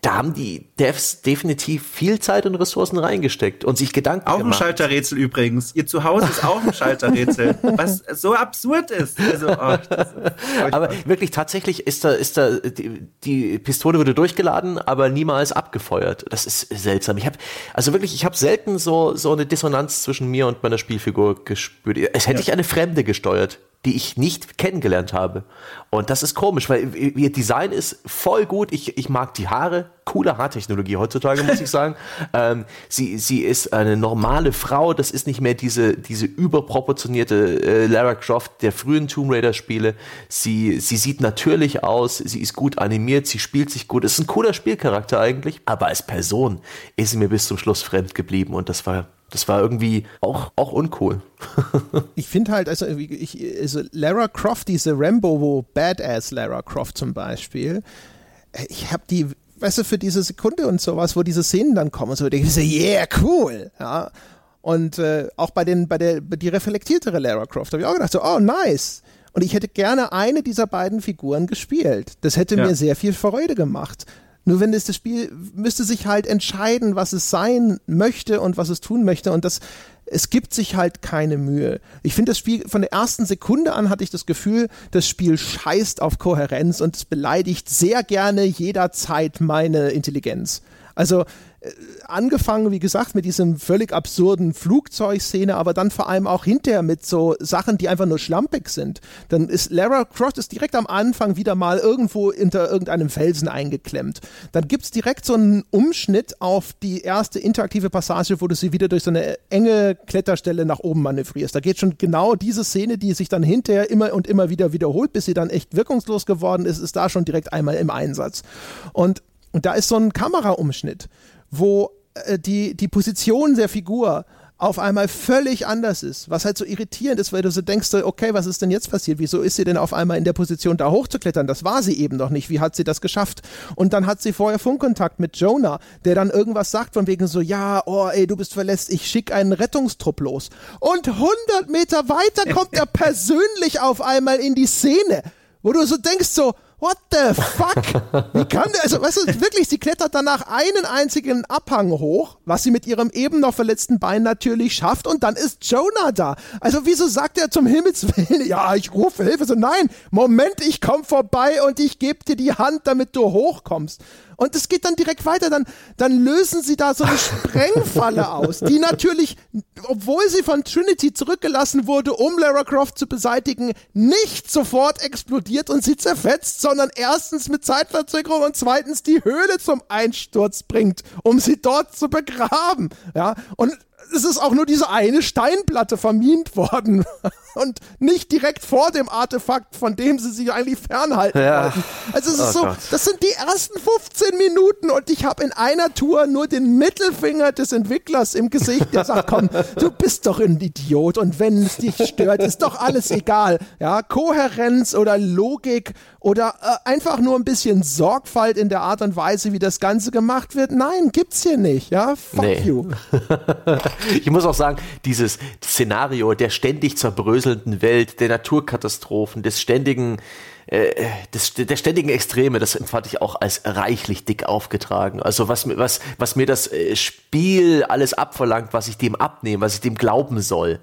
da haben die Devs definitiv viel Zeit und Ressourcen reingesteckt und sich Gedanken
auch
gemacht.
Auch ein Schalterrätsel übrigens. Ihr Zuhause ist auch ein Schalterrätsel, [laughs] was so absurd ist. Also, oh,
ist aber wirklich tatsächlich ist da, ist da die, die, Pistole wurde durchgeladen, aber niemals abgefeuert. Das ist seltsam. Ich habe also wirklich, ich habe selten so so eine Dissonanz zwischen mir und meiner Spielfigur gespürt. Es hätte ja. ich eine Fremde gesteuert die ich nicht kennengelernt habe. Und das ist komisch, weil ihr Design ist voll gut. Ich, ich mag die Haare. Coole Haartechnologie heutzutage, muss ich sagen. [laughs] ähm, sie, sie ist eine normale Frau. Das ist nicht mehr diese, diese überproportionierte äh, Lara Croft der frühen Tomb Raider Spiele. Sie, sie sieht natürlich aus. Sie ist gut animiert. Sie spielt sich gut. Ist ein cooler Spielcharakter eigentlich. Aber als Person ist sie mir bis zum Schluss fremd geblieben. Und das war das war irgendwie auch, auch uncool. [laughs]
ich finde halt, also, ich, also Lara Croft, diese Rambo, wo Badass Lara Croft zum Beispiel, ich habe die, weißt du, für diese Sekunde und sowas, wo diese Szenen dann kommen, so denke ich so, yeah, cool, ja. Und äh, auch bei den, bei der, die reflektiertere Lara Croft habe ich auch gedacht, so, oh, nice. Und ich hätte gerne eine dieser beiden Figuren gespielt. Das hätte ja. mir sehr viel Freude gemacht. Nur wenn es das Spiel müsste sich halt entscheiden, was es sein möchte und was es tun möchte und das es gibt sich halt keine Mühe. Ich finde das Spiel von der ersten Sekunde an hatte ich das Gefühl, das Spiel scheißt auf Kohärenz und es beleidigt sehr gerne jederzeit meine Intelligenz. Also angefangen, wie gesagt, mit diesem völlig absurden Flugzeugszene, aber dann vor allem auch hinterher mit so Sachen, die einfach nur schlampig sind. Dann ist Lara Croft ist direkt am Anfang wieder mal irgendwo hinter irgendeinem Felsen eingeklemmt. Dann gibt's direkt so einen Umschnitt auf die erste interaktive Passage, wo du sie wieder durch so eine enge Kletterstelle nach oben manövrierst. Da geht schon genau diese Szene, die sich dann hinterher immer und immer wieder wiederholt, bis sie dann echt wirkungslos geworden ist, ist da schon direkt einmal im Einsatz. Und und da ist so ein Kameraumschnitt wo äh, die, die Position der Figur auf einmal völlig anders ist, was halt so irritierend ist, weil du so denkst, okay, was ist denn jetzt passiert? Wieso ist sie denn auf einmal in der Position, da hochzuklettern? Das war sie eben noch nicht. Wie hat sie das geschafft? Und dann hat sie vorher Funkkontakt mit Jonah, der dann irgendwas sagt von wegen so, ja, oh, ey, du bist verletzt, ich schicke einen Rettungstrupp los. Und 100 Meter weiter kommt er [laughs] persönlich auf einmal in die Szene, wo du so denkst so, what the fuck? Wie kann der, also, weißt du, wirklich, sie klettert danach einen einzigen Abhang hoch, was sie mit ihrem eben noch verletzten Bein natürlich schafft und dann ist Jonah da. Also, wieso sagt er zum Himmels Willen, [laughs] ja, ich rufe Hilfe? So, nein, Moment, ich komm vorbei und ich gebe dir die Hand, damit du hochkommst. Und es geht dann direkt weiter. Dann, dann lösen sie da so eine [laughs] Sprengfalle aus, die natürlich, obwohl sie von Trinity zurückgelassen wurde, um Lara Croft zu beseitigen, nicht sofort explodiert und sie zerfetzt, sondern erstens mit Zeitverzögerung und zweitens die Höhle zum Einsturz bringt, um sie dort zu begraben. Ja, und es ist auch nur diese eine Steinplatte vermint worden [laughs] und nicht direkt vor dem Artefakt, von dem sie sich eigentlich fernhalten ja. wollten. Also es ist oh so, Gott. das sind die ersten 15 Minuten und ich habe in einer Tour nur den Mittelfinger des Entwicklers im Gesicht, der sagt, komm, du bist doch ein Idiot und wenn es dich stört, ist doch alles egal. Ja, Kohärenz oder Logik oder äh, einfach nur ein bisschen Sorgfalt in der Art und Weise, wie das Ganze gemacht wird. Nein, gibt's hier nicht. Ja, fuck nee. you. [laughs] [laughs]
ich muss auch sagen, dieses Szenario der ständig zerbröselnden Welt, der Naturkatastrophen, des ständigen äh, des, der ständigen Extreme, das empfand ich auch als reichlich dick aufgetragen. Also was, was, was mir das äh, Spiel alles abverlangt, was ich dem abnehme, was ich dem glauben soll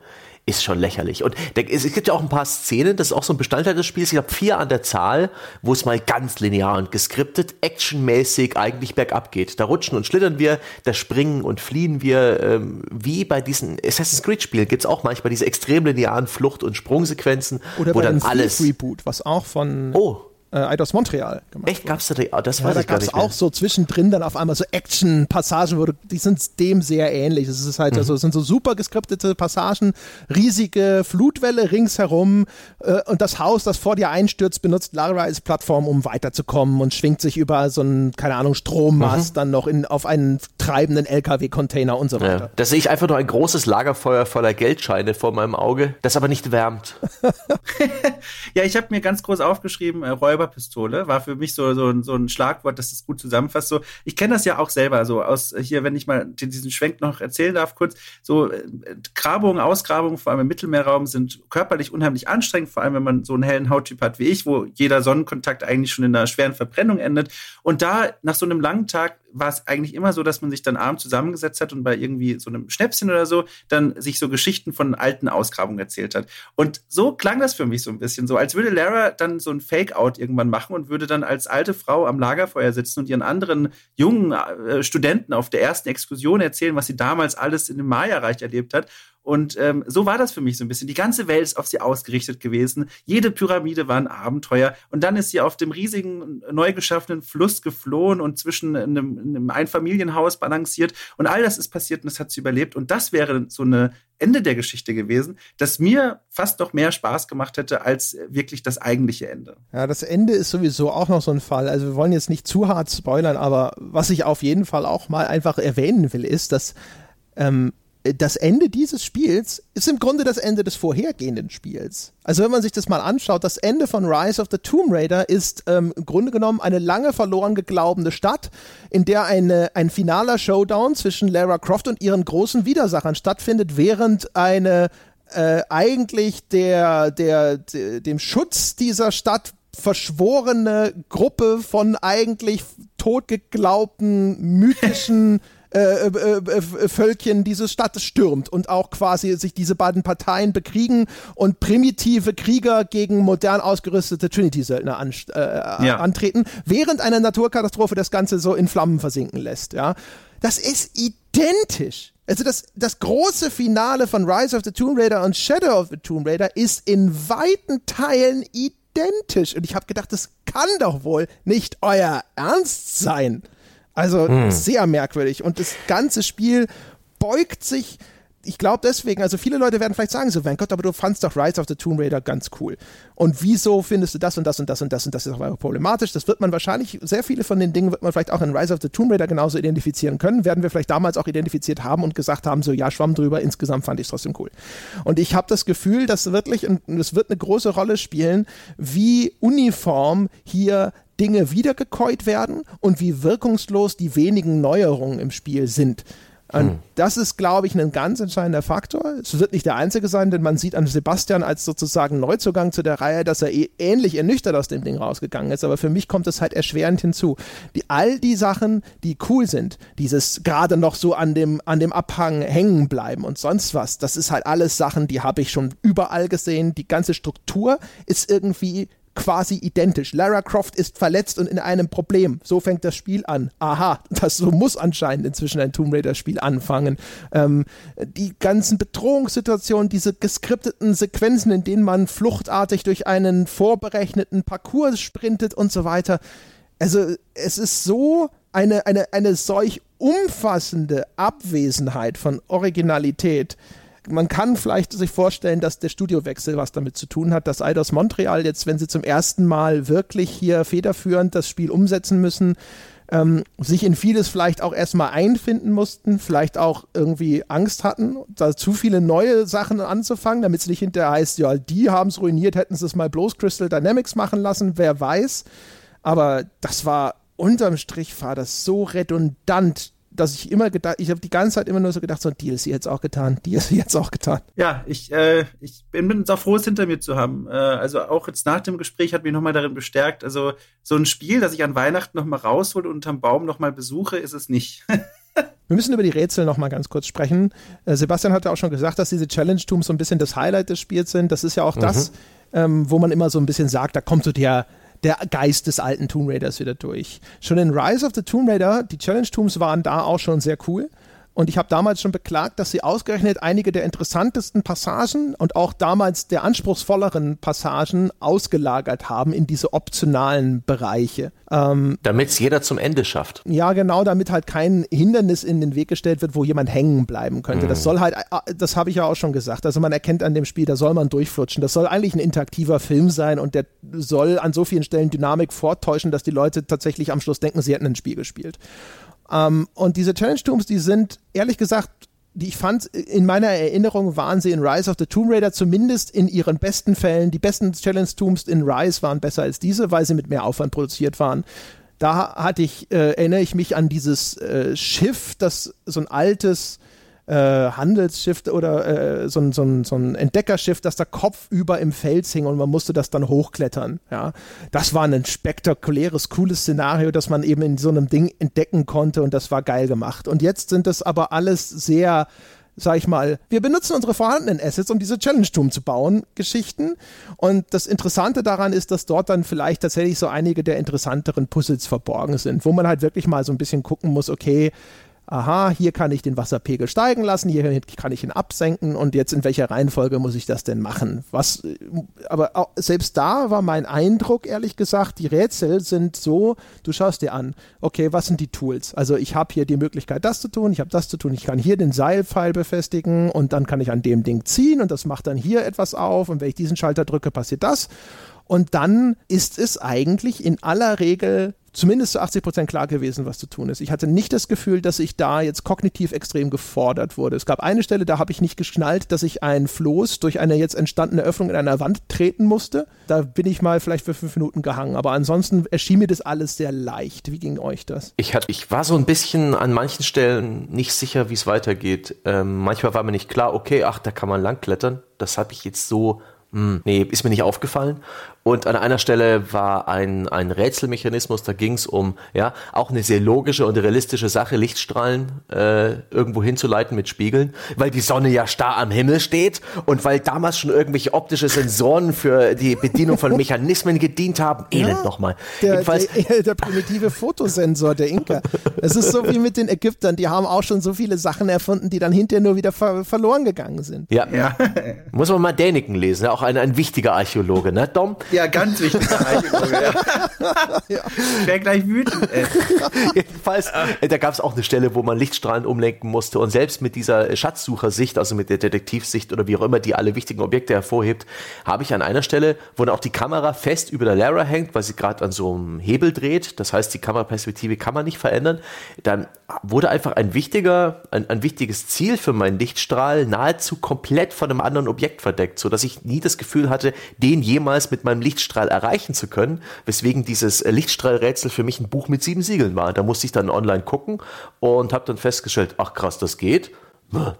ist schon lächerlich. Und es gibt ja auch ein paar Szenen, das ist auch so ein Bestandteil des Spiels, ich habe vier an der Zahl, wo es mal ganz linear und geskriptet, actionmäßig eigentlich bergab geht. Da rutschen und schlittern wir, da springen und fliehen wir, ähm, wie bei diesen Assassin's Creed Spielen gibt es auch manchmal diese extrem linearen Flucht- und Sprungsequenzen,
Oder
wo
dann
alles
Reboot, was auch von
oh
äh, Eidos Montreal
gemacht Echt, gab's da die, das
ja,
weiß
da
ich gar nicht
auch so zwischendrin dann auf einmal so Action-Passagen, wo du, die sind dem sehr ähnlich. Es ist halt mhm. also, es sind so super geskriptete Passagen, riesige Flutwelle ringsherum äh, und das Haus, das vor dir einstürzt, benutzt Lara als Plattform, um weiterzukommen und schwingt sich über so einen, keine Ahnung, Strommast mhm. dann noch in, auf einen treibenden LKW-Container und so weiter. Ja.
Da sehe ich einfach nur ein großes Lagerfeuer voller Geldscheine vor meinem Auge, das aber nicht wärmt. [laughs] [laughs]
ja, ich habe mir ganz groß aufgeschrieben, äh, Räuberpistole war für mich so, so, so ein Schlagwort, das es gut zusammenfasst. So, ich kenne das ja auch selber, so aus hier, wenn ich mal diesen Schwenk noch erzählen darf, kurz, so äh, Grabungen, Ausgrabungen, vor allem im Mittelmeerraum, sind körperlich unheimlich anstrengend, vor allem wenn man so einen hellen Hauttyp hat wie ich, wo jeder Sonnenkontakt eigentlich schon in einer schweren Verbrennung endet. Und da nach so einem langen Tag war es eigentlich immer so, dass man sich dann abends zusammengesetzt hat und bei irgendwie so einem Schnäpschen oder so dann sich so Geschichten von alten Ausgrabungen erzählt hat. Und so klang das für mich so ein bisschen so, als würde Lara dann so ein Fake-Out irgendwann machen und würde dann als alte Frau am Lagerfeuer sitzen und ihren anderen jungen äh, Studenten auf der ersten Exkursion erzählen, was sie damals alles in dem Maya-Reich erlebt hat. Und ähm, so war das für mich so ein bisschen. Die ganze Welt ist auf sie ausgerichtet gewesen. Jede Pyramide war ein Abenteuer. Und dann ist sie auf dem riesigen, neu geschaffenen Fluss geflohen und zwischen einem, einem Einfamilienhaus balanciert. Und all das ist passiert und das hat sie überlebt. Und das wäre so eine Ende der Geschichte gewesen, das mir fast noch mehr Spaß gemacht hätte als wirklich das eigentliche Ende.
Ja, das Ende ist sowieso auch noch so ein Fall. Also wir wollen jetzt nicht zu hart spoilern, aber was ich auf jeden Fall auch mal einfach erwähnen will, ist, dass ähm, das Ende dieses Spiels ist im Grunde das Ende des vorhergehenden Spiels. Also wenn man sich das mal anschaut, das Ende von Rise of the Tomb Raider ist ähm, im Grunde genommen eine lange verloren geglaubene Stadt, in der eine, ein finaler Showdown zwischen Lara Croft und ihren großen Widersachern stattfindet, während eine äh, eigentlich der, der, der, dem Schutz dieser Stadt verschworene Gruppe von eigentlich totgeglaubten, mythischen äh, äh, äh, Völkchen diese Stadt stürmt und auch quasi sich diese beiden Parteien bekriegen und primitive Krieger gegen modern ausgerüstete Trinity-Söldner an, äh, ja. antreten, während eine Naturkatastrophe das Ganze so in Flammen versinken lässt. Ja, das ist identisch. Also das, das große Finale von Rise of the Tomb Raider und Shadow of the Tomb Raider ist in weiten Teilen identisch. Und ich habe gedacht, das kann doch wohl nicht euer Ernst sein. Also hm. sehr merkwürdig. Und das ganze Spiel beugt sich. Ich glaube deswegen, also viele Leute werden vielleicht sagen so, mein Gott, aber du fandst doch Rise of the Tomb Raider ganz cool. Und wieso findest du das und das und das und das und das ist auch problematisch? Das wird man wahrscheinlich, sehr viele von den Dingen wird man vielleicht auch in Rise of the Tomb Raider genauso identifizieren können. Werden wir vielleicht damals auch identifiziert haben und gesagt haben, so ja, schwamm drüber, insgesamt fand ich es trotzdem cool. Und ich habe das Gefühl, dass wirklich, und es wird eine große Rolle spielen, wie uniform hier Dinge wiedergekäut werden und wie wirkungslos die wenigen Neuerungen im Spiel sind. Und hm. das ist, glaube ich, ein ganz entscheidender Faktor. Es wird nicht der einzige sein, denn man sieht an Sebastian als sozusagen Neuzugang zu der Reihe, dass er eh ähnlich ernüchtert aus dem Ding rausgegangen ist. Aber für mich kommt es halt erschwerend hinzu. Die, all die Sachen, die cool sind, dieses gerade noch so an dem, an dem Abhang hängen bleiben und sonst was, das ist halt alles Sachen, die habe ich schon überall gesehen. Die ganze Struktur ist irgendwie quasi identisch. Lara Croft ist verletzt und in einem Problem. So fängt das Spiel an. Aha, das so muss anscheinend inzwischen ein Tomb Raider Spiel anfangen. Ähm, die ganzen Bedrohungssituationen, diese geskripteten Sequenzen, in denen man fluchtartig durch einen vorberechneten Parcours sprintet und so weiter. Also es ist so eine, eine, eine solch umfassende Abwesenheit von Originalität man kann vielleicht sich vorstellen, dass der Studiowechsel was damit zu tun hat, dass Eidos Montreal jetzt, wenn sie zum ersten Mal wirklich hier federführend das Spiel umsetzen müssen, ähm, sich in vieles vielleicht auch erstmal einfinden mussten, vielleicht auch irgendwie Angst hatten, da zu viele neue Sachen anzufangen, damit es nicht hinterher heißt, ja, die haben es ruiniert, hätten sie es mal bloß Crystal Dynamics machen lassen, wer weiß. Aber das war unterm Strich war das so redundant, dass ich immer gedacht, ich habe die ganze Zeit immer nur so gedacht, so ein DLC jetzt auch getan, DLC jetzt auch getan.
Ja, ich, äh, ich bin, bin auch froh, es hinter mir zu haben. Äh, also auch jetzt nach dem Gespräch hat mich nochmal darin bestärkt. Also so ein Spiel, das ich an Weihnachten nochmal raushole und unterm Baum nochmal besuche, ist es nicht. [laughs]
Wir müssen über die Rätsel noch mal ganz kurz sprechen. Äh, Sebastian hatte auch schon gesagt, dass diese Challenge-Tooms so ein bisschen das Highlight des Spiels sind. Das ist ja auch mhm. das, ähm, wo man immer so ein bisschen sagt, da kommt so der, der Geist des alten Tomb Raiders wieder durch. Schon in Rise of the Tomb Raider, die Challenge Tombs waren da auch schon sehr cool. Und ich habe damals schon beklagt, dass sie ausgerechnet einige der interessantesten Passagen und auch damals der anspruchsvolleren Passagen ausgelagert haben in diese optionalen Bereiche.
Ähm, damit es jeder zum Ende schafft.
Ja, genau, damit halt kein Hindernis in den Weg gestellt wird, wo jemand hängen bleiben könnte. Mhm. Das soll halt, äh, das habe ich ja auch schon gesagt. Also man erkennt an dem Spiel, da soll man durchflutschen. Das soll eigentlich ein interaktiver Film sein und der soll an so vielen Stellen Dynamik vortäuschen, dass die Leute tatsächlich am Schluss denken, sie hätten ein Spiel gespielt. Ähm, und diese Challenge Tombs, die sind ehrlich gesagt, die ich fand, in meiner Erinnerung waren sie in Rise of the Tomb Raider zumindest in ihren besten Fällen. Die besten Challenge Tombs in Rise waren besser als diese, weil sie mit mehr Aufwand produziert waren. Da hatte ich, äh, erinnere ich mich an dieses äh, Schiff, das so ein altes äh, Handelsschiff oder äh, so, ein, so, ein, so ein Entdeckerschiff, das da kopfüber im Fels hing und man musste das dann hochklettern. Ja, das war ein spektakuläres, cooles Szenario, das man eben in so einem Ding entdecken konnte und das war geil gemacht. Und jetzt sind das aber alles sehr sag ich mal, wir benutzen unsere vorhandenen Assets, um diese Challenge-Tum zu bauen, Geschichten. Und das Interessante daran ist, dass dort dann vielleicht tatsächlich so einige der interessanteren Puzzles verborgen sind, wo man halt wirklich mal so ein bisschen gucken muss, okay, aha, hier kann ich den Wasserpegel steigen lassen, hier kann ich ihn absenken und jetzt in welcher Reihenfolge muss ich das denn machen? Was, aber auch, selbst da war mein Eindruck, ehrlich gesagt, die Rätsel sind so, du schaust dir an, okay, was sind die Tools? Also ich habe hier die Möglichkeit, das zu tun, ich habe das zu tun, ich kann hier den Seilpfeil befestigen und dann kann ich an dem Ding ziehen und das macht dann hier etwas auf und wenn ich diesen Schalter drücke, passiert das. Und dann ist es eigentlich in aller Regel zumindest zu 80 Prozent klar gewesen, was zu tun ist. Ich hatte nicht das Gefühl, dass ich da jetzt kognitiv extrem gefordert wurde. Es gab eine Stelle, da habe ich nicht geschnallt, dass ich ein Floß durch eine jetzt entstandene Öffnung in einer Wand treten musste. Da bin ich mal vielleicht für fünf Minuten gehangen. Aber ansonsten erschien mir das alles sehr leicht. Wie ging euch das?
Ich, hatte, ich war so ein bisschen an manchen Stellen nicht sicher, wie es weitergeht. Ähm, manchmal war mir nicht klar, okay, ach, da kann man langklettern. Das habe ich jetzt so hm, nee, ist mir nicht aufgefallen. Und an einer Stelle war ein, ein Rätselmechanismus, da ging es um, ja, auch eine sehr logische und realistische Sache, Lichtstrahlen äh, irgendwo hinzuleiten mit Spiegeln, weil die Sonne ja starr am Himmel steht und weil damals schon irgendwelche optische Sensoren für die Bedienung von [laughs] Mechanismen gedient haben. Elend ja, nochmal.
Der, der, der, primitive Fotosensor der Inka. Es ist so wie mit den Ägyptern, die haben auch schon so viele Sachen erfunden, die dann hinterher nur wieder ver verloren gegangen sind.
Ja, ja. Muss man mal Däniken lesen, auch ein, ein wichtiger Archäologe, ne, Dom?
Ja, ganz wichtig. [laughs] ja. Ich wäre gleich wütend. Ey. [laughs]
Jedenfalls, äh, da gab es auch eine Stelle, wo man Lichtstrahlen umlenken musste und selbst mit dieser Schatzsuchersicht, also mit der Detektivsicht oder wie auch immer, die alle wichtigen Objekte hervorhebt, habe ich an einer Stelle, wo dann auch die Kamera fest über der Lara hängt, weil sie gerade an so einem Hebel dreht, das heißt, die Kameraperspektive kann man nicht verändern, dann wurde einfach ein wichtiger, ein, ein wichtiges Ziel für meinen Lichtstrahl nahezu komplett von einem anderen Objekt verdeckt, so dass ich nie das Gefühl hatte, den jemals mit meinem Lichtstrahl erreichen zu können, weswegen dieses Lichtstrahlrätsel für mich ein Buch mit sieben Siegeln war. Da musste ich dann online gucken und habe dann festgestellt, ach krass, das geht.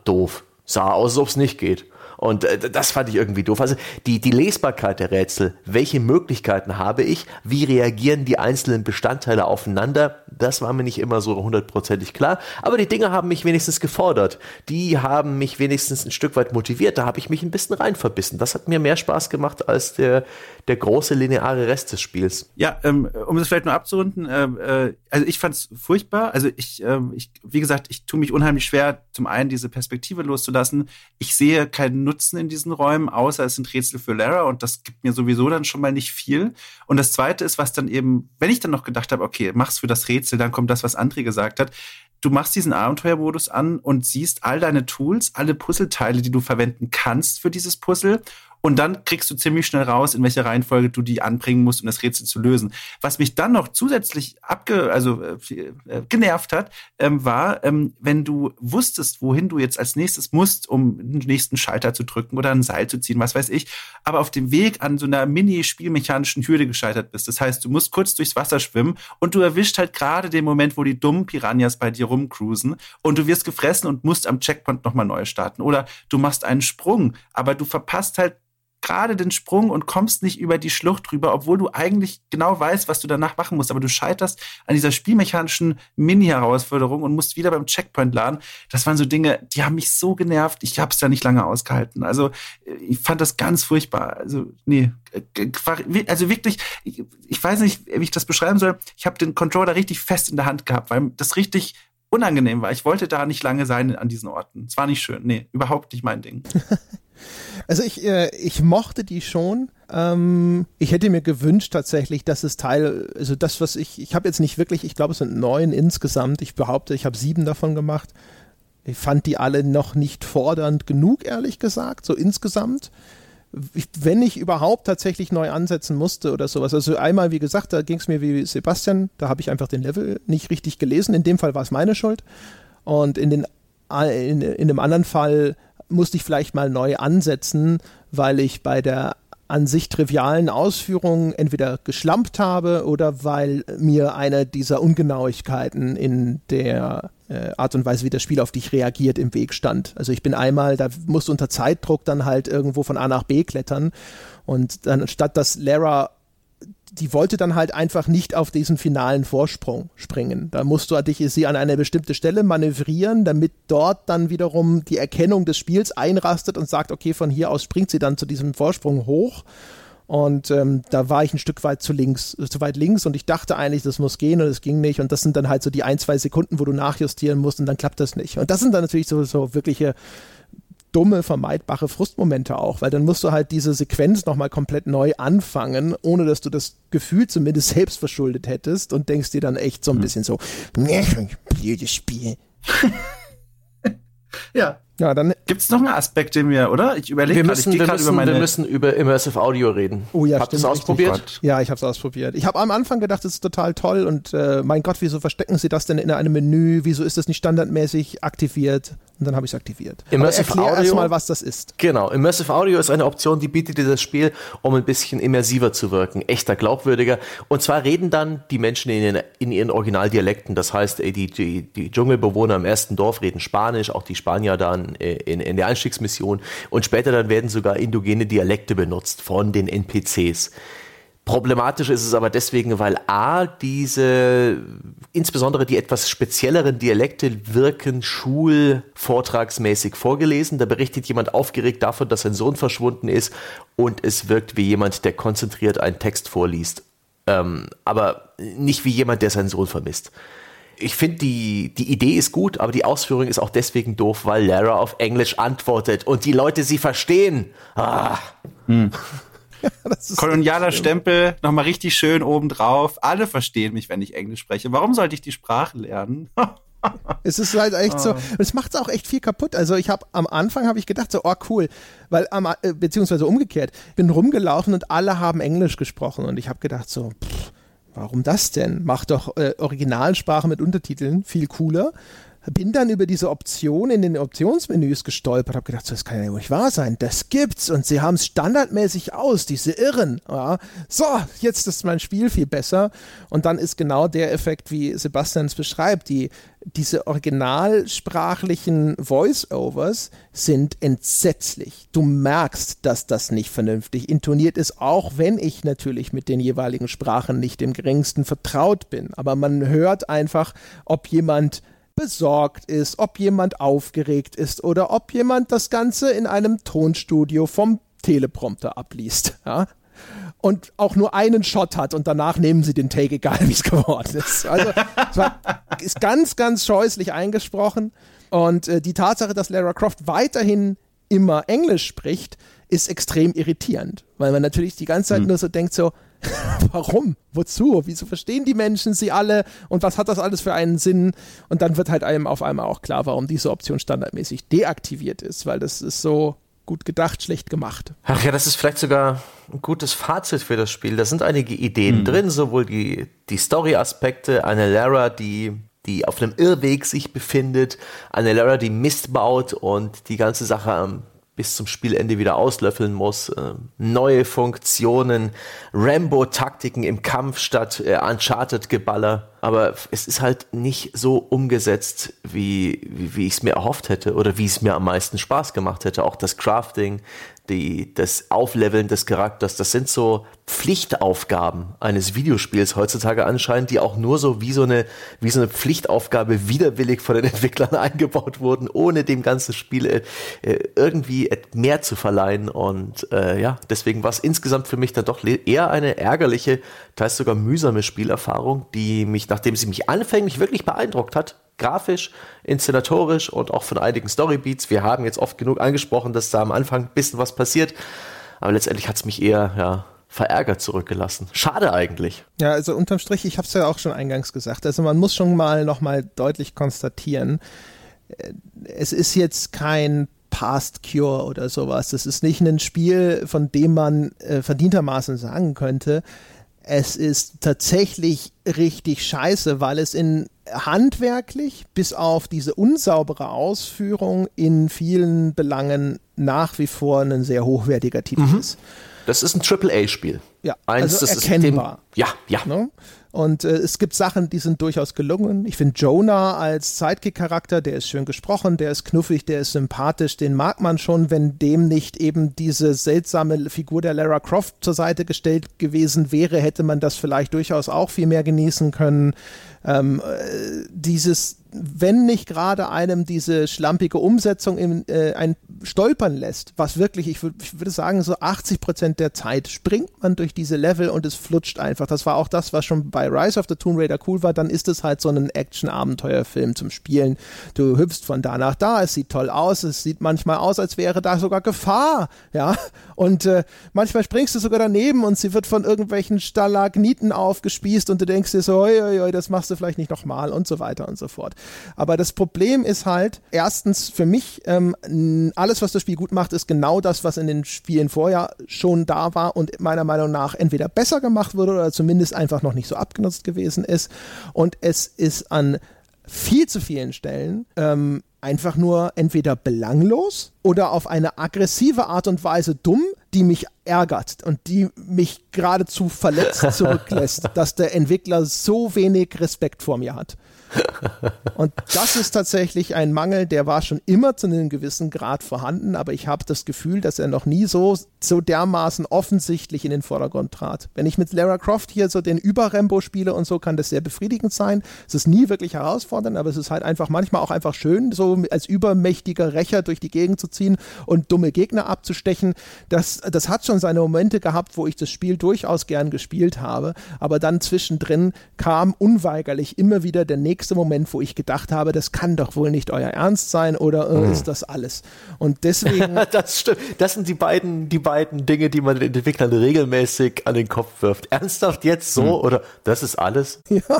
Doof. Sah aus, als ob es nicht geht. Und äh, das fand ich irgendwie doof. Also die, die Lesbarkeit der Rätsel, welche Möglichkeiten habe ich, wie reagieren die einzelnen Bestandteile aufeinander, das war mir nicht immer so hundertprozentig klar. Aber die Dinge haben mich wenigstens gefordert. Die haben mich wenigstens ein Stück weit motiviert. Da habe ich mich ein bisschen rein verbissen. Das hat mir mehr Spaß gemacht als der, der große lineare Rest des Spiels.
Ja, ähm, um das vielleicht nur abzurunden, äh, äh, also ich fand es furchtbar. Also ich, äh, ich, wie gesagt, ich tue mich unheimlich schwer, zum einen diese Perspektive loszulassen. Ich sehe keinen Nutzen in diesen Räumen, außer es sind Rätsel für Lara und das gibt mir sowieso dann schon mal nicht viel. Und das zweite ist, was dann eben, wenn ich dann noch gedacht habe, okay, mach's für das Rätsel, dann kommt das, was André gesagt hat. Du machst diesen Abenteuermodus an und siehst all deine Tools, alle Puzzleteile, die du verwenden kannst für dieses Puzzle und dann kriegst du ziemlich schnell raus, in welcher Reihenfolge du die anbringen musst, um das Rätsel zu lösen. Was mich dann noch zusätzlich abge, also äh, äh, genervt hat, ähm, war, ähm, wenn du wusstest, wohin du jetzt als nächstes musst, um den nächsten Schalter zu drücken oder ein Seil zu ziehen, was weiß ich, aber auf dem Weg an so einer mini-spielmechanischen Hürde gescheitert bist. Das heißt, du musst kurz durchs Wasser schwimmen und du erwischt halt gerade den Moment, wo die dummen Piranhas bei dir rumcruisen und du wirst gefressen und musst am Checkpoint nochmal neu starten. Oder du machst einen Sprung, aber du verpasst halt gerade den Sprung und kommst nicht über die Schlucht drüber, obwohl du eigentlich genau weißt, was du danach machen musst. Aber du scheiterst an dieser spielmechanischen Mini-Herausforderung und musst wieder beim Checkpoint laden. Das waren so Dinge, die haben mich so genervt. Ich habe es da nicht lange ausgehalten. Also ich fand das ganz furchtbar. Also nee, also wirklich, ich, ich weiß nicht, wie ich das beschreiben soll. Ich habe den Controller richtig fest in der Hand gehabt, weil das richtig unangenehm war. Ich wollte da nicht lange sein an diesen Orten. Es war nicht schön. Nee, überhaupt nicht mein Ding. [laughs]
Also ich, äh, ich mochte die schon. Ähm, ich hätte mir gewünscht tatsächlich, dass es Teil, also das, was ich, ich habe jetzt nicht wirklich, ich glaube, es sind neun insgesamt. Ich behaupte, ich habe sieben davon gemacht. Ich fand die alle noch nicht fordernd genug, ehrlich gesagt, so insgesamt. Wenn ich überhaupt tatsächlich neu ansetzen musste oder sowas. Also einmal, wie gesagt, da ging es mir wie Sebastian, da habe ich einfach den Level nicht richtig gelesen. In dem Fall war es meine Schuld. Und in, den, in, in dem anderen Fall musste ich vielleicht mal neu ansetzen, weil ich bei der an sich trivialen Ausführungen entweder geschlampt habe oder weil mir eine dieser Ungenauigkeiten in der Art und Weise, wie das Spiel auf dich reagiert, im Weg stand. Also ich bin einmal, da musste unter Zeitdruck dann halt irgendwo von A nach B klettern und dann statt dass Lara die wollte dann halt einfach nicht auf diesen finalen Vorsprung springen. Da musst du dich sie an eine bestimmte Stelle manövrieren, damit dort dann wiederum die Erkennung des Spiels einrastet und sagt, okay, von hier aus springt sie dann zu diesem Vorsprung hoch. Und ähm, da war ich ein Stück weit zu links, zu weit links und ich dachte eigentlich, das muss gehen und es ging nicht. Und das sind dann halt so die ein, zwei Sekunden, wo du nachjustieren musst und dann klappt das nicht. Und das sind dann natürlich so, so wirkliche dumme, vermeidbare Frustmomente auch, weil dann musst du halt diese Sequenz nochmal komplett neu anfangen, ohne dass du das Gefühl zumindest selbst verschuldet hättest und denkst dir dann echt so ein hm. bisschen so, blödes Spiel. [laughs]
ja, ja, dann gibt es noch einen Aspekt, den wir, oder? Ich überlege
gerade, ich wir, müssen, über meine wir müssen über Immersive Audio reden.
Oh ja, Habt ihr es ausprobiert? Ja, ich habe es ausprobiert. Ich habe am Anfang gedacht, es ist total toll und äh, mein Gott, wieso verstecken sie das denn in einem Menü? Wieso ist das nicht standardmäßig aktiviert? Und dann habe ich es aktiviert.
Immersive
Aber erklär erstmal, was das ist.
Genau, Immersive Audio ist eine Option, die bietet dir das Spiel, um ein bisschen immersiver zu wirken, echter, glaubwürdiger. Und zwar reden dann die Menschen in ihren, in ihren Originaldialekten. Das heißt, die, die, die Dschungelbewohner im ersten Dorf reden Spanisch, auch die Spanier dann äh, in, in der Einstiegsmission. Und später dann werden sogar indogene Dialekte benutzt von den NPCs. Problematisch ist es aber deswegen, weil A, diese, insbesondere die etwas spezielleren Dialekte wirken schulvortragsmäßig vorgelesen. Da berichtet jemand aufgeregt davon, dass sein Sohn verschwunden ist und es wirkt wie jemand, der konzentriert einen Text vorliest. Ähm, aber nicht wie jemand, der seinen Sohn vermisst. Ich finde, die, die Idee ist gut, aber die Ausführung ist auch deswegen doof, weil Lara auf Englisch antwortet und die Leute sie verstehen. Ah. Hm. [laughs]
Kolonialer Stempel, nochmal richtig schön obendrauf. Alle verstehen mich, wenn ich Englisch spreche. Warum sollte ich die Sprache lernen? [laughs]
es ist halt echt so, es macht auch echt viel kaputt. Also ich habe am Anfang habe ich gedacht so, oh cool, weil am, äh, beziehungsweise umgekehrt, bin rumgelaufen und alle haben Englisch gesprochen und ich habe gedacht so, pff, warum das denn? Mach doch äh, Originalsprache mit Untertiteln, viel cooler bin dann über diese Option in den Optionsmenüs gestolpert, habe gedacht, so, das kann ja nicht wahr sein, das gibt's und sie haben es standardmäßig aus, diese Irren. Ja. So, jetzt ist mein Spiel viel besser und dann ist genau der Effekt, wie Sebastian es beschreibt, die diese originalsprachlichen Voice-Overs sind entsetzlich. Du merkst, dass das nicht vernünftig intoniert ist, auch wenn ich natürlich mit den jeweiligen Sprachen nicht im geringsten vertraut bin. Aber man hört einfach, ob jemand besorgt ist, ob jemand aufgeregt ist oder ob jemand das Ganze in einem Tonstudio vom Teleprompter abliest. Ja? und auch nur einen Shot hat und danach nehmen sie den Take, egal wie es geworden ist. Also es war, ist ganz, ganz scheußlich eingesprochen und äh, die Tatsache, dass Lara Croft weiterhin immer Englisch spricht, ist extrem irritierend, weil man natürlich die ganze Zeit hm. nur so denkt so, [laughs] warum? Wozu? Wieso verstehen die Menschen sie alle? Und was hat das alles für einen Sinn? Und dann wird halt einem auf einmal auch klar, warum diese Option standardmäßig deaktiviert ist, weil das ist so gut gedacht, schlecht gemacht.
Ach ja, das ist vielleicht sogar ein gutes Fazit für das Spiel. Da sind einige Ideen mhm. drin, sowohl die, die Story-Aspekte, eine Lara, die, die auf einem Irrweg sich befindet, eine Lara, die Mist baut und die ganze Sache am bis zum Spielende wieder auslöffeln muss. Äh, neue Funktionen, Rambo-Taktiken im Kampf statt äh, Uncharted-Geballer. Aber es ist halt nicht so umgesetzt, wie, wie, wie ich es mir erhofft hätte oder wie es mir am meisten Spaß gemacht hätte. Auch das Crafting, die, das Aufleveln des Charakters, das sind so Pflichtaufgaben eines Videospiels heutzutage anscheinend, die auch nur so wie so eine, wie so eine Pflichtaufgabe widerwillig von den [laughs] Entwicklern eingebaut wurden, ohne dem ganzen Spiel äh, irgendwie mehr zu verleihen. Und äh, ja, deswegen war es insgesamt für mich dann doch eher eine ärgerliche, teils sogar mühsame Spielerfahrung, die mich, nachdem sie mich anfänglich wirklich beeindruckt hat, grafisch, inszenatorisch und auch von einigen Storybeats. Wir haben jetzt oft genug angesprochen, dass da am Anfang ein bisschen was passiert, aber letztendlich hat es mich eher, ja, verärgert zurückgelassen. Schade eigentlich.
Ja, also unterm Strich, ich habe es ja auch schon eingangs gesagt, also man muss schon mal nochmal deutlich konstatieren, äh, es ist jetzt kein Past Cure oder sowas. Das ist nicht ein Spiel, von dem man äh, verdientermaßen sagen könnte, es ist tatsächlich richtig scheiße, weil es in handwerklich bis auf diese unsaubere Ausführung in vielen Belangen nach wie vor ein sehr hochwertiger Titel mhm. ist.
Das ist ein Triple-A-Spiel.
Ja, Eins, also erkennbar.
Dem, ja, ja.
Ne? Und äh, es gibt Sachen, die sind durchaus gelungen. Ich finde Jonah als Sidekick-Charakter, der ist schön gesprochen, der ist knuffig, der ist sympathisch, den mag man schon, wenn dem nicht eben diese seltsame Figur der Lara Croft zur Seite gestellt gewesen wäre, hätte man das vielleicht durchaus auch viel mehr genießen können. Ähm, äh, dieses wenn nicht gerade einem diese schlampige Umsetzung in, äh, ein stolpern lässt, was wirklich, ich, ich würde sagen, so 80 Prozent der Zeit springt man durch diese Level und es flutscht einfach. Das war auch das, was schon bei Rise of the Tomb Raider cool war. Dann ist es halt so ein Action-Abenteuerfilm zum Spielen. Du hüpfst von da nach da, es sieht toll aus, es sieht manchmal aus, als wäre da sogar Gefahr, ja. Und äh, manchmal springst du sogar daneben und sie wird von irgendwelchen Stalagniten aufgespießt und du denkst dir so, oi, oi, oi, das machst du vielleicht nicht nochmal und so weiter und so fort. Aber das Problem ist halt, erstens für mich, ähm, alles, was das Spiel gut macht, ist genau das, was in den Spielen vorher schon da war und meiner Meinung nach entweder besser gemacht wurde oder zumindest einfach noch nicht so abgenutzt gewesen ist. Und es ist an viel zu vielen Stellen ähm, einfach nur entweder belanglos oder auf eine aggressive Art und Weise dumm, die mich ärgert und die mich geradezu verletzt [laughs] zurücklässt, dass der Entwickler so wenig Respekt vor mir hat. Und das ist tatsächlich ein Mangel, der war schon immer zu einem gewissen Grad vorhanden, aber ich habe das Gefühl, dass er noch nie so, so dermaßen offensichtlich in den Vordergrund trat. Wenn ich mit Lara Croft hier so den Über-Rambo spiele und so, kann das sehr befriedigend sein. Es ist nie wirklich herausfordernd, aber es ist halt einfach manchmal auch einfach schön, so als übermächtiger Rächer durch die Gegend zu ziehen und dumme Gegner abzustechen. Das, das hat schon seine Momente gehabt, wo ich das Spiel durchaus gern gespielt habe, aber dann zwischendrin kam unweigerlich immer wieder der nächste nächste Moment, wo ich gedacht habe, das kann doch wohl nicht euer Ernst sein oder äh, hm. ist das alles? Und deswegen. [laughs]
das stimmt. Das sind die beiden, die beiden Dinge, die man den Entwicklern regelmäßig an den Kopf wirft. Ernsthaft jetzt so hm. oder das ist alles? [laughs]
Ja,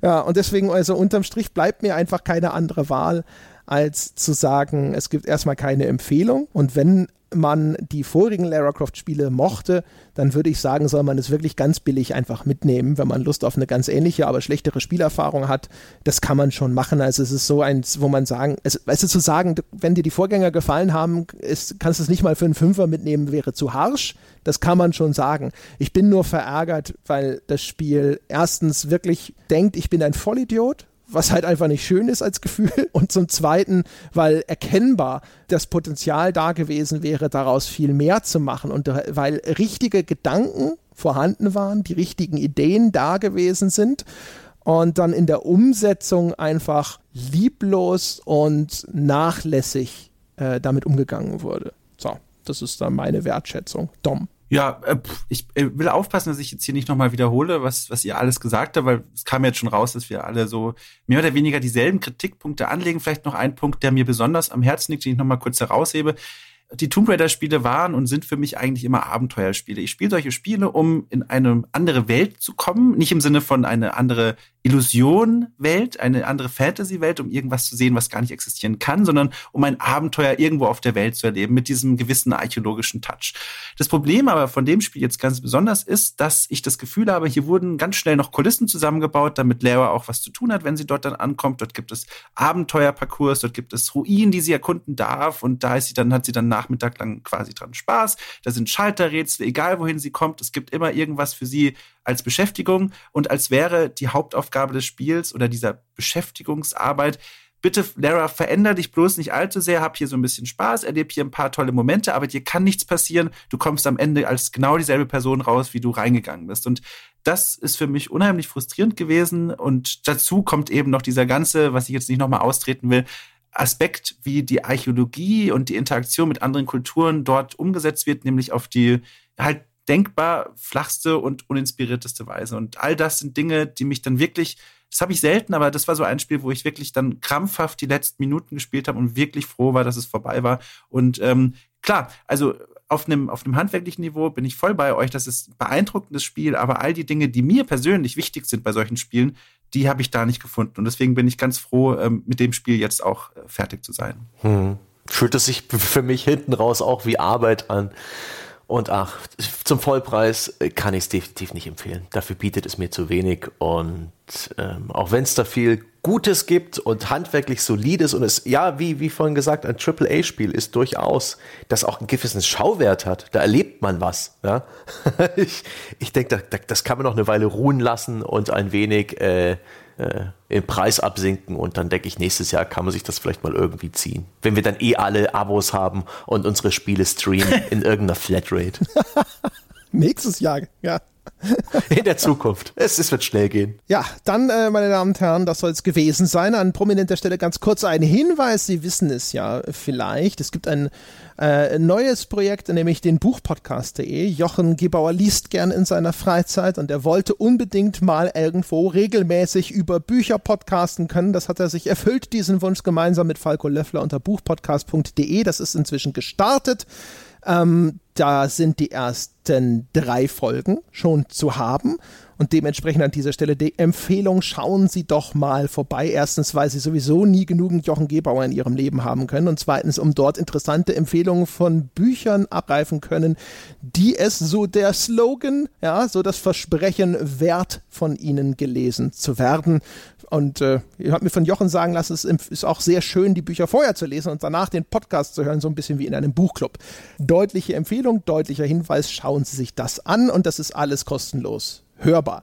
ja, und deswegen, also unterm Strich bleibt mir einfach keine andere Wahl, als zu sagen, es gibt erstmal keine Empfehlung und wenn man die vorigen Lara Croft Spiele mochte, dann würde ich sagen, soll man es wirklich ganz billig einfach mitnehmen, wenn man Lust auf eine ganz ähnliche, aber schlechtere Spielerfahrung hat. Das kann man schon machen. Also es ist so eins, wo man sagen, es, weißt du, zu sagen, wenn dir die Vorgänger gefallen haben, ist, kannst du es nicht mal für einen Fünfer mitnehmen, wäre zu harsch. Das kann man schon sagen. Ich bin nur verärgert, weil das Spiel erstens wirklich denkt, ich bin ein Vollidiot was halt einfach nicht schön ist als Gefühl. [laughs] Und zum Zweiten, weil erkennbar das Potenzial da gewesen wäre, daraus viel mehr zu machen und weil richtige Gedanken vorhanden waren, die richtigen Ideen da gewesen sind und dann in der Umsetzung einfach lieblos und nachlässig äh, damit umgegangen wurde. So, das ist dann meine Wertschätzung. Dom.
Ja, äh, ich äh, will aufpassen, dass ich jetzt hier nicht nochmal wiederhole, was, was ihr alles gesagt habt, weil es kam jetzt schon raus, dass wir alle so mehr oder weniger dieselben Kritikpunkte anlegen. Vielleicht noch ein Punkt, der mir besonders am Herzen liegt, den ich nochmal kurz heraushebe die Tomb Raider Spiele waren und sind für mich eigentlich immer Abenteuerspiele. Ich spiele solche Spiele, um in eine andere Welt zu kommen, nicht im Sinne von eine andere Illusion-Welt, eine andere Fantasy-Welt, um irgendwas zu sehen, was gar nicht existieren kann, sondern um ein Abenteuer irgendwo auf der Welt zu erleben mit diesem gewissen archäologischen Touch. Das Problem aber von dem Spiel jetzt ganz besonders ist, dass ich das Gefühl habe, hier wurden ganz schnell noch Kulissen zusammengebaut, damit Lara auch was zu tun hat, wenn sie dort dann ankommt. Dort gibt es Abenteuerparcours, dort gibt es Ruinen, die sie erkunden darf und da ist sie dann, hat sie dann Nachmittag lang quasi dran Spaß. Da sind Schalterrätsel, egal wohin sie kommt. Es gibt immer irgendwas für sie als Beschäftigung und als wäre die Hauptaufgabe des Spiels oder dieser Beschäftigungsarbeit bitte, Lara, veränder dich bloß nicht allzu sehr, hab hier so ein bisschen Spaß, erleb hier ein paar tolle Momente, aber dir kann nichts passieren. Du kommst am Ende als genau dieselbe Person raus, wie du reingegangen bist. Und das ist für mich unheimlich frustrierend gewesen. Und dazu kommt eben noch dieser ganze, was ich jetzt nicht nochmal austreten will, Aspekt, wie die Archäologie und die Interaktion mit anderen Kulturen dort umgesetzt wird, nämlich auf die halt denkbar flachste und uninspirierteste Weise. Und all das sind Dinge, die mich dann wirklich, das habe ich selten, aber das war so ein Spiel, wo ich wirklich dann krampfhaft die letzten Minuten gespielt habe und wirklich froh war, dass es vorbei war. Und ähm, klar, also auf einem, auf handwerklichen Niveau bin ich voll bei euch. Das ist ein beeindruckendes Spiel, aber all die Dinge, die mir persönlich wichtig sind bei solchen Spielen, die habe ich da nicht gefunden. Und deswegen bin ich ganz froh, ähm, mit dem Spiel jetzt auch äh, fertig zu sein.
Hm. Fühlt es sich für mich hinten raus auch wie Arbeit an. Und ach, zum Vollpreis kann ich es definitiv nicht empfehlen. Dafür bietet es mir zu wenig. Und ähm, auch wenn es da viel Gutes gibt und handwerklich solides und es, ja, wie, wie vorhin gesagt, ein AAA-Spiel ist durchaus, das auch einen gewissen Schauwert hat. Da erlebt man was. Ja? [laughs] ich ich denke, da, das kann man noch eine Weile ruhen lassen und ein wenig äh, äh, im Preis absinken und dann denke ich, nächstes Jahr kann man sich das vielleicht mal irgendwie ziehen. Wenn wir dann eh alle Abos haben und unsere Spiele streamen [laughs] in irgendeiner Flatrate. [laughs]
nächstes Jahr, ja. [laughs]
In der Zukunft. Es, es wird schnell gehen.
Ja, dann, äh, meine Damen und Herren, das soll es gewesen sein. An prominenter Stelle ganz kurz ein Hinweis. Sie wissen es ja vielleicht. Es gibt ein äh, neues Projekt, nämlich den Buchpodcast.de. Jochen Gebauer liest gern in seiner Freizeit und er wollte unbedingt mal irgendwo regelmäßig über Bücher podcasten können. Das hat er sich erfüllt, diesen Wunsch gemeinsam mit Falco Löffler unter buchpodcast.de. Das ist inzwischen gestartet. Ähm, da sind die ersten drei Folgen schon zu haben. Und dementsprechend an dieser Stelle die Empfehlung, schauen Sie doch mal vorbei. Erstens, weil Sie sowieso nie genügend Jochen Gebauer in Ihrem Leben haben können. Und zweitens, um dort interessante Empfehlungen von Büchern abgreifen können, die es so der Slogan, ja, so das Versprechen wert von Ihnen gelesen zu werden. Und äh, ihr habt mir von Jochen sagen lassen, es ist auch sehr schön, die Bücher vorher zu lesen und danach den Podcast zu hören, so ein bisschen wie in einem Buchclub. Deutliche Empfehlung, deutlicher Hinweis, schauen Sie sich das an und das ist alles kostenlos hörbar.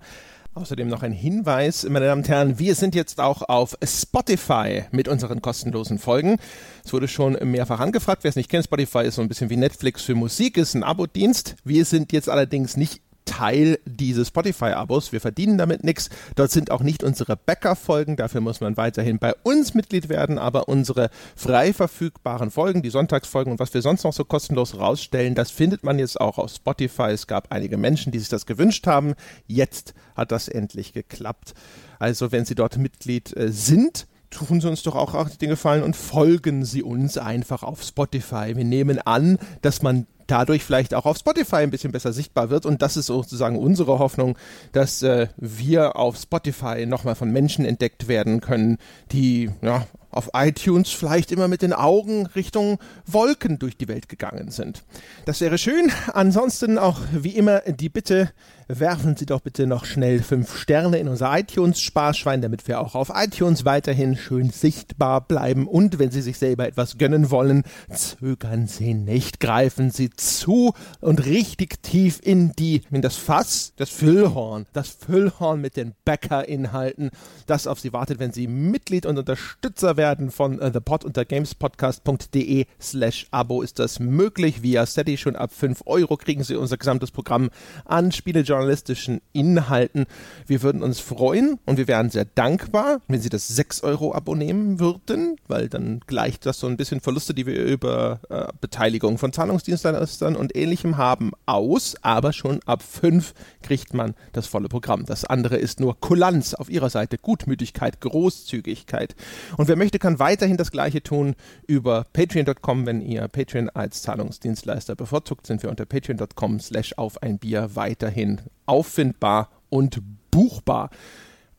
Außerdem noch ein Hinweis, meine Damen und Herren, wir sind jetzt auch auf Spotify mit unseren kostenlosen Folgen. Es wurde schon mehrfach angefragt, wer es nicht kennt, Spotify ist so ein bisschen wie Netflix für Musik, ist ein Abo-Dienst. Wir sind jetzt allerdings nicht Teil dieses Spotify-Abos. Wir verdienen damit nichts. Dort sind auch nicht unsere Bäcker-Folgen. Dafür muss man weiterhin bei uns Mitglied werden. Aber unsere frei verfügbaren Folgen, die Sonntagsfolgen und was wir sonst noch so kostenlos rausstellen, das findet man jetzt auch auf Spotify. Es gab einige Menschen, die sich das gewünscht haben. Jetzt hat das endlich geklappt. Also wenn Sie dort Mitglied äh, sind, tun Sie uns doch auch den Gefallen und folgen Sie uns einfach auf Spotify. Wir nehmen an, dass man dadurch vielleicht auch auf Spotify ein bisschen besser sichtbar wird. Und das ist sozusagen unsere Hoffnung, dass äh, wir auf Spotify nochmal von Menschen entdeckt werden können, die ja, auf iTunes vielleicht immer mit den Augen Richtung Wolken durch die Welt gegangen sind. Das wäre schön. Ansonsten auch wie immer die Bitte, werfen Sie doch bitte noch schnell fünf Sterne in unser iTunes-Sparschwein, damit wir auch auf iTunes weiterhin schön sichtbar bleiben. Und wenn Sie sich selber etwas gönnen wollen, zögern Sie nicht, greifen Sie zu und richtig tief in die, in das Fass, das Füllhorn, das Füllhorn mit den Bäckerinhalten, das auf Sie wartet, wenn Sie Mitglied und Unterstützer werden von uh, The Pod unter gamespodcast.de slash Abo ist das möglich. Via SETI schon ab 5 Euro kriegen Sie unser gesamtes Programm an Spiele journalistischen Inhalten. Wir würden uns freuen und wir wären sehr dankbar, wenn Sie das 6-Euro-Abo nehmen würden, weil dann gleicht das so ein bisschen Verluste, die wir über äh, Beteiligung von Zahlungsdienstleistern und ähnlichem haben, aus. Aber schon ab 5 kriegt man das volle Programm. Das andere ist nur Kulanz auf Ihrer Seite, Gutmütigkeit, Großzügigkeit. Und wer möchte, kann weiterhin das Gleiche tun über patreon.com, wenn ihr Patreon als Zahlungsdienstleister bevorzugt, sind wir unter patreon.com slash auf ein Bier weiterhin auffindbar und buchbar.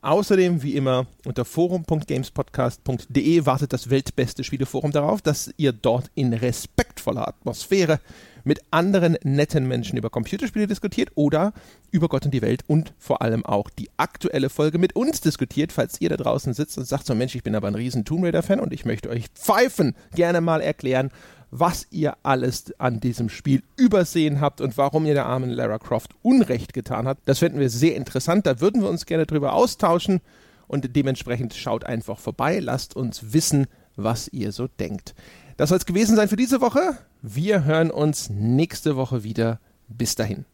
Außerdem, wie immer, unter forum.gamespodcast.de wartet das weltbeste Spieleforum darauf, dass ihr dort in respektvoller Atmosphäre mit anderen netten Menschen über Computerspiele diskutiert oder über Gott und die Welt und vor allem auch die aktuelle Folge mit uns diskutiert, falls ihr da draußen sitzt und sagt so, Mensch, ich bin aber ein riesen Tomb Raider-Fan und ich möchte euch Pfeifen gerne mal erklären, was ihr alles an diesem Spiel übersehen habt und warum ihr der armen Lara Croft Unrecht getan habt. Das finden wir sehr interessant. Da würden wir uns gerne drüber austauschen und dementsprechend schaut einfach vorbei. Lasst uns wissen, was ihr so denkt. Das soll es gewesen sein für diese Woche. Wir hören uns nächste Woche wieder. Bis dahin.